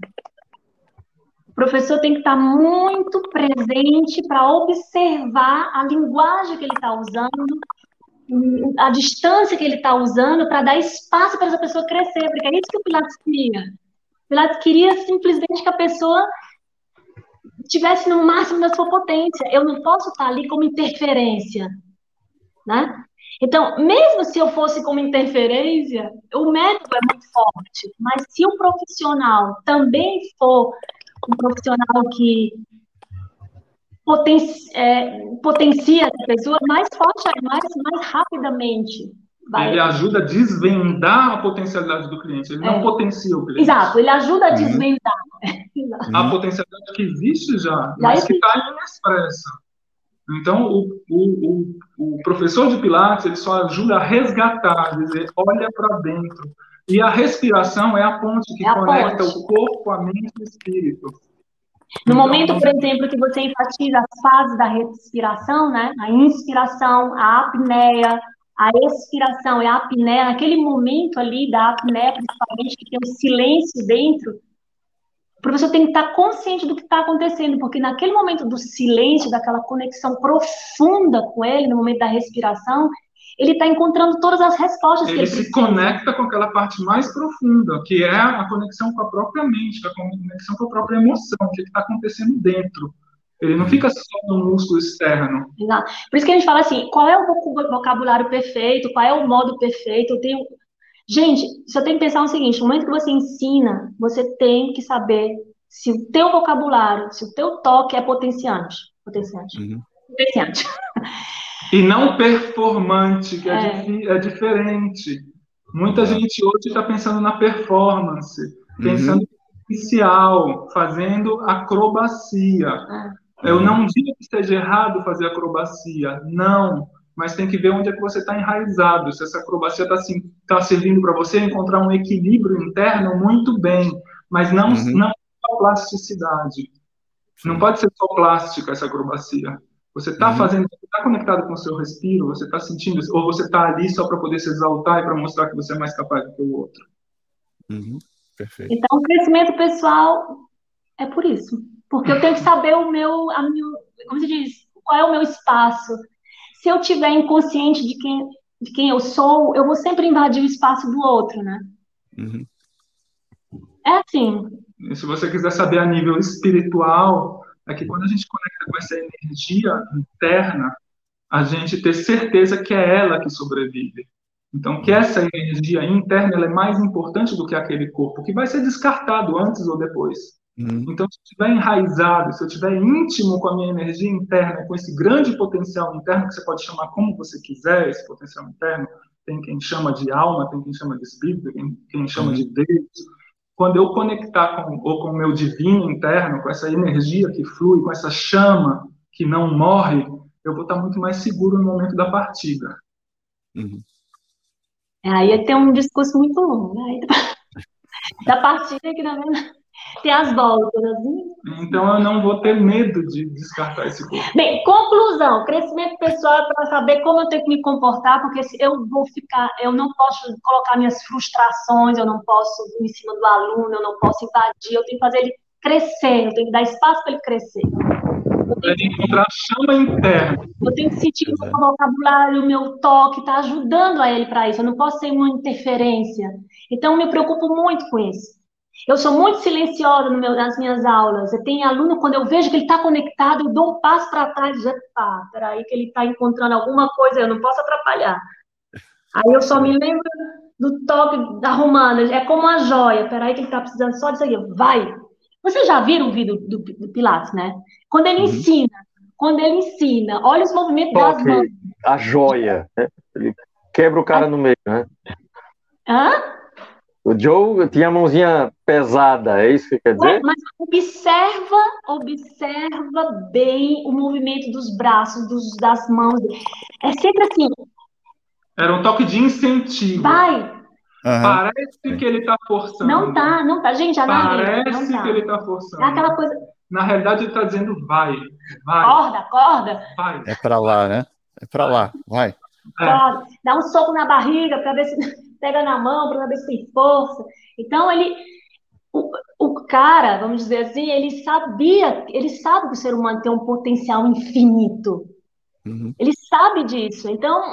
O professor tem que estar muito presente para observar a linguagem que ele está usando, a distância que ele está usando para dar espaço para essa pessoa crescer, porque é isso que o Pilates queria. O Pilates queria simplesmente que a pessoa estivesse no máximo da sua potência. Eu não posso estar ali como interferência, né? Então, mesmo se eu fosse como interferência, o método é muito forte, mas se o profissional também for um profissional que potencia, é, potencia a pessoa mais forte, mais, mais rapidamente. Vai. Ele ajuda a desvendar a potencialidade do cliente, ele é. não potencia o cliente. Exato, ele ajuda a uhum. desvendar. <laughs> Uhum. A potencialidade que existe já, mas que está inexpressa. Então, o, o, o, o, professor de Pilates ele só ajuda a resgatar, dizer, olha para dentro. E a respiração é a ponte que é conecta ponte. o corpo, a mente e o espírito. No então, momento, por exemplo, que você enfatiza as fases da respiração, né? A inspiração, a apneia, a expiração e a apneia, naquele momento ali da apneia, principalmente, que tem um silêncio dentro, o professor tem que estar consciente do que está acontecendo, porque naquele momento do silêncio, daquela conexão profunda com ele, no momento da respiração, ele está encontrando todas as respostas ele que ele se conecta com aquela parte mais profunda, que é a conexão com a própria mente, com a conexão com a própria emoção, o que está acontecendo dentro. Ele não fica só no músculo externo. Exato. Por isso que a gente fala assim, qual é o vocabulário perfeito, qual é o modo perfeito, eu tenho... Gente, só tem que pensar o seguinte, no momento que você ensina, você tem que saber se o teu vocabulário, se o teu toque é potenciante. Potenciante. Uhum. Potenciante. <laughs> E não performante, que é, é. é diferente. Muita gente hoje está pensando na performance, uhum. pensando uhum. inicial, fazendo acrobacia. É. Eu não digo que esteja errado fazer acrobacia, não. Mas tem que ver onde é que você está enraizado. Se essa acrobacia está tá servindo para você encontrar um equilíbrio interno, muito bem. Mas não, uhum. não só plasticidade. Não pode ser só plástica essa acrobacia. Você está uhum. fazendo, está conectado com o seu respiro, você está sentindo, ou você está ali só para poder se exaltar e para mostrar que você é mais capaz do que o outro. Uhum. Perfeito. Então, o crescimento pessoal é por isso. Porque eu tenho que saber o meu, a meu, como se diz, qual é o meu espaço. Se eu tiver inconsciente de quem, de quem eu sou, eu vou sempre invadir o espaço do outro, né? Uhum. É assim. E se você quiser saber a nível espiritual, é que quando a gente conecta com essa energia interna, a gente ter certeza que é ela que sobrevive. Então, que essa energia interna é mais importante do que aquele corpo, que vai ser descartado antes ou depois. Uhum. Então, se eu estiver enraizado, se eu estiver íntimo com a minha energia interna, com esse grande potencial interno, que você pode chamar como você quiser, esse potencial interno, tem quem chama de alma, tem quem chama de espírito, tem quem chama uhum. de Deus, quando eu conectar com, ou com o meu divino interno, com essa energia que flui, com essa chama que não morre, eu vou estar muito mais seguro no momento da partida. Uhum. É, aí tem um discurso muito longo, né? <laughs> Da partida que, na verdade, tem as voltas. Assim. Então eu não vou ter medo de descartar esse corpo. Bem, conclusão: crescimento pessoal é para saber como eu tenho que me comportar, porque se eu vou ficar, eu não posso colocar minhas frustrações, eu não posso ir em cima do aluno, eu não posso invadir, eu tenho que fazer ele crescer, eu tenho que dar espaço para ele crescer. Eu tenho que encontrar chama interna. Eu tenho que sentir que o meu vocabulário, o meu toque está ajudando a ele para isso. Eu não posso ser uma interferência. Então, eu me preocupo muito com isso. Eu sou muito silenciosa no meu, nas minhas aulas. Eu tenho aluno, quando eu vejo que ele está conectado, eu dou um passo para trás e já tá, peraí que ele está encontrando alguma coisa, eu não posso atrapalhar. Aí eu só me lembro do toque da romana, é como a joia, peraí que ele está precisando só disso aqui, vai. Vocês já viram o vídeo do, do Pilates, né? Quando ele uhum. ensina, quando ele ensina, olha os movimentos toque, das mãos. A joia, né? ele quebra o cara no meio, né? Hã? O Joe tinha a mãozinha pesada, é isso que quer dizer? É, mas observa, observa bem o movimento dos braços, dos, das mãos. É sempre assim. Era um toque de incentivo. Vai. Uhum. Parece que ele está forçando. Não tá, não tá. Gente, analisa. Parece tá. que ele está forçando. É aquela coisa. Na realidade, ele está dizendo vai, vai. Acorda, acorda. Vai. É para lá, né? É para lá, vai. É. Dá um soco na barriga para ver se <laughs> pega na mão para ver se tem força. Então, ele, o, o cara, vamos dizer assim, ele sabia, ele sabe que o ser humano tem um potencial infinito. Uhum. Ele sabe disso. Então,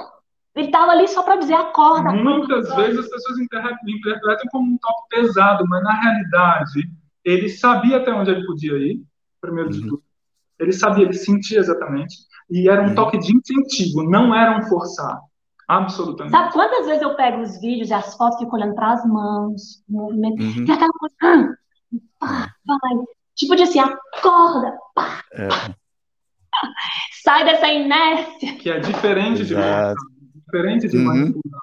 ele estava ali só para dizer acorda. Muitas vezes as pessoas interpretam como um toque pesado, mas na realidade, ele sabia até onde ele podia ir, primeiro uhum. de tudo. Ele sabia, ele sentia exatamente. E era um uhum. toque de incentivo, não era um forçar. Absolutamente. Sabe quantas vezes eu pego os vídeos e as fotos, fico olhando para as mãos, o movimento, uhum. e aquela coisa, ah, pá, vai. Tipo de assim, acorda, pá, é. <laughs> sai dessa inércia. Que é diferente Exato. de diferente de uhum. manipulação.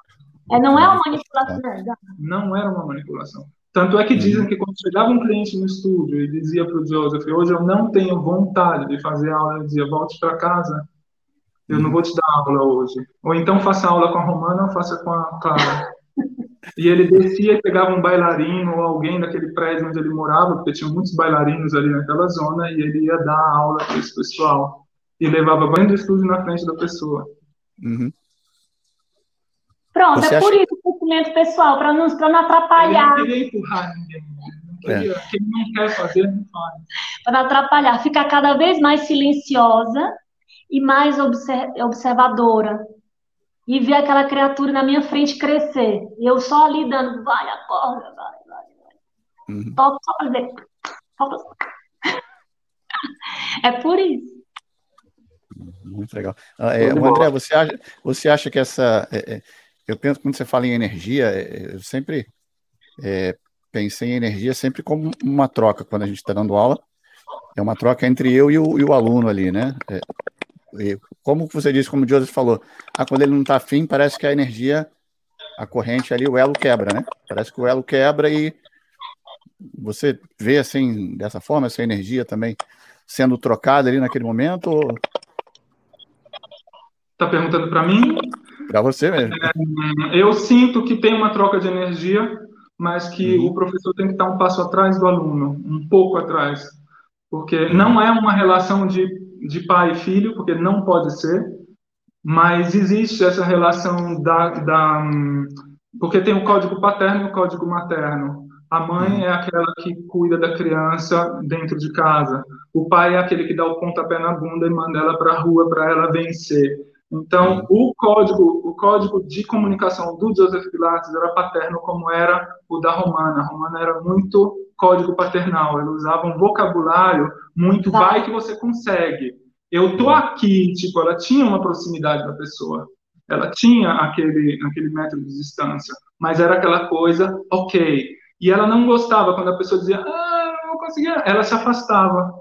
É, não é uma manipulação, é Não era uma manipulação. Tanto é que dizem uhum. que quando chegava um cliente no estúdio e dizia para o Joseph, hoje eu não tenho vontade de fazer aula, ele dizia, volte para casa, eu não vou te dar aula hoje. Ou então faça aula com a Romana ou faça com a Clara. E ele descia e pegava um bailarino ou alguém daquele prédio onde ele morava, porque tinha muitos bailarinos ali naquela zona, e ele ia dar aula para esse pessoal. E levava banho do estúdio na frente da pessoa. Uhum. Pronto, Você é por acha... isso o conhecimento pessoal, para não, não atrapalhar. Ele não queria empurrar ninguém. Não queria, é. Quem não quer fazer, não faz. Para não atrapalhar, ficar cada vez mais silenciosa e mais observadora. E ver aquela criatura na minha frente crescer. E eu só ali dando, vai, acorda, vai, vai, vai. Uhum. Só, fazer. Só <laughs> É por isso. Muito legal. Ah, é, André, você acha, você acha que essa. É, é, eu penso, quando você fala em energia, é, eu sempre é, pensei em energia sempre como uma troca quando a gente está dando aula. É uma troca entre eu e o, e o aluno ali, né? É, como você disse, como o Joseph falou, ah, quando ele não está afim, parece que a energia, a corrente ali, o elo quebra, né? Parece que o elo quebra e você vê assim, dessa forma, essa energia também sendo trocada ali naquele momento? Ou... Tá perguntando para mim? Para você mesmo. É, eu sinto que tem uma troca de energia, mas que uhum. o professor tem que estar um passo atrás do aluno, um pouco atrás, porque não é uma relação de de pai e filho, porque não pode ser, mas existe essa relação da, da porque tem o código paterno e o código materno. A mãe uhum. é aquela que cuida da criança dentro de casa. O pai é aquele que dá o pontapé na bunda e manda ela para a rua para ela vencer. Então, o código, o código de comunicação do Joseph Pilates era paterno, como era o da Romana. A Romana era muito código paternal. Ela usava um vocabulário muito tá. vai que você consegue. Eu tô aqui, tipo, ela tinha uma proximidade da pessoa. Ela tinha aquele aquele metro de distância, mas era aquela coisa, OK. E ela não gostava quando a pessoa dizia: "Ah, não conseguia". Ela se afastava.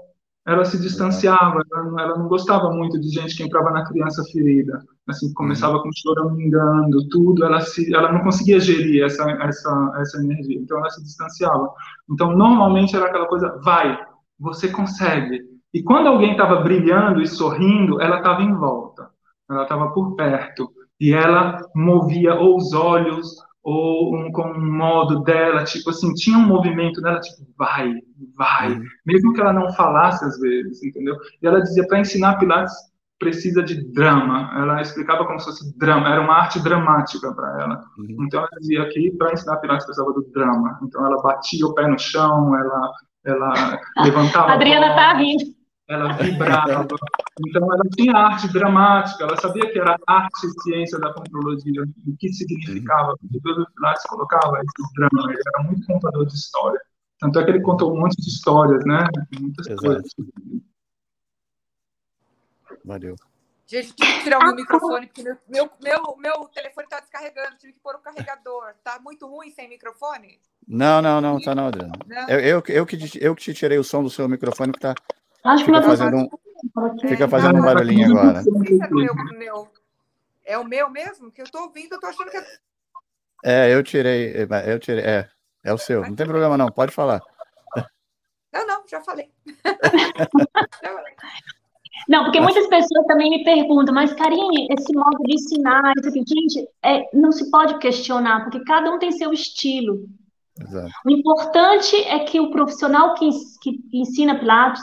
Ela se distanciava, ela não, ela não gostava muito de gente que entrava na criança ferida, assim, começava com choramingando, tudo, ela se, ela não conseguia gerir essa, essa, essa energia, então ela se distanciava. Então, normalmente era aquela coisa, vai, você consegue. E quando alguém estava brilhando e sorrindo, ela estava em volta, ela estava por perto. E ela movia ou os olhos, ou um, com um modo dela, tipo assim, tinha um movimento dela, tipo, vai, vai. Uhum. Mesmo que ela não falasse às vezes, entendeu? E ela dizia, para ensinar Pilates, precisa de drama. Ela explicava como se fosse drama, era uma arte dramática para ela. Uhum. Então ela dizia que para ensinar Pilates precisava do drama. Então ela batia o pé no chão, ela ela <laughs> levantava. A Adriana tá rindo. Ela vibrava. Então, ela tinha arte dramática, ela sabia que era arte e ciência da contrologia, o que significava, porque todos os pilares colocava esse drama, ele era muito contador de história. Tanto é que ele contou um monte de histórias, né? Muitas Exato. coisas. Valeu. Gente, tive que tirar o meu microfone, porque meu, meu, meu, meu telefone está descarregando, tive que pôr o carregador. Tá muito ruim sem microfone? Não, não, não, tá não, Adriano. Não. Eu, eu, eu, que, eu que te tirei o som do seu microfone, que tá. Acho fica fazendo um, fica fazendo um barulhinho agora. É, meu, é o meu mesmo? Que eu tô ouvindo, eu tô achando que é. É, eu tirei. Eu tirei. É, é o seu. Não tem problema, não, pode falar. Não, não, já falei. <laughs> Não, porque muitas pessoas também me perguntam, mas Karine, esse modo de ensinar, isso aqui, gente, é, não se pode questionar, porque cada um tem seu estilo. Exato. O importante é que o profissional que, que ensina Pilates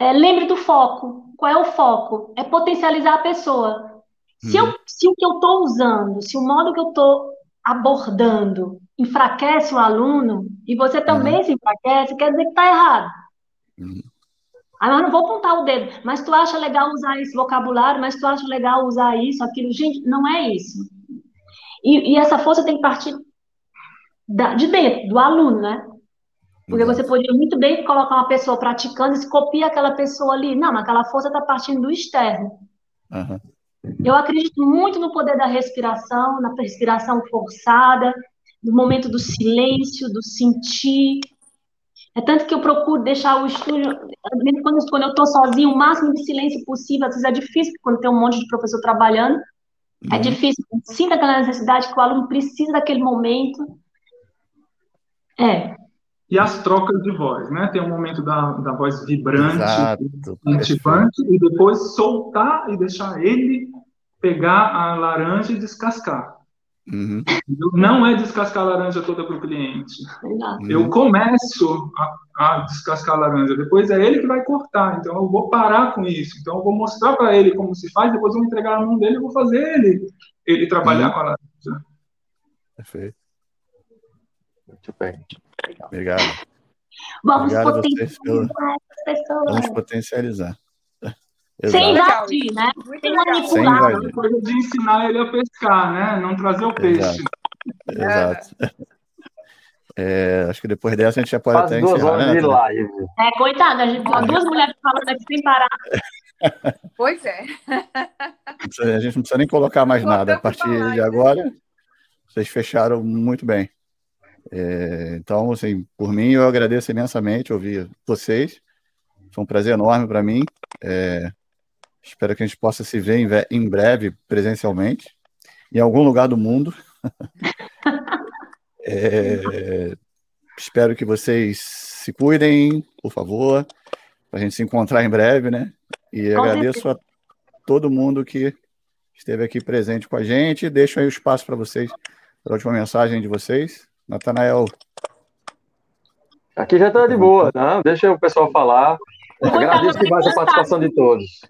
é, lembre do foco. Qual é o foco? É potencializar a pessoa. Se, eu, uhum. se o que eu estou usando, se o modo que eu estou abordando enfraquece o aluno, e você também uhum. se enfraquece, quer dizer que está errado. Uhum. Ah, eu não vou apontar o dedo, mas tu acha legal usar esse vocabulário, mas tu acha legal usar isso, aquilo. Gente, não é isso. E, e essa força tem que partir da, de dentro, do aluno, né? Porque você poderia muito bem colocar uma pessoa praticando e se copia aquela pessoa ali. Não, mas aquela força está partindo do externo. Uhum. Eu acredito muito no poder da respiração, na respiração forçada, no momento do silêncio, do sentir. É tanto que eu procuro deixar o estúdio, mesmo quando, quando eu estou sozinho, o máximo de silêncio possível. Às vezes é difícil, quando tem um monte de professor trabalhando. É uhum. difícil. Sinta aquela necessidade que o aluno precisa daquele momento. É. E as trocas de voz, né? Tem um momento da, da voz vibrante, motivante, e depois soltar e deixar ele pegar a laranja e descascar. Uhum. Não é descascar a laranja toda para o cliente. Uhum. Eu começo a, a, descascar a laranja, depois é ele que vai cortar. Então eu vou parar com isso. Então eu vou mostrar para ele como se faz, depois eu vou entregar na mão dele e vou fazer ele, ele trabalhar uhum. com a laranja. Perfeito. Muito bem. Obrigado. Vamos Obrigado potencializar pelo... Vamos potencializar. Sem invadir, né? Sem manipular. Sem coisa de ensinar ele a pescar, né? Não trazer o peixe. Exato. Exato. É, acho que depois dessa a gente já pode Faz até duas encerrar, horas né? de live. É, coitada, a gente, duas mulheres falando aqui sem parar. <laughs> Pois é. A gente não precisa nem colocar mais nada. A partir de né? agora, vocês fecharam muito bem. É, então, assim, por mim, eu agradeço imensamente ouvir vocês. Foi um prazer enorme para mim. É, espero que a gente possa se ver em breve presencialmente, em algum lugar do mundo. <laughs> é, espero que vocês se cuidem, por favor, para a gente se encontrar em breve, né? E com agradeço certeza. a todo mundo que esteve aqui presente com a gente. Deixo aí o espaço para vocês, para a última mensagem de vocês. Natanael. Aqui já está de boa, tá? Deixa o pessoal falar. Agradeço demais a participação de todos.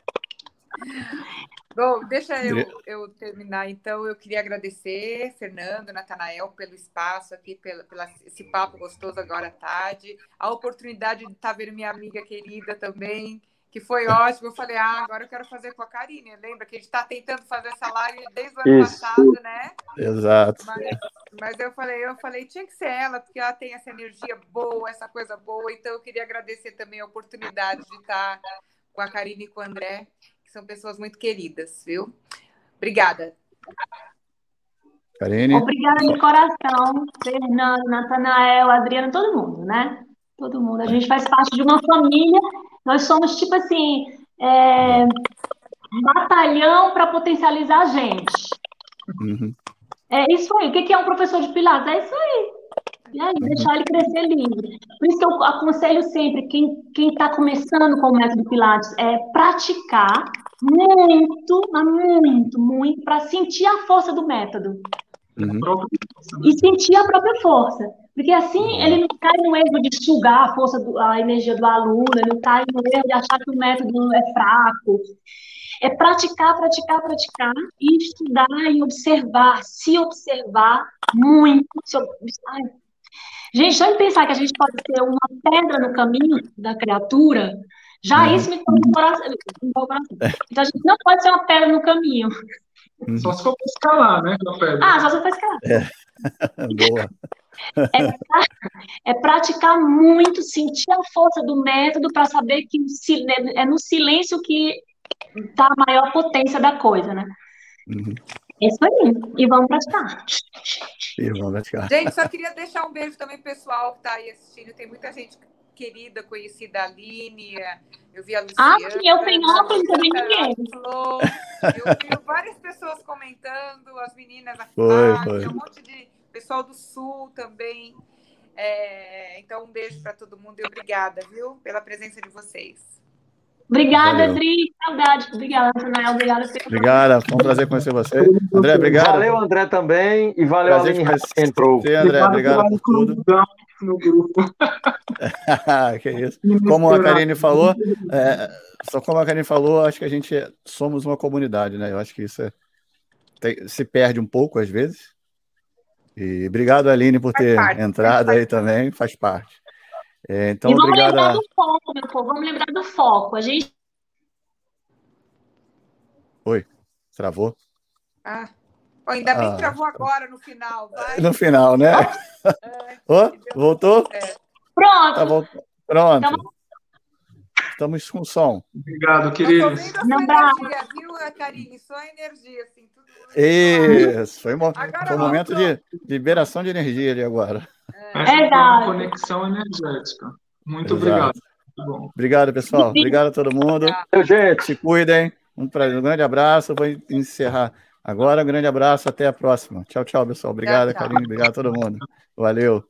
Bom, deixa eu, eu, terminar então. Eu queria agradecer, Fernando, Natanael, pelo espaço aqui, pelo, pelo esse papo gostoso agora à tarde, a oportunidade de estar vendo minha amiga querida também, que foi ótimo. Eu falei, ah, agora eu quero fazer com a Karine. Lembra que a gente está tentando fazer essa live desde o ano Isso. passado, né? Exato. Mas, mas, eu falei, eu falei, tinha que ser ela, porque ela tem essa energia boa, essa coisa boa. Então eu queria agradecer também a oportunidade de estar com a Karine e com o André, que são pessoas muito queridas, viu? Obrigada. Karine. Obrigada de coração, Fernando, Natanael, Adriano, todo mundo, né? Todo mundo. A gente faz parte de uma família nós somos tipo assim, é, batalhão para potencializar a gente. Uhum. É isso aí. O que é um professor de Pilates? É isso aí. E aí, uhum. deixar ele crescer livre. Por isso que eu aconselho sempre, quem está começando com o método Pilates, é praticar muito, muito, muito, para sentir a força do método. Uhum. E sentir a própria força. Porque assim ele não cai no erro de sugar a força, do, a energia do aluno, ele não cai no erro de achar que o método é fraco. É praticar, praticar, praticar e estudar e observar, se observar muito. Se ob... Gente, só em pensar que a gente pode ser uma pedra no caminho da criatura, já uhum. isso me toma no coração. Então a gente não pode ser uma pedra no caminho. Só se for para escalar, né? Ah, só se for para escalar. É. <laughs> Boa. É, é, praticar muito, sentir a força do método para saber que é no silêncio que está a maior potência da coisa, né? Uhum. É isso aí. E vamos praticar. E vamos praticar. Gente, só queria deixar um beijo também pessoal que está aí assistindo. Tem muita gente querida, conhecida, a Aline, eu vi a Luciana. Ah, sim, eu tenho óculos também ninguém. Eu vi várias pessoas comentando, as meninas aqui, foi, foi. um monte de pessoal do Sul também. É, então, um beijo para todo mundo e obrigada, viu, pela presença de vocês. Obrigada, Valeu. Adri. Saudade. Obrigada, Nathanael. Obrigada. Obrigada. Foi um prazer conhecer você. André, obrigado. Valeu, André, também. E valeu, prazer Aline, que entrou. Você, André, obrigado por tudo. No grupo. <laughs> que isso. Como a Karine falou, é, só como a Karine falou, acho que a gente somos uma comunidade, né? Eu acho que isso é, tem, se perde um pouco às vezes, e obrigado, Aline, por ter parte, entrado aí também, faz parte. É, então, e vamos obrigado lembrar do foco, meu povo, vamos lembrar do foco. A gente. Oi, travou? Ah, oh, ainda bem ah. que travou agora no final. Vai. No final, né? <laughs> É, oh, voltou? É. Pronto. Tá, Pronto. Então... estamos com som. Obrigado, queridos. Sua energia, viu, Karine? Sua energia, assim, tudo. Isso, foi, mo foi um momento de liberação de energia ali agora. É, é uma conexão energética. Muito Exato. obrigado. Muito obrigado, pessoal. Obrigado a todo mundo. Gente, se cuidem. Um, um grande abraço. vou encerrar agora. Um grande abraço. Até a próxima. Tchau, tchau, pessoal. Obrigado, Karine. Obrigado a todo mundo. Valeu.